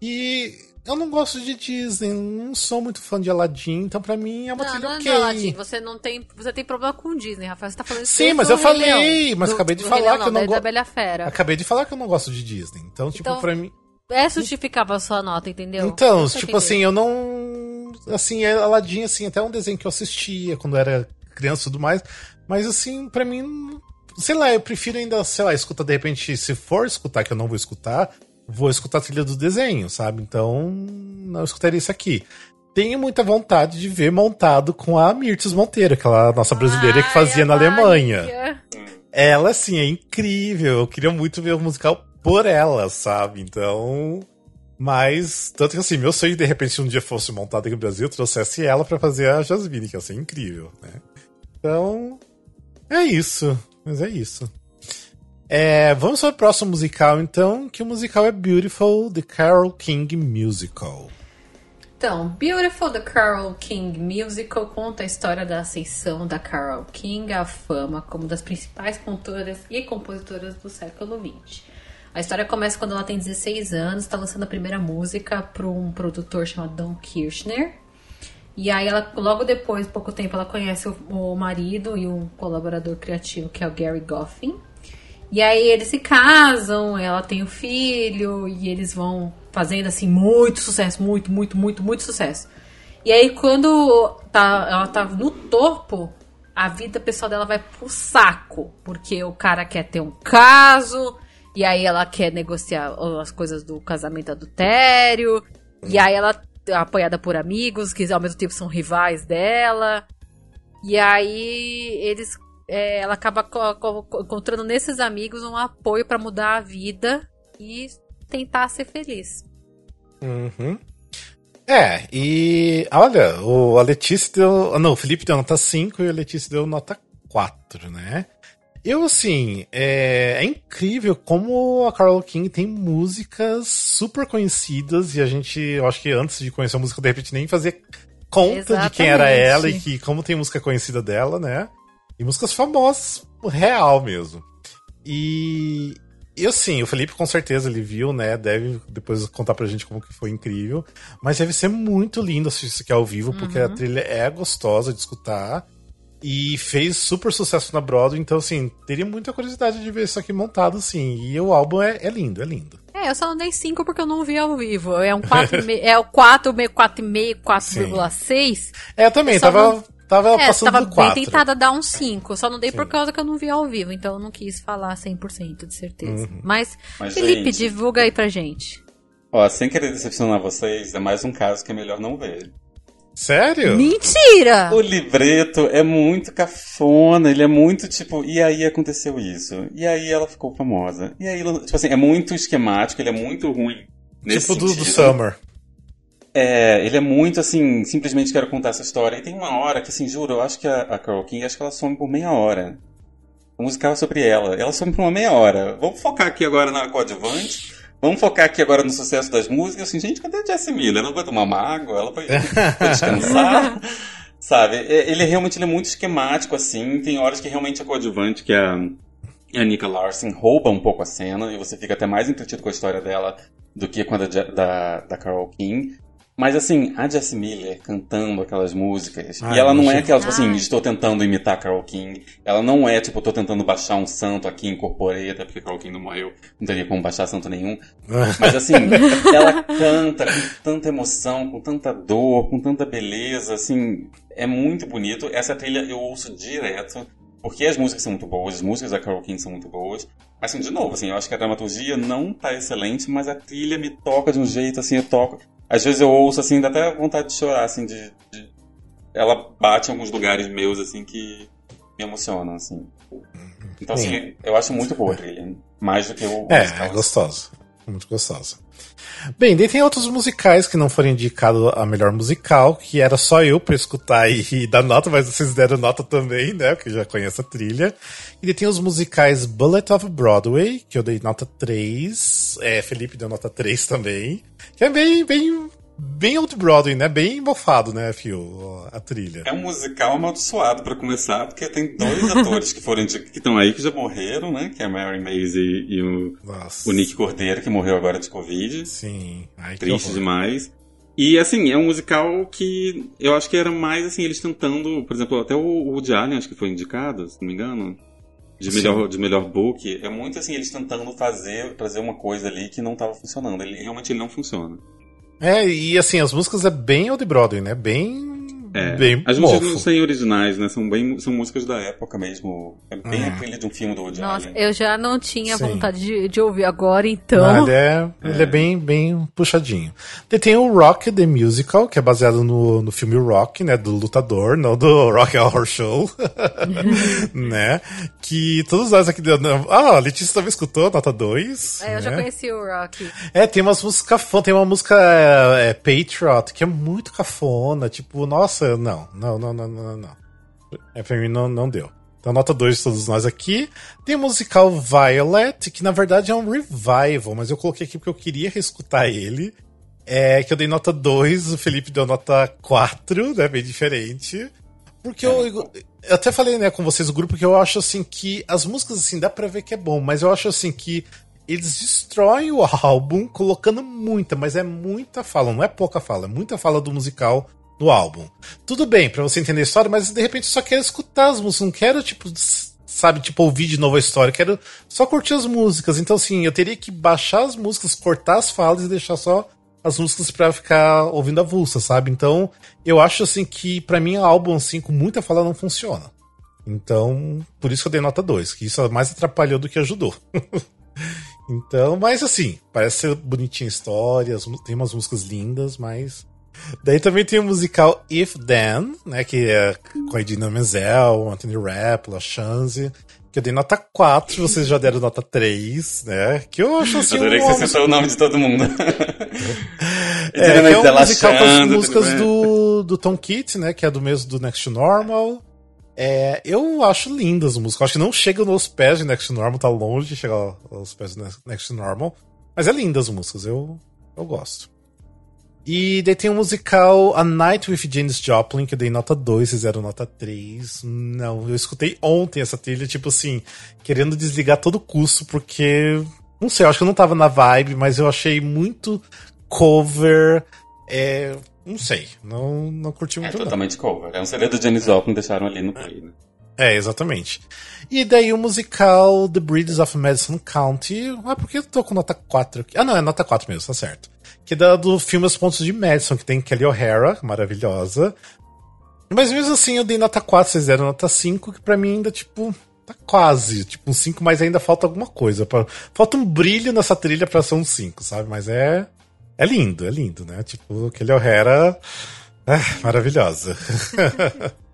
E eu não gosto de Disney, não sou muito fã de Aladdin, então pra mim é uma Não, trilha não, ok. não, Aladdin, você não tem, você tem problema com o Disney, Rafael. Você tá falando isso Sim, mas eu falei, Leão. mas Do- acabei de falar Leão, que eu não da- go- da Bela Fera. Acabei de falar que eu não gosto de Disney. Então, tipo, Então, pra mim. É justificável a sua nota, entendeu? Então, eu tipo entender. assim, eu não. Assim, é Aladdin, assim, até um desenho que eu assistia quando era criança e tudo mais. Mas, assim, pra mim. Sei lá, eu prefiro ainda, sei lá, escutar de repente, se for escutar, que eu não vou escutar, vou escutar a trilha do desenho, sabe? Então, não escutaria isso aqui. Tenho muita vontade de ver montado com a Mirtes Monteiro, aquela nossa brasileira que Ai, fazia a na Alemanha. Maria. Ela, assim, é incrível. Eu queria muito ver o musical por ela, sabe? Então. Mas, tanto que assim, meu sonho de repente se um dia fosse montado aqui no Brasil, eu trouxesse ela pra fazer a Jasmine, que ia ser incrível, né? Então. É isso. Mas é isso. É, vamos para o próximo musical, então, que o musical é Beautiful, The Carol King Musical. Então, Beautiful the Carol King Musical conta a história da ascensão da Carol King à fama como das principais cantoras e compositoras do século XX. A história começa quando ela tem 16 anos, está lançando a primeira música para um produtor chamado Don Kirchner. E aí, ela, logo depois, pouco tempo, ela conhece o, o marido e um colaborador criativo que é o Gary Goffin. E aí eles se casam, ela tem o filho e eles vão fazendo assim muito sucesso, muito, muito, muito, muito sucesso. E aí quando tá, ela tá no topo, a vida pessoal dela vai pro saco, porque o cara quer ter um caso, e aí ela quer negociar as coisas do casamento adultério, e aí ela é apoiada por amigos que ao mesmo tempo são rivais dela. E aí eles é, ela acaba co- co- co- encontrando nesses amigos um apoio pra mudar a vida e tentar ser feliz. Uhum. É, e olha, o, a Letícia deu. ah, Não, o Felipe deu nota 5 e a Letícia deu nota 4, né? Eu, assim, é, é incrível como a Carol King tem músicas super conhecidas e a gente, eu acho que antes de conhecer a música, de repente nem fazia conta de quem era Exatamente. ela e que como tem música conhecida dela, né? E músicas famosas, real mesmo. E, e assim, o Felipe com certeza ele viu, né? Deve depois contar pra gente como que foi incrível. Mas deve ser muito lindo assistir isso aqui ao vivo, porque a trilha é gostosa de escutar. E fez super sucesso na Broadway, então assim, teria muita curiosidade de ver isso aqui montado, sim. E o álbum é, é lindo, é lindo. É, eu só não dei 5 porque eu não vi ao vivo. É um 4,5, é o 4, meio 4,5, 4,6. É, eu também, Eu tava, não- tava É, passando tava do bem 4. tentada a dar um 5. Só não dei por Sim. causa que eu não vi ao vivo, então eu não quis falar 100% de certeza. Uhum. Mas, Mas, Felipe, gente- divulga aí pra gente. Ó, sem querer decepcionar vocês, é mais um caso que é melhor não ver. Sério? Mentira! O libreto é muito cafona, ele é muito tipo, e aí aconteceu isso, e aí ela ficou famosa, e aí, tipo assim, é muito esquemático, ele é muito ruim. Nesse tipo do, do. Summer. É, ele é muito assim, simplesmente quero contar essa história. E tem uma hora que, assim, juro, eu acho que a, a Carol King, acho que ela some por meia hora. O musical é sobre ela. Ela some por uma meia hora. Vamos focar aqui agora na coadjuvante. Vamos focar aqui agora no sucesso das músicas. Assim, gente, cadê a Jessie Miller? Ela vai tomar uma água? Ela vai, vai descansar? Sabe? Ele é realmente ele é muito esquemático, assim. Tem horas que realmente a coadjuvante, que é a, a Nika Larson, rouba um pouco a cena. E você fica até mais entretido com a história dela do que com a da, da, da Carol King. Mas assim, a Jessie Miller cantando aquelas músicas. Ah, e ela não é aquela, tipo assim, Ai. estou tentando imitar a Carol King. Ela não é, tipo, estou tentando baixar um santo aqui, incorporei, até porque a Carol King não morreu, não teria como baixar santo nenhum. Mas assim, ela canta com tanta emoção, com tanta dor, com tanta beleza, assim, é muito bonito. Essa trilha eu ouço direto, porque as músicas são muito boas, as músicas da Carol King são muito boas. Mas assim, de novo, assim, eu acho que a dramaturgia não tá excelente, mas a trilha me toca de um jeito, assim, eu toco. Às vezes eu ouço, assim, dá até vontade de chorar, assim, de... de- Ela bate em alguns lugares meus, assim, que me emocionam, assim. Então, assim, eu acho muito boa a trilha. Mais do que o É, musical. é gostosa. Muito gostosa. Bem, daí tem outros musicais que não foram indicados a melhor musical, que era só eu pra escutar e, e dar nota, mas vocês deram nota também, né? Porque já conheço a trilha. E daí tem os musicais Bullet of Broadway, que eu dei nota 3. É, Felipe deu nota 3 também. Que é bem, bem, bem Old Broadway, né? Bem mofado, né, Fio? A trilha. É um musical amaldiçoado pra começar, porque tem dois atores que foram de- que estão aí que já morreram, né? Que é a Mary Maisie e o, o Nick Cordeiro, que morreu agora de Covid. Sim. Ai, Triste demais. E assim, é um musical que eu acho que era mais assim, eles tentando, por exemplo, até o Woody Allen acho que foi indicado, se não me engano. De Sim. melhor, de melhor book. É muito assim, eles tentando fazer, trazer uma coisa ali que não estava funcionando. Ele, realmente ele não funciona. É, e assim, as músicas é bem Old Broadway, né? Bem. É. Bem As músicas mofo. não são originais, né? São, bem, são músicas da época mesmo. É bem Ah. a trilha de um filme do Woody Nossa, Allen. eu já não tinha Sim. vontade de, de ouvir agora, então. Ah, ele é, ele é bem, bem puxadinho. Daí tem o Rock the Musical, que é baseado no, no filme Rock, né? Do lutador, não do Rock Horror Show. né? Que todos nós aqui. Ah, a Letícia também escutou, nota 2. É, eu já né? conheci o Rock. É, tem umas músicas cafona, tem uma música é, é, Patriot, que é muito cafona, tipo, nossa, não, não, não, não, não, não. É, pra mim não, não deu. Então, nota 2 de todos nós aqui. Tem o musical Violet, que na verdade é um revival, mas eu coloquei aqui porque eu queria reescutar ele. É, que eu dei nota 2, o Felipe deu nota 4, né? Bem diferente. Porque eu, eu até falei, né, com vocês, o grupo, que eu acho assim que as músicas, assim, dá pra ver que é bom, mas eu acho assim que eles destroem o álbum colocando muita, mas é muita fala, não é pouca fala, é muita fala do musical no álbum. Tudo bem, pra você entender a história, mas de repente eu só quero escutar as músicas, não quero, tipo, sabe, tipo, ouvir de novo a história, quero só curtir as músicas. Então, assim, eu teria que baixar as músicas, cortar as falas e deixar só as músicas pra ficar ouvindo a vulsa, sabe? Então, eu acho, assim, que pra mim, álbum, assim, com muita fala não funciona. Então, por isso que eu dei nota 2, que isso mais atrapalhou do que ajudou. então, mas assim, parece ser bonitinha a história, tem umas músicas lindas, mas. Daí também tem o musical If Then, né? Que é com a Idina Menzel, Anthony Rapp, La Chance. Que eu dei nota 4, vocês já deram nota 3, né? Que eu acho assim. Adorei que um- você citou o nome de todo mundo. é, que é um musical com as músicas do, do Tom Kitts, né? Que é do mesmo do Next Normal. É, eu acho lindas as músicas. Acho que não chega nos pés de Next Normal, tá longe de chegar aos pés de Next Normal. Mas é lindas as músicas, eu, eu gosto. E daí tem um musical A Night with Janis Joplin, que eu dei nota 2, vocês deram nota 3. Não, eu escutei ontem essa trilha, tipo assim, querendo desligar todo custo, porque. Não sei, eu acho que eu não tava na vibe, mas eu achei muito cover. É, não sei, não, não curti É muito não. totalmente cover. É um CD do Janis Joplin deixaram ali no play, né? É, exatamente. E daí o musical The Bridges of Madison County. Ah, por que eu tô com nota 4 aqui? Ah, não, é nota 4 mesmo, tá certo. Que é do filme Os Pontos de Madison, que tem Kelly O'Hara, maravilhosa. Mas mesmo assim eu dei nota 4, vocês deram nota 5, que pra mim ainda, tipo, tá quase. Tipo, um 5, mas ainda falta alguma coisa. Pra- falta um brilho nessa trilha pra ser um 5, sabe? Mas é. É lindo, é lindo, né? Tipo, Kelly O'Hara. Ah, maravilhosa.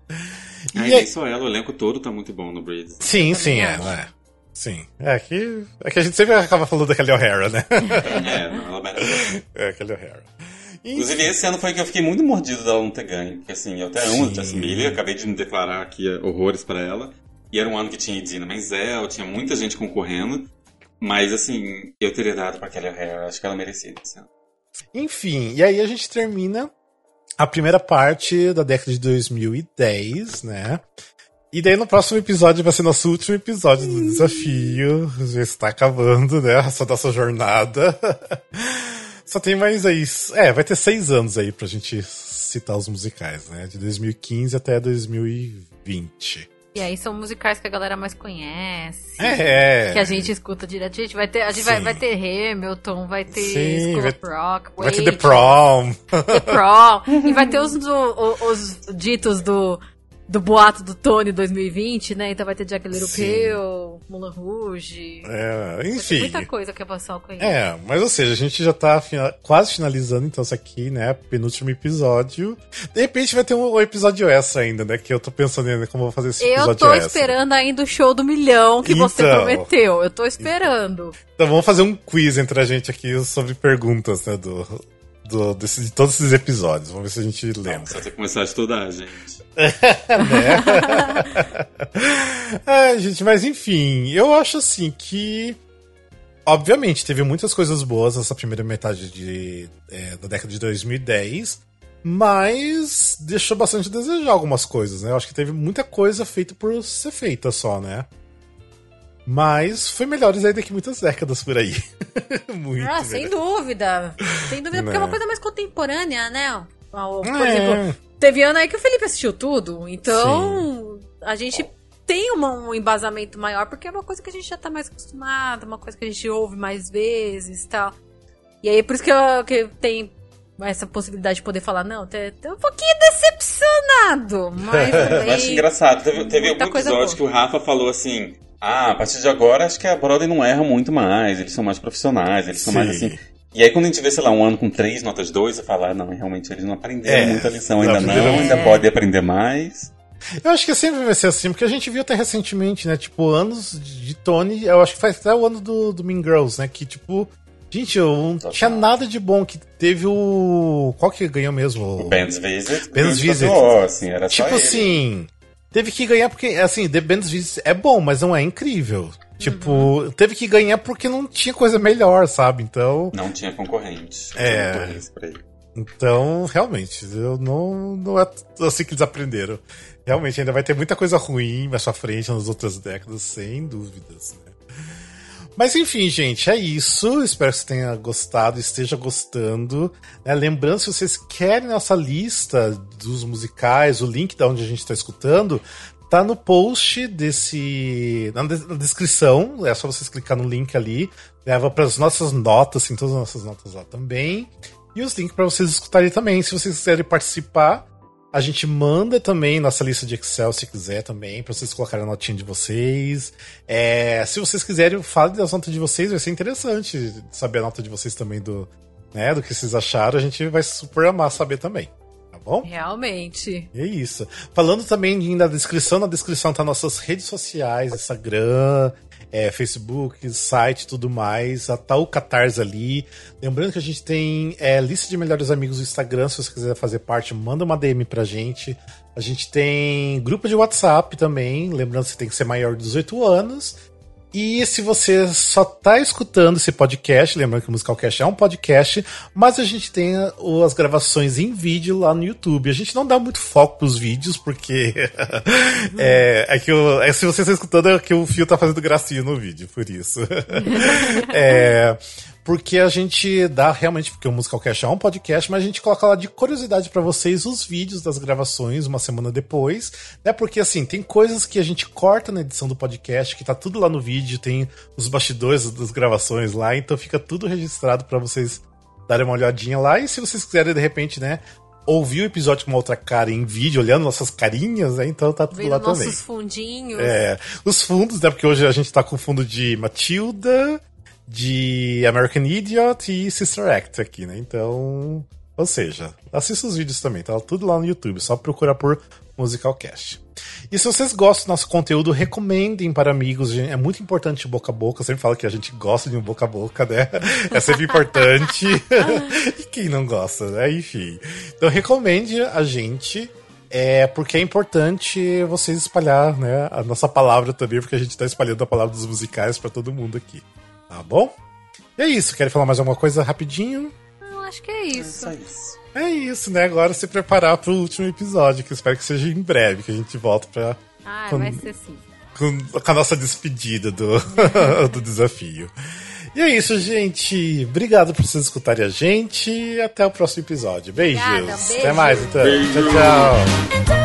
E Ai, aí- nem só ela, o elenco todo tá muito bom no Breeds. Sim, sim, é, né? Sim. É que, é que a gente sempre acaba falando da Kelly O'Hara, né? É, não, ela merece. É, Kelly O'Hara. Inclusive, esse ano foi que eu fiquei muito mordido dela não ter ganho. Porque assim, eu até amo Jessie Miller, acabei de me declarar aqui horrores pra ela. E era um ano que tinha Idina Menzel, tinha muita gente concorrendo. Mas assim, eu teria dado pra Kelly O'Hara, acho que ela merecia esse ano. Enfim, e aí a gente termina a primeira parte da década de 2010, né? E daí no próximo episódio vai ser nosso último episódio do desafio. Já está acabando, né? Essa nossa jornada. Só tem mais aí. É, vai ter seis anos aí pra gente citar os musicais, né? De 2015 até 2020. E aí são musicais que a galera mais conhece. É. Que a gente escuta direto. Gente, vai ter, a gente vai, vai ter Hamilton, vai ter Sim, School vai- of Rock, Vai ter The Prom. The Prom. e vai ter os, do- o- os ditos do, do boato do Tony 2020, né? Então vai ter Jack Little. Pill, Mulan Rouge. É, enfim. muita coisa que a pessoal conhece. É, mas ou seja, a gente já tá fina- quase finalizando então isso aqui, né? Penúltimo episódio. De repente vai ter um, um episódio extra ainda, né? Que eu tô pensando ainda como eu vou fazer esse episódio Eu tô extra. esperando ainda o show do milhão que você Então. prometeu. Eu tô esperando. Então vamos fazer um quiz entre a gente aqui sobre perguntas, né? Do, do, desse- de todos esses episódios. Vamos ver se a gente lembra. Você vai ter que começar a estudar, gente. É, gente, mas enfim, eu acho assim que. Obviamente, teve muitas coisas boas nessa primeira metade de, é, da década de 2010, mas deixou bastante a desejar algumas coisas, né? Eu acho que teve muita coisa feita por ser feita só, né? Mas foi melhores ainda que muitas décadas por aí. Muito. Ah, sem melhor. dúvida. Sem dúvida, porque é uma Né. coisa mais contemporânea, né? Por É. exemplo, teve ano aí que o Felipe assistiu tudo, então a gente tem uma- um embasamento maior, porque é uma coisa que a gente já tá mais acostumado, uma coisa que a gente ouve mais vezes e tal. E aí, por isso que eu, que eu tenho essa possibilidade de poder falar, não, tô, tô um pouquinho decepcionado, mas também... Eu acho engraçado. Teve, teve algum episódio boa. que o Rafa falou assim: Ah, a partir de agora acho que a Broadway não erra muito mais, eles são mais profissionais, eles são mais Sim. assim. E aí quando a gente vê, sei lá, um ano com três notas dois, você fala, ah, não, realmente eles não aprenderam É, muita lição não ainda não, aprenderam ainda pode aprender mais. Eu acho que sempre vai ser assim, porque a gente viu até recentemente, né? Tipo, anos de Tony, eu acho que faz até o ano do, do Mean Girls, né? Que, tipo, gente, eu não Total. tinha nada de bom. Que teve o. Qual que ganhou mesmo? O Band's Visit. Band's ganhou Visit. tatuou, assim, era só Tipo ele. assim, teve que ganhar porque, assim, The Band's Visit é bom, mas não é incrível. Tipo, Uhum. teve que ganhar porque não tinha coisa melhor, sabe? Então, Não tinha concorrente. É. Pra ele. então realmente, eu não, não é assim que eles aprenderam. Realmente, ainda vai ter muita coisa ruim mais pra frente nas outras décadas, sem dúvidas, né? Mas enfim, gente, é isso. Espero que você tenha gostado, esteja gostando. né? Lembrando, se vocês querem nossa lista dos musicais, o link da onde a gente está escutando, tá no post desse. Na, de- na descrição. É só vocês clicar no link ali. Leva para as nossas notas, assim, todas as nossas notas lá também. E os links para vocês escutarem também. Se vocês quiserem participar, a gente manda também nossa lista de Excel, se quiser também, para vocês colocarem a notinha de vocês. É, se vocês quiserem, fale das notas de vocês, vai ser interessante saber a nota de vocês também do, né, do que vocês acharam. A gente vai super amar saber também. Bom? Realmente. É isso. Falando também na descrição, na descrição tá nossas redes sociais, Instagram, é, Facebook, site tudo mais. Tá o Catarse ali. Lembrando que a gente tem é, lista de melhores amigos do Instagram. Se você quiser fazer parte, manda uma DM pra gente. A gente tem grupo de WhatsApp também. Lembrando que você tem que ser maior de 18 anos. E se você só tá escutando esse podcast, lembrando que o Musicalcast é um podcast, mas a gente tem as gravações em vídeo lá no YouTube. A gente não dá muito foco pros vídeos, porque é, é que o- é, se você está escutando é que o Fio tá fazendo gracinha no vídeo, por isso. é, porque a gente dá realmente, porque o Musicalcast é um podcast, mas a gente coloca lá de curiosidade pra vocês os vídeos das gravações uma semana depois, né? Porque assim, tem coisas que a gente corta na edição do podcast, que tá tudo lá no vídeo, tem os bastidores das gravações lá, então fica tudo registrado pra vocês darem uma olhadinha lá. E se vocês quiserem, de repente, né, ouvir o episódio com uma outra cara em vídeo, olhando nossas carinhas, né? Então tá tudo Vendo lá nossos também. fundinhos. É, os fundos, né? Porque hoje a gente tá com o fundo de Matilda, de American Idiot e Sister Act aqui, né? Então, Ou seja, assista os vídeos também, tá tudo lá no YouTube, só procurar por Musicalcast. E se vocês gostam do nosso conteúdo, recomendem para amigos. É muito importante boca a boca. Eu sempre falo que a gente gosta de um boca a boca, né? É sempre importante. e quem não gosta, né? Enfim. Então recomende a gente. É porque é importante vocês espalhar, né, a nossa palavra também, porque a gente tá espalhando a palavra dos musicais para todo mundo aqui. Tá bom? E é isso. Querem falar mais alguma coisa rapidinho? Eu acho que é isso. Só isso. É isso, né? Agora se preparar pro último episódio, que eu espero que seja em breve, que a gente volta pra, Ah, Com- vai ser sim. com, com a nossa despedida do, do desafio. E é isso, gente. Obrigado por vocês escutarem a gente e até o próximo episódio. Beijos. Obrigada, Até beijo. mais, então. Beijo. Tchau, tchau.